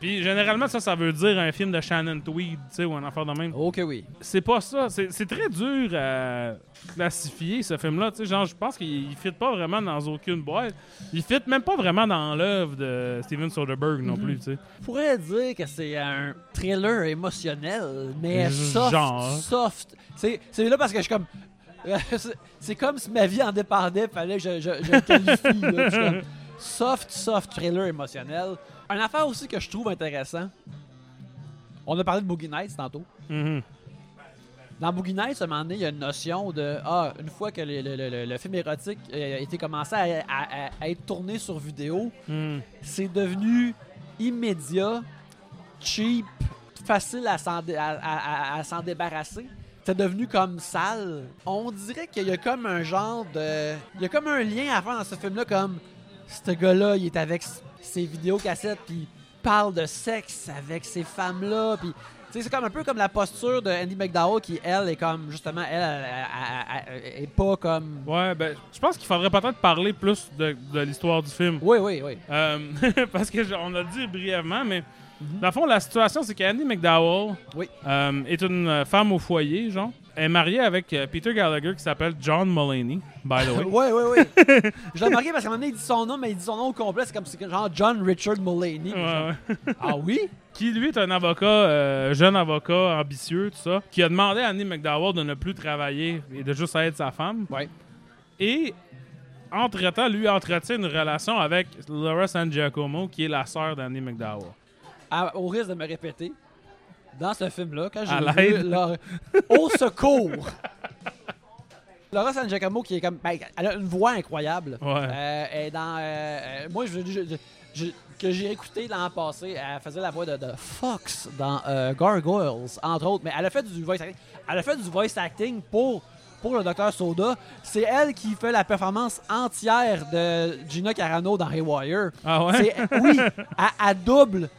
Puis généralement, ça, ça veut dire un film de Shannon Tweed, tu sais, ou un affaire de même. Ok, oui. C'est pas ça. C'est très dur à classifier, ce film-là. Tu sais, genre, je pense qu'il il fit pas vraiment dans aucune boîte. Il fit même pas vraiment dans l'œuvre de Steven Soderbergh non Mhm. plus, tu sais. Je pourrais dire que c'est un thriller émotionnel, mais soft. Genre. soft. C'est là parce que je suis comme. c'est- comme si ma vie en dépendait, fallait que je, je, je le qualifie. là. Soft, soft thriller émotionnel. Une affaire aussi que je trouve intéressant. On a parlé de Boogie Nights tantôt. Mhm. Dans Boogie Nights, à un moment donné, il y a une notion de Ah, une fois que le, le- le- le film érotique a été commencé à, à- à- à être tourné sur vidéo, Mhm. c'est devenu immédiat, cheap, facile à s'en dé- débarrasser. C'est devenu comme sale. On dirait qu'il y a comme un genre de. Il y a comme un lien à faire dans ce film-là, comme ce gars-là, il est avec ses vidéocassettes, puis parle de sexe avec ces femmes-là, puis. C'est comme un peu comme la posture de Andy McDowell qui, elle, est comme, justement, elle, elle, elle- elle- elle est pas comme... Ouais, ben, je pense qu'il faudrait peut-être parler plus de, de l'histoire du film. Oui, oui, oui. Euh, parce que je- on a dit brièvement, mais Mhm. dans le fond, la situation, c'est qu'Andy McDowell Oui. euh, est une femme au foyer, genre. Elle est mariée avec euh, Peter Gallagher qui s'appelle John Mulaney, by the way. Oui, oui, oui. Je l'ai remarqué parce qu'à un moment donné, il dit son nom, mais il dit son nom au complet. C'est comme si genre John Richard Mulaney. Ouais, ouais. Ah oui? Qui, lui, est un avocat, euh, jeune avocat, ambitieux, tout ça, qui a demandé à Andy McDowell de ne plus travailler et de juste être sa femme. Ouais. Et, entre-temps, lui entretient une relation avec Laura San Giacomo, qui est la sœur d'Andy McDowell. À- au risque de me répéter, dans ce film-là, quand j'ai vu Au secours! Laura San Giacomo, qui est comme. ben, elle a une voix incroyable. Ouais. Euh, elle est dans. euh, euh, moi, je, je- je- que j'ai écouté l'an passé, elle faisait la voix de, de Fox dans euh, Gargoyles, entre autres. Mais elle a fait du voice acting. Elle a fait du voice acting pour, pour le Dr Soda. C'est elle qui fait la performance entière de Gina Carano dans Haywire. Ah ouais? C'est- Oui, à, à double.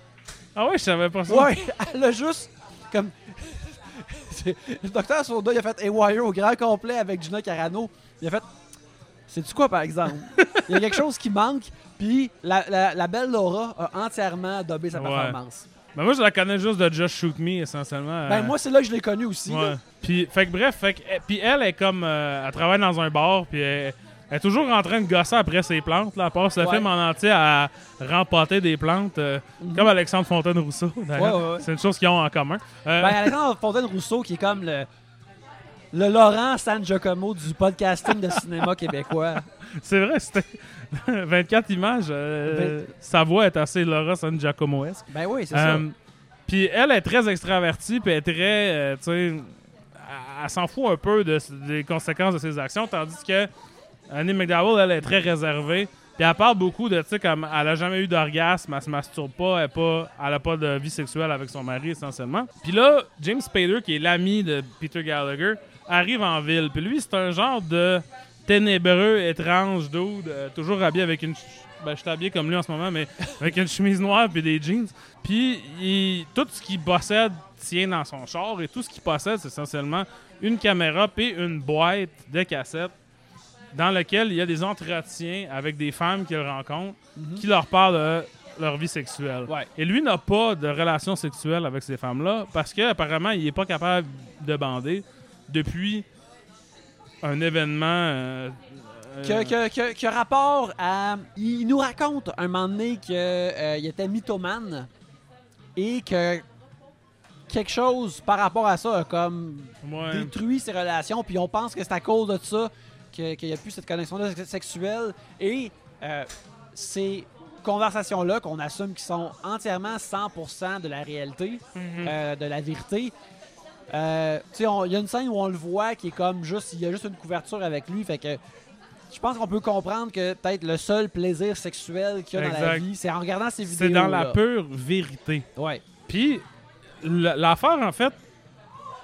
Ah ouais, je savais pas ça. Ouais, elle a juste comme. Le docteur Soda, il a fait Haywire au grand complet avec Gina Carano. Il a fait. C'est-tu quoi, par exemple? Il y a quelque chose qui manque, puis la, la- la belle Laura a entièrement dobé sa Ouais. performance. Ben moi, je la connais juste de Just Shoot Me, essentiellement. Ben, Euh, moi, c'est là que je l'ai connu aussi. Ouais. Puis, fait que bref, fait que, eh, puis elle est comme. euh, elle travaille dans un bar, puis elle, elle est toujours en train de gosser après ses plantes. Là, elle passe le Ouais. film en entier à rempoter des plantes, euh, Mhm. comme Alexandre Fontaine-Rousseau. Ouais, ouais. C'est une chose qu'ils ont en commun. Euh, Ben, Alexandre Fontaine-Rousseau, qui est comme le. Le Laurent San Giacomo du podcasting de cinéma québécois. c'est vrai, c'était 24 images. euh, Sa voix est assez Laura San Giacomo-esque. Ben oui, c'est ça. Puis elle est très extravertie, puis elle est très, tu sais, elle, elle s'en fout un peu de- des conséquences de ses actions, tandis que Annie McDowell, elle est très réservée. Puis elle parle beaucoup de, tu sais, comme elle a jamais eu d'orgasme, elle se masturbe pas, elle, pas, elle a pas de vie sexuelle avec son mari essentiellement. Puis là, James Spader, qui est l'ami de Peter Gallagher, arrive en ville. Puis lui, c'est un genre de ténébreux, étrange dude, euh, toujours habillé avec une... Ben, je suis habillé comme lui en ce moment, mais avec une chemise noire puis des jeans. Puis il- tout ce qu'il possède tient dans son char et tout ce qu'il possède, c'est essentiellement une caméra puis une boîte de cassettes dans lequel il y a des entretiens avec des femmes qu'il rencontre qui leur parlent de leur vie sexuelle. Ouais. Et lui n'a pas de relation sexuelle avec ces femmes-là parce qu'apparemment, il n'est pas capable de bander depuis un événement. euh, euh, que, que, que, que rapport à. Il nous raconte un moment donné qu'il était mythomane et que quelque chose par rapport à ça a comme ouais. détruit ses relations, puis on pense que c'est à cause de ça qu'il y a plus cette connexion-là sexuelle et euh, ces conversations-là qu'on assume qui sont entièrement 100% de la réalité, euh, de la vérité. Euh, tu sais, on- il y a une scène où on le voit qui est comme juste, il y a juste une couverture avec lui, fait que je pense qu'on peut comprendre que peut-être le seul plaisir sexuel qu'il y a dans la Exact. vie, c'est en regardant ces vidéos. C'est dans la pure vérité. Ouais. Puis, l'affaire, en fait,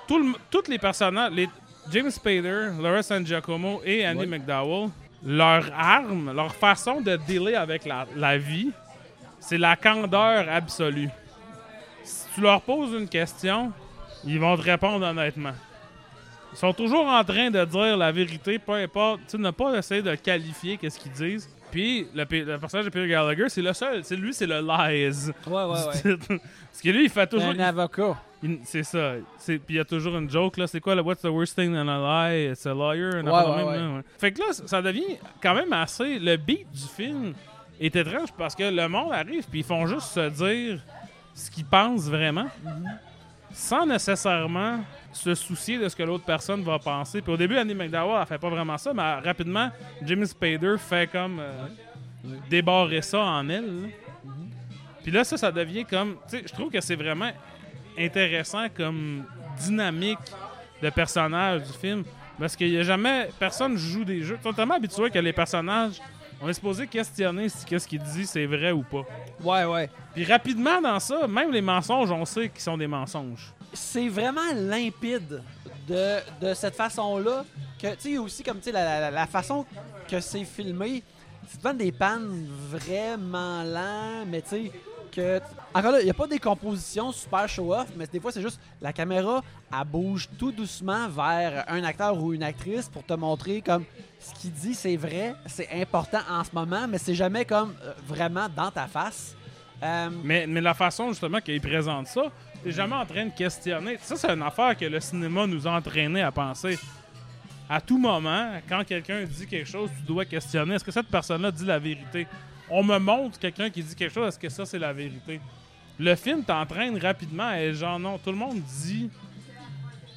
tout le- tous les personnages, les, James Spader, Laura San Giacomo et Andy Ouais. McDowell, leur arme, leur façon de dealer avec la, la vie, c'est la candeur absolue. Si tu leur poses une question, ils vont te répondre honnêtement. Ils sont toujours en train de dire la vérité, peu importe. Tu sais, ne pas essayer de qualifier qu'est-ce qu'ils disent. Puis, le personnage de Peter Gallagher, c'est le seul. C'est lui, c'est le lies. Ouais, ouais, ouais. Parce que lui, il fait toujours. un avocat. C'est ça. Puis il y a toujours une joke, là. C'est quoi, le What's the worst thing in a lie? It's a liar. un Ouais, ouais, même, ouais. là, ouais. Fait que là, ça- devient quand même assez. Le beat du film est étrange parce que le monde arrive, puis ils font juste se dire ce qu'ils pensent vraiment, sans nécessairement se soucier de ce que l'autre personne va penser. Puis au début, Annie McDowell, elle fait pas vraiment ça, mais rapidement, Jimmy Spader fait comme euh, débarrer ça en elle. là. Puis là, ça, ça devient comme. Tu sais, je trouve que c'est vraiment intéressant comme dynamique de personnage du film. Parce qu'il y a jamais. Personne joue des jeux. Ils sont tellement habitués que les personnages. On est supposé questionner si qu'est-ce qu'il dit c'est vrai ou pas. Ouais, ouais. Puis rapidement dans ça, même les mensonges, on sait qu'ils sont des mensonges. c'est vraiment limpide de, de cette façon-là. Que, tu sais, aussi, comme, tu sais, la, la- la façon que c'est filmé, c'est souvent des pannes vraiment lents, mais tu sais, Encore là, il n'y a pas des compositions super show-off, mais des fois, c'est juste la caméra, elle bouge tout doucement vers un acteur ou une actrice pour te montrer comme ce qu'il dit, c'est vrai, c'est important en ce moment, mais c'est jamais comme euh, vraiment dans ta face. Euh, Mais, mais la façon justement qu'il présente ça, t'es jamais en train de questionner. Ça, c'est une affaire que le cinéma nous a entraîné à penser. À tout moment, quand quelqu'un dit quelque chose, tu dois questionner. Est-ce que cette personne-là dit la vérité? On me montre quelqu'un qui dit quelque chose, est-ce que ça, c'est la vérité? Le film t'entraîne rapidement et genre, non, tout le monde dit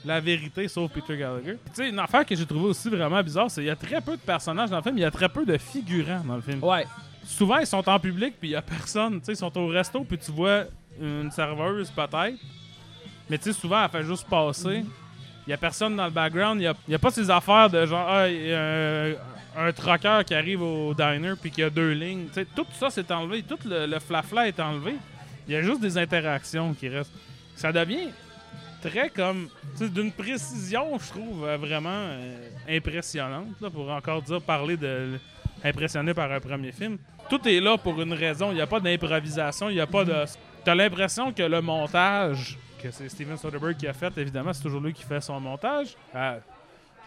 la vérité sauf Peter Gallagher. Tu sais, une affaire que j'ai trouvé aussi vraiment bizarre, c'est qu'il y a très peu de personnages dans le film, il y a très peu de figurants dans le film ouais. souvent ils sont en public puis il y a personne. Tu sais, ils sont au resto puis tu vois une serveuse peut-être. Mais tu sais, souvent elle fait juste passer. Il y a personne dans le background. Il y a, pas ces affaires de genre ah, il y a un, trucker qui arrive au diner puis qui a deux lignes. Tout ça c'est enlevé. Tout le, le flafla est enlevé. Il y a juste des interactions qui restent. Ça devient très comme d'une précision, je trouve euh, vraiment euh, impressionnante là, pour encore dire parler de impressionné par un premier film. Tout est là pour une raison. Il n'y a pas d'improvisation. Il n'y a pas de. T'as l'impression que le montage, que c'est Steven Soderbergh qui a fait, évidemment, c'est toujours lui qui fait son montage. Euh,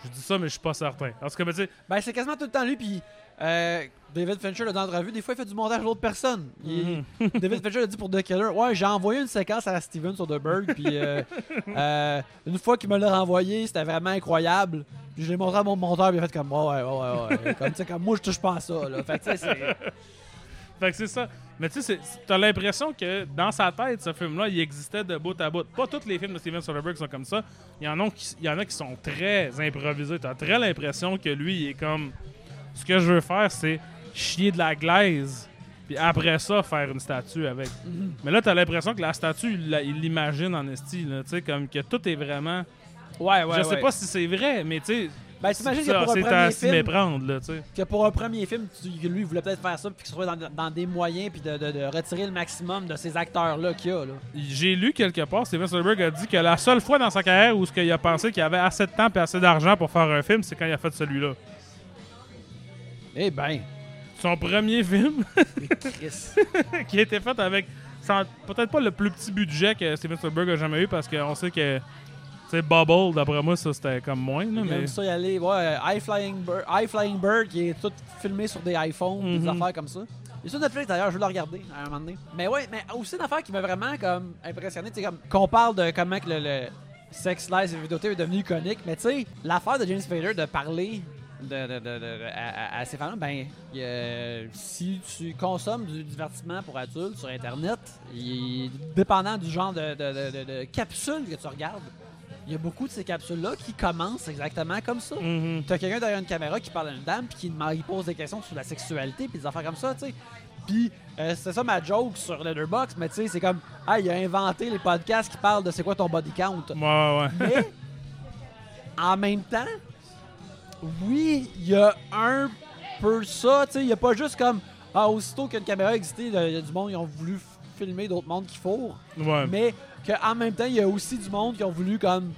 je dis ça, mais je suis pas certain. Parce que, ben, tu sais, Ben, c'est quasiment tout le temps lui, puis euh, David Fincher, là, dans l'entrevue, des fois, il fait du montage à l'autre personne. Il- Mhm. David Fincher a dit pour The Killer, ouais, j'ai envoyé une séquence à Steven Soderbergh, puis euh, euh, une fois qu'il me l'a renvoyé, c'était vraiment incroyable. Puis je l'ai montré à mon monteur, puis il a fait comme, ouais, ouais, ouais, ouais. Comme, tu sais, comme moi, je touche pas à ça, là. Fait que, tu sais, c'est. Fait que c'est ça. Mais tu sais, t'as l'impression que dans sa tête, ce film-là, il existait de bout à bout. Pas tous les films de Steven Soderbergh sont comme ça. Il y en a qui, il y en a qui sont très improvisés. T'as très l'impression que lui, il est comme. Ce que je veux faire, c'est chier de la glaise. Puis après ça, faire une statue avec. Mais là, t'as l'impression que la statue, il l'imagine en esti. Tu sais, comme que tout est vraiment. Ouais, ouais. je sais ouais. pas si c'est vrai, mais tu sais. Ben, t'imagines que pour un premier film- méprendre, là, tu sais. que pour un premier film, tu- lui, il voulait peut-être faire ça, puis qu'il se trouvait dans, dans des moyens, puis de, de- de retirer le maximum de ces acteurs-là qu'il y a, là. J'ai lu quelque part, Steven Spielberg a dit que la seule fois dans sa carrière où ce qu'il a pensé qu'il avait assez de temps et assez d'argent pour faire un film, c'est quand il a fait celui-là. Eh ben, Son premier film, qui a été fait avec sans- peut-être pas le plus petit budget que Steven Spielberg a jamais eu, parce qu'on sait que sais, Bubble, d'après moi, ça c'était comme moins. Là, mais... ça y aller. Ouais, High Flying Bird, High Flying Bird qui est tout filmé sur des iPhones, des Mhm. affaires comme ça. Il est sur Netflix d'ailleurs, je veux le regarder à un moment donné. Mais ouais, mais aussi une affaire qui m'a vraiment comme impressionné, tu sais, comme qu'on parle de comment que le, le sex life et vidéotape est devenu iconique, mais tu sais, l'affaire de James Spader de parler de, de- de- de- à, à- ces femmes ben, y a- si tu consommes du divertissement pour adultes sur Internet, il dépendant du genre de capsule que tu regardes, il y a beaucoup de ces capsules-là qui commencent exactement comme ça. Mhm. T'as quelqu'un derrière une caméra qui parle à une dame puis qui il pose des questions sur la sexualité puis des affaires comme ça, tu sais. Puis euh, c'est ça ma joke sur Letterboxd, mais tu sais, c'est comme ah, il a inventé les podcasts qui parlent de c'est quoi ton body count. Ouais, ouais, ouais. Mais en même temps, oui, il y a un peu ça, tu sais, il y a pas juste comme ah aussitôt qu'une caméra existait, il y a du monde qui ont voulu filmer d'autres mondes qui fourrent, Ouais. mais qu'en même temps, il y a aussi du monde qui ont voulu comme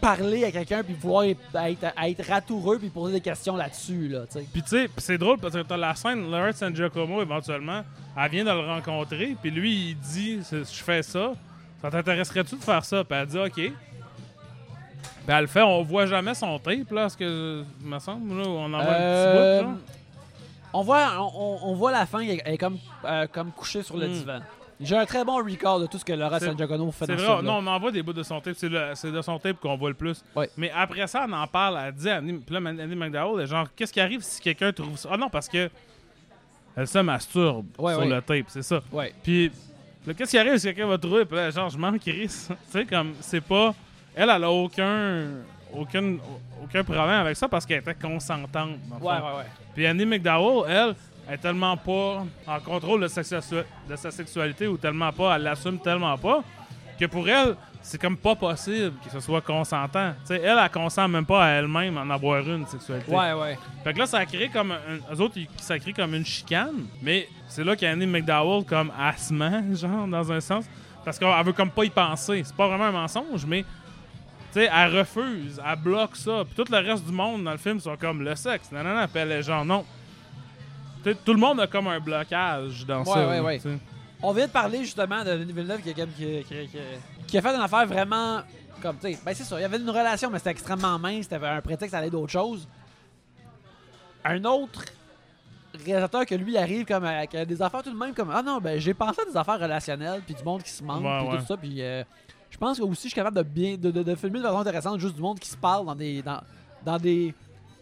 parler à quelqu'un puis pouvoir être, être, ratoureux puis poser des questions là-dessus là. Puis tu sais, c'est drôle parce que t'as la scène, Laura San Giacomo, éventuellement, elle vient de le rencontrer, puis lui, il dit Je fais ça, ça t'intéresserait-tu de faire ça? Puis elle dit Ok. Puis elle le fait, on voit jamais son tape, là, ce que me semble. Là, on en voit Euh, un petit bout, genre. On voit, on, voit la fin, elle est comme, euh, comme couchée sur le Hmm. divan. J'ai un très bon record de tout ce que Laura C'est- San Giacomo fait C'est dans ce vrai, film-là. non, on envoie des bouts de son tape, c'est c'est de son tape qu'on voit le plus. Mais après ça, on en parle, elle dit à Annie, puis là, Annie McDowell, elle est genre, qu'est-ce qui arrive si quelqu'un trouve ça? Ah non, parce que elle se masturbe Ouais, sur ouais. le tape, c'est ça. Ouais. Puis, qu'est-ce qui arrive si quelqu'un va trouver? Puis là, genre, je m'en crisse. tu sais, comme, c'est pas. Elle, elle a aucun. Aucun, aucun problème avec ça parce qu'elle était consentante. dans le Ouais, fond. ouais, ouais. Puis Annie McDowell, elle, elle est tellement pas en contrôle de sa, sexu- de sa sexualité ou tellement pas, elle l'assume tellement pas, que pour elle, c'est comme pas possible que ce soit consentant. Tu sais, elle, elle consent même pas à elle-même en avoir une sexualité. Ouais, ouais. Fait que là, ça a créé comme un, eux autres, ça crée comme une chicane. Mais c'est là qu'Annie McDowell comme assement, genre, dans un sens. Parce qu'elle veut comme pas y penser. C'est pas vraiment un mensonge, mais. Tu sais, elle refuse, elle bloque ça. Puis tout le reste du monde dans le film sont comme le sexe. Non, non, non. Puis elle est genre non. Tout le monde a comme un blocage dans Ouais, ça. ouais, ouais. On vient de parler justement de Denis Villeneuve qui, a comme- qui, qui- qui- qui a fait une affaire vraiment comme, tu sais, ben c'est ça, il y avait une relation, mais c'était extrêmement mince, c'était un prétexte à aller d'autre chose. Un autre réalisateur que lui arrive comme avec des affaires tout de même comme ah non ben j'ai pensé à des affaires relationnelles puis du monde qui se manque puis tout ça puis euh, pense que aussi je suis capable de bien de, de- de filmer de façon intéressante juste du monde qui se parle dans des dans, dans des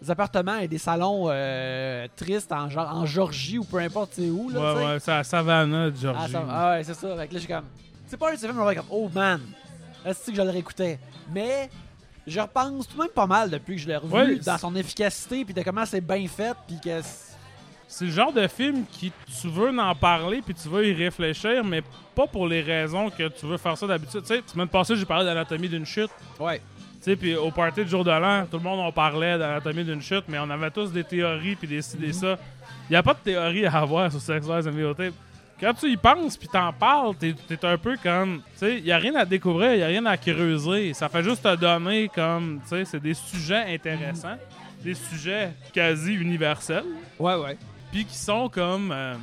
appartements et des salons euh, tristes en en Georgie ou peu importe c'est où là. Ouais, ouais, c'est à Savannah, de Ah, Georgie. ça- ah ouais, c'est ça. Fait que là, j'ai comme. C'est pas un de ces films où comme, oh man, est-ce que je le réécoutais? Mais je repense tout de même pas mal depuis que je l'ai revu Ouais, dans son efficacité, puis de comment c'est bien fait, puis que. C'est- le genre de film qui tu veux en parler puis tu veux y réfléchir, mais pas pour les raisons que tu veux faire ça d'habitude. Tu sais, semaine passée, j'ai parlé d'anatomie d'une chute. Ouais. Tu sais, puis au party de jour de l'an, tout le monde en parlait d'anatomie d'une chute, mais on avait tous des théories puis des ci, des ça. Il n'y a pas de théorie à avoir sur Sex Lies and Videotape. Quand tu y penses puis t'en parles, t'es es un peu comme, tu sais, il y a rien à découvrir, il y a rien à creuser. Ça fait juste te donner comme, tu sais, c'est des sujets intéressants, des sujets quasi universels Ouais, ouais. Puis qui sont comme euh,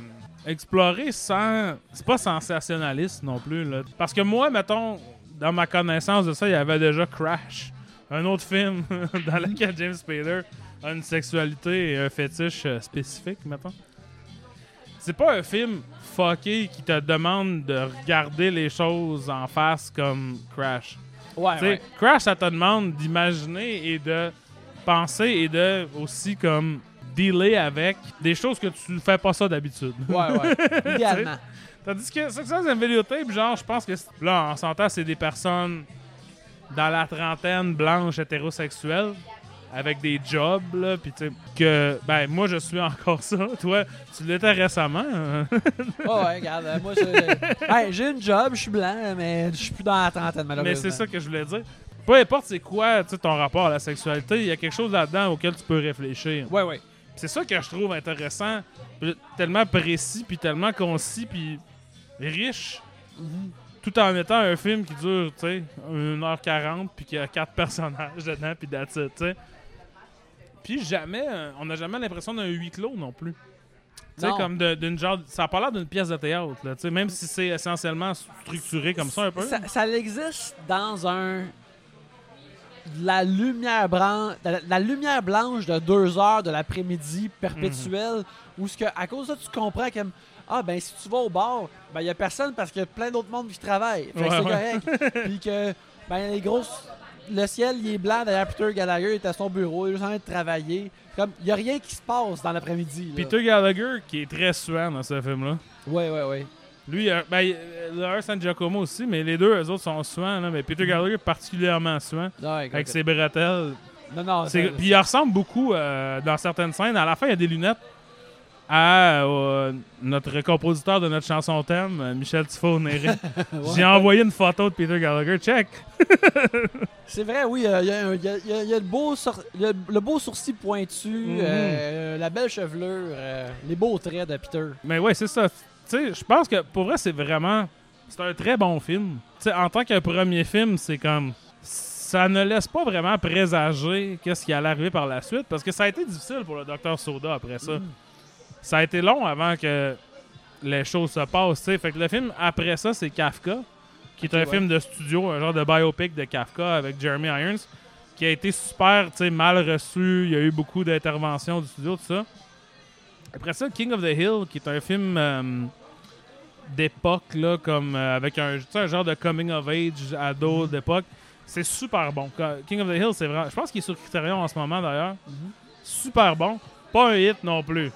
explorés sans. C'est pas sensationnaliste non plus. Là. Parce que moi, mettons, dans ma connaissance de ça, il y avait déjà Crash, un autre film dans lequel James Spader a une sexualité et un fétiche euh, spécifique, mettons. C'est pas un film fucké qui te demande de regarder les choses en face comme Crash. Ouais, ouais. Crash, ça te demande d'imaginer et de penser et de aussi comme dealer avec des choses que tu ne fais pas ça d'habitude. Ouais, ouais. Idéalement. Tandis que Success and Videotape, genre, je pense que là, on s'entend, c'est des personnes dans la trentaine, blanches, hétérosexuelles, avec des jobs, là, puis tu sais, que, ben, moi, je suis encore ça. Toi, tu l'étais récemment. hein? Ouais, ouais, regarde. euh, moi, je- hey, j'ai une job, je suis blanc, mais je suis plus dans la trentaine, Mais malheureusement. c'est ça que je voulais dire. Peu importe c'est quoi tu sais, ton rapport à la sexualité, il y a quelque chose là-dedans auquel tu peux réfléchir. Ouais, ouais. C'est ça que je trouve intéressant, tellement précis, puis tellement concis, puis riche, tout en étant un film qui dure, tu sais, 1h40, puis qui a quatre personnages dedans, puis it, tu sais. Puis jamais, euh, on n'a jamais l'impression d'un huis clos non plus. Tu sais, comme d'une genre, ça a pas l'air d'une pièce de théâtre, là, tu sais, même si c'est essentiellement structuré comme ça un peu. Ça, ça existe dans un. La lumière, blanche, la, la lumière blanche de deux heures de l'après-midi perpétuelle, où ce que, à cause de ça, tu comprends que ah ben si tu vas au bar, ben il y a personne parce qu'il y a plein d'autres monde qui travaillent. Fait Ouais, c'est ouais. correct. Puis que ben les grosses le ciel il est blanc derrière Peter Gallagher, il est à son bureau, il est juste en train de travailler. Comme il y a rien qui se passe dans l'après-midi. là. Peter Gallagher, qui est très suant dans ce film-là. Ouais ouais ouais. Lui, euh, ben, euh, Lars San Giacomo aussi, mais les deux, eux autres sont souvent, là, mais Peter Gallagher particulièrement souvent, Ouais, avec ses bretelles. Non, non, Puis il ressemble beaucoup euh, dans certaines scènes. À la fin, il y a des lunettes à euh, notre compositeur de notre chanson thème, Michel Tifo-Néré. J'ai envoyé une photo de Peter Gallagher. Check! C'est vrai, oui, euh, il y, a y y y le beau, le, le sourcil pointu, Mhm. euh, la belle chevelure, les beaux traits de Peter. Mais ouais, c'est ça. Sais, je pense que pour vrai, c'est vraiment. C'est un très bon film. Tu sais, en tant que premier film, c'est comme. Ça ne laisse pas vraiment présager qu'est-ce qui allait arriver par la suite parce que ça a été difficile pour le Docteur Soda après ça. Ça a été long avant que les choses se passent. tu sais. Fait que le film après ça, c'est Kafka, qui est un ouais. film de studio, un genre de biopic de Kafka avec Jeremy Irons, qui a été super tu sais, mal reçu. Il y a eu beaucoup d'interventions du studio, tout ça. Après ça, King of the Hill, qui est un film euh, d'époque, là, comme euh, avec un, un genre de coming of age ado Mhm. d'époque. C'est super bon. King of the Hill, c'est vraiment. Je pense qu'il est sur Criterion en ce moment d'ailleurs. Mhm. Super bon. Pas un hit non plus.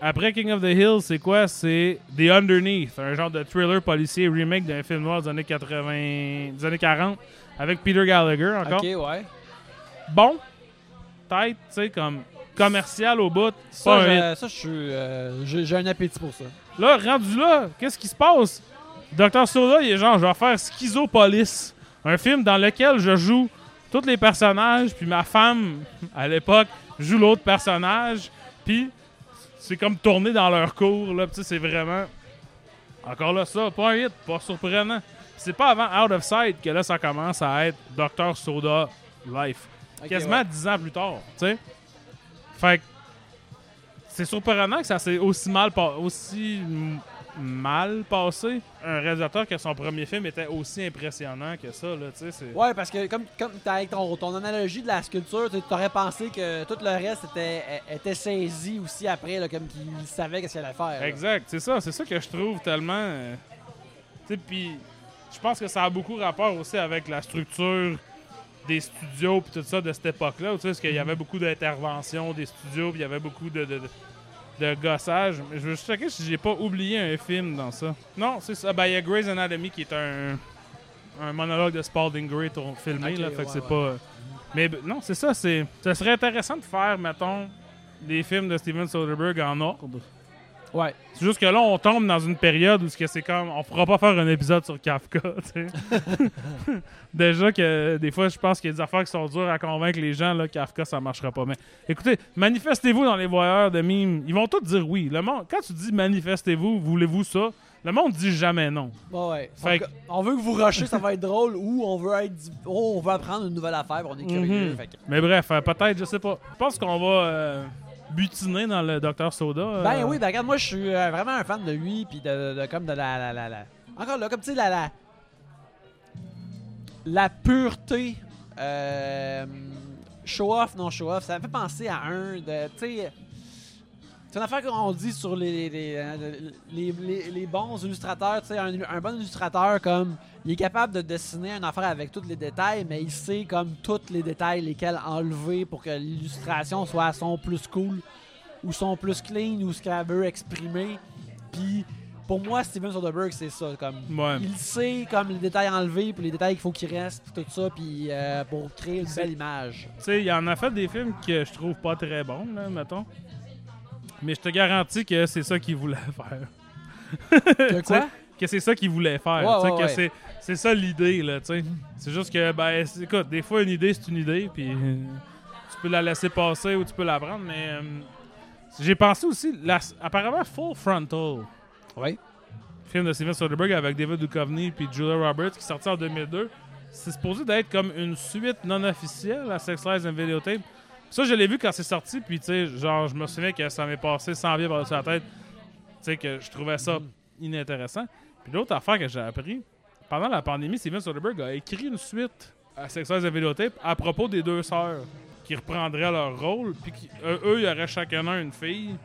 Après King of the Hill, c'est quoi? C'est The Underneath, un genre de thriller policier remake d'un film noir des années 80, des années 40, avec Peter Gallagher encore. Ok, ouais. Bon, tête, tu sais, comme commercial au bout. Ça, pas un hit. je- ça, je suis, euh, j'ai un appétit pour ça. Là, rendu là, qu'est-ce qui se passe? Dr. Soda, il est genre, je vais faire Schizopolis. Un film dans lequel je joue tous les personnages, puis ma femme, à l'époque, joue l'autre personnage, puis c'est comme tourner dans leur cours, là, puis tu sais, c'est vraiment... Encore là, ça, pas un hit, pas surprenant. C'est pas avant Out of Sight que là, ça commence à être Dr. Soda Life. Quasiment ouais. dix ans plus tard, tu sais. Fait que c'est surprenant que ça s'est aussi mal aussi mal passé. Un réalisateur que son premier film était aussi impressionnant que ça, là, tu sais. c'est- Ouais, parce que comme, comme t'as- avec ton, ton analogie de la sculpture, tu aurais pensé que tout le reste était, était saisi aussi après, là, comme qu'il savait qu'est-ce qu'il allait faire. là. Exact, c'est ça, c'est ça que je trouve tellement. euh, tu sais, puis je pense que ça a beaucoup rapport aussi avec la structure des studios puis tout ça de cette époque-là, tu sais, parce qu'il y avait beaucoup d'interventions des studios, puis il y avait beaucoup de, de, de- gossage. Mais Je veux juste checker si j'ai pas oublié un film dans ça. Non, c'est ça. Ben, il y a Grey's Anatomy qui est un, un monologue de Spalding Gray tour- filmé, là, fait que c'est ouais. pas. Mais ben, non, c'est ça, c'est. Ça serait intéressant de faire, mettons, des films de Steven Soderbergh en ordre. Ouais. C'est juste que là, on tombe dans une période où c'est comme. On pourra pas faire un épisode sur Kafka, tu sais. Déjà que des fois, je pense qu'il y a des affaires qui sont dures à convaincre les gens, là, Kafka, ça marchera pas. Mais écoutez, manifestez-vous dans les voyeurs de mimes. Ils vont tous dire oui. Le monde, quand tu dis manifestez-vous, voulez-vous ça, le monde dit jamais non. Bon, ouais. Fait on veut que vous rushez, ça va être drôle, ou on veut être, oh, on veut apprendre une nouvelle affaire, on est curieux. Mhm. fait que- Mais bref, euh, peut-être, je sais pas. Je pense qu'on va euh, butiner dans le Dr Soda. euh. Ben oui, ben regarde, moi je suis euh, vraiment un fan de lui, puis de, comme de la, la, la, Encore là, comme tu sais, la, la. La pureté. Euh, show-off, non show-off, ça me fait penser à un de. Tu sais. C'est une affaire qu'on dit sur les, les, les, les- les bons illustrateurs. Un, un bon illustrateur, comme. Il est capable de dessiner une affaire avec tous les détails, mais il sait, comme, tous les détails lesquels enlever pour que l'illustration soit à son plus cool ou son plus clean ou ce qu'elle veut exprimer. Puis pour moi, Steven Soderbergh, c'est ça. Comme, Ouais. Il sait comme les détails enlevés, puis les détails qu'il faut qu'il reste, puis tout ça, puis euh, pour créer une belle image. Tu sais, il en a fait des films que je trouve pas très bons, là, mettons. Mais je te garantis que c'est ça qu'il voulait faire. Que quoi? Que c'est ça qu'il voulait faire. Ouais, ouais, ouais. c'est, ça l'idée, là. C'est juste que, ben, écoute, des fois, une idée, c'est une idée, puis euh, tu peux la laisser passer ou tu peux la prendre, mais euh, j'ai pensé aussi, la- apparemment, Full Frontal, Oui. film de Steven Soderbergh avec David Duchovny puis Julia Roberts qui est sorti en 2002. C'est supposé d'être comme une suite non officielle à Sex Lies and Videotape. Ça, je l'ai vu quand c'est sorti, puis tu sais, genre, je me souviens que ça m'est passé sans bien par-dessus la tête. Tu sais, que je trouvais ça inintéressant. Puis l'autre affaire que j'ai appris, pendant la pandémie, Steven Soderbergh a écrit une suite à Sex and Videotape à propos des deux sœurs qui reprendraient leur rôle, puis qui- eux, eux, il y aurait chacun un une fille.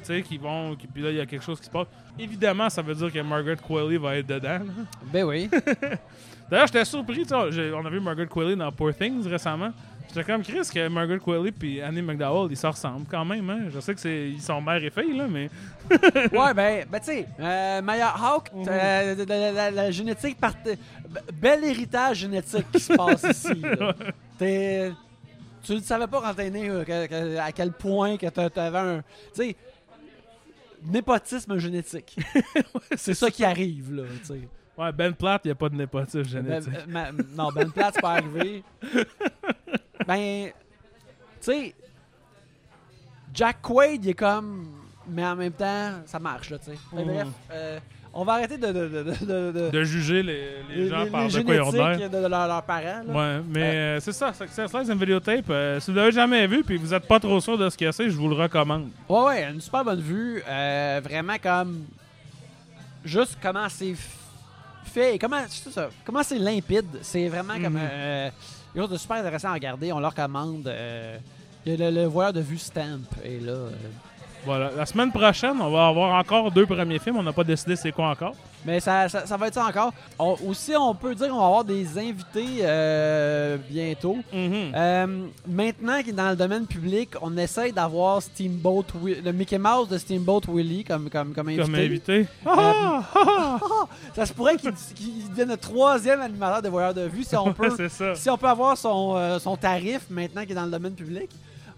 Tu sais, qui vont. Qui, puis là, il y a quelque chose qui se passe. Évidemment, ça veut dire que Margaret Qualley va être dedans. là. Ben oui. D'ailleurs, j'étais surpris. tu sais, On a vu Margaret Qualley dans Poor Things récemment. J'étais comme Chris que Margaret Qualley puis Annie McDowell, ils se ressemblent quand même. Hein? Je sais que c'est ils sont mère et fille, là, mais. ouais, ben, ben tu sais, euh, Maya Hawk, Mhm. euh, la, la- la- la génétique, part... bel héritage génétique qui se passe ici. là. T'es- Tu ne savais pas quand t'es né euh, à quel point que t'a- t'avais un. Tu sais, népotisme génétique. c'est ça qui arrive, là, tu sais. Ouais, Ben Platt, il n'y a pas de népotisme Ben, génétique. euh, ma- non, Ben Platt, c'est pas arrivé. Ben, tu sais, Jack Quaid, il est comme. Mais en même temps, ça marche, là, tu sais. Ben. Bref, euh, on va arrêter de. de, de, de, de- de- De juger les, les gens par de quoi ils ont l'air. de, de leurs leurs parents. là. Ouais, mais euh, c'est ça, Success Live, c'est une vidéotape. Euh, si vous l'avez jamais vu puis vous êtes pas trop sûr de ce que c'est, je vous le recommande. Ouais, ouais, une super bonne vue. euh, vraiment comme. Juste comment c'est f- fait. et Comment c'est ça, comment c'est limpide. C'est vraiment comme. Mhm. Euh, quelque chose de super intéressant à regarder. On leur commande. euh, le, le voyeur de vue Stamp. Et là. euh, Voilà. La semaine prochaine, on va avoir encore deux premiers films. On n'a pas décidé c'est quoi encore. mais ça, ça, ça va être ça encore. On- aussi, on peut dire qu'on va avoir des invités euh, bientôt. Mhm. Euh, maintenant qu'il est dans le domaine public, on essaye d'avoir Steamboat le Mickey Mouse de Steamboat Willie comme, comme, comme invité. Comme invité. Ah! Ah! Ça se pourrait qu'il devienne le troisième animateur de voyeurs de vue si on peut, ça. si on peut avoir son, euh, son tarif maintenant qu'il est dans le domaine public.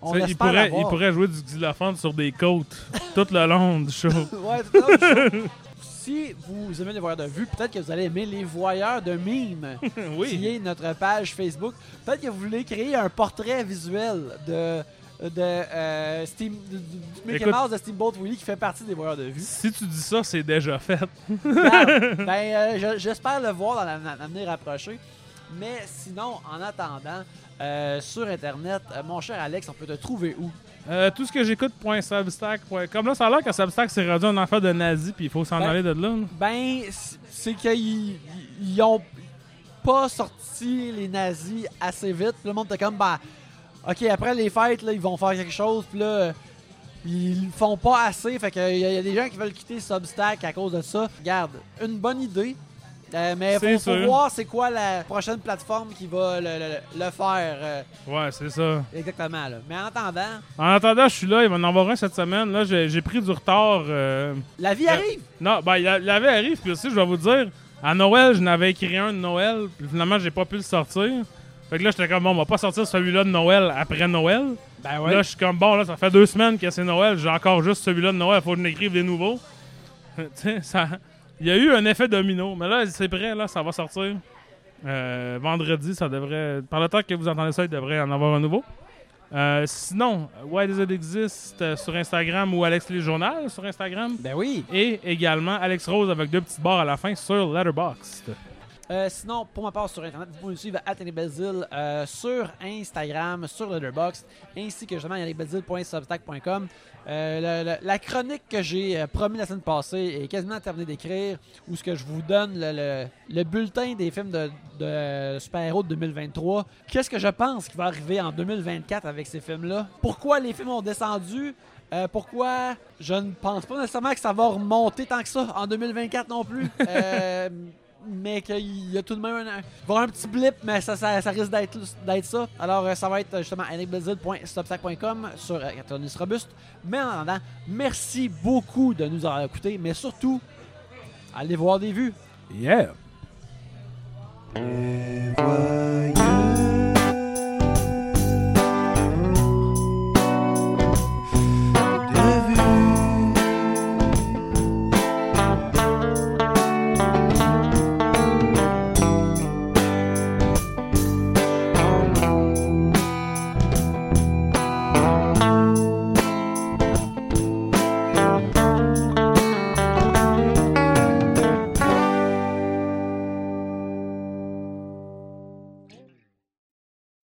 On il, pourrait, il l'avoir. pourrait jouer du xylophone sur des côtes tout le long du show. Ouais, show. si vous aimez les voyeurs de vue, peut-être que vous allez aimer les voyeurs de mimes, qui oui. est notre page Facebook. Peut-être que vous voulez créer un portrait visuel de de, euh, Steam, de- du Mickey Écoute- Mouse de Steamboat Willie qui fait partie des voyeurs de vue. Si tu dis ça, c'est déjà fait. Ben, euh, je- j'espère le voir dans la- dans l'avenir rapproché. Mais sinon, en attendant, euh, sur Internet, euh, mon cher Alex, on peut te trouver où? Euh, tout ce que j'écoute.substack.com. Là, ça a l'air que Substack s'est rendu un affaire de nazi, puis il faut s'en Ben- aller de là. là. Ben, c'est qu'ils ils ont pas sorti les nazis assez vite. Le monde était comme, ben, ok, après les fêtes, là, ils vont faire quelque chose. Puis là, ils le font pas assez. Fait qu'il y, y a des gens qui veulent quitter Substack à cause de ça. Regarde, une bonne idée. Euh, mais C'est faut, voir c'est quoi la prochaine plateforme qui va le, le- le faire euh, Ouais, c'est ça. exactement. Là. Mais en attendant, En attendant, je suis là. Il va en avoir un cette semaine. Là, j'ai pris du retard. euh, la vie arrive. Non, ben, il y a- il y avait arrive, puis aussi, je vais vous dire, à Noël, je n'avais écrit un de Noël, puis finalement, j'ai pas pu le sortir. Fait que là, j'étais comme, bon, on va pas sortir celui-là de Noël après Noël. Ben Là, je suis comme, bon, là, ça fait deux semaines que c'est Noël, j'ai encore juste celui-là de Noël, faut que je n'écrive des nouveaux. tu sais, ça. Il y a eu un effet domino, mais là, c'est prêt, là, ça va sortir. Euh, vendredi, ça devrait. Par le temps que vous entendez ça, il devrait en avoir un nouveau. Euh, sinon, Why Does It Exist euh, sur Instagram ou Alex Les Journal sur Instagram? Ben oui. Et également Alex Rose avec deux petites barres à la fin sur Letterboxd. Euh, sinon, pour ma part sur Internet, vous pouvez me suivre à Télébazil euh, sur Instagram, sur Letterboxd, ainsi que justement yalibazil.substack.com. Euh, la chronique que j'ai euh, promis la semaine passée est quasiment terminée d'écrire, où ce que je vous donne le, le- le bulletin des films de, de super-héros de 2023. Qu'est-ce que je pense qui va arriver en 2024 avec ces films-là? Pourquoi les films ont descendu? Euh, pourquoi? Je ne pense pas nécessairement que ça va remonter tant que ça en 2024 non plus. Mais qu'il y a tout de même un, il va y avoir un petit blip, mais ça, ça, ça risque d'être d'être ça. Alors, euh, ça va être euh, justement annickbrazil.substack.com sur euh, Catonis Robuste. Mais en attendant, merci beaucoup de nous avoir écoutés, mais surtout, allez voir des vues. Yeah! Et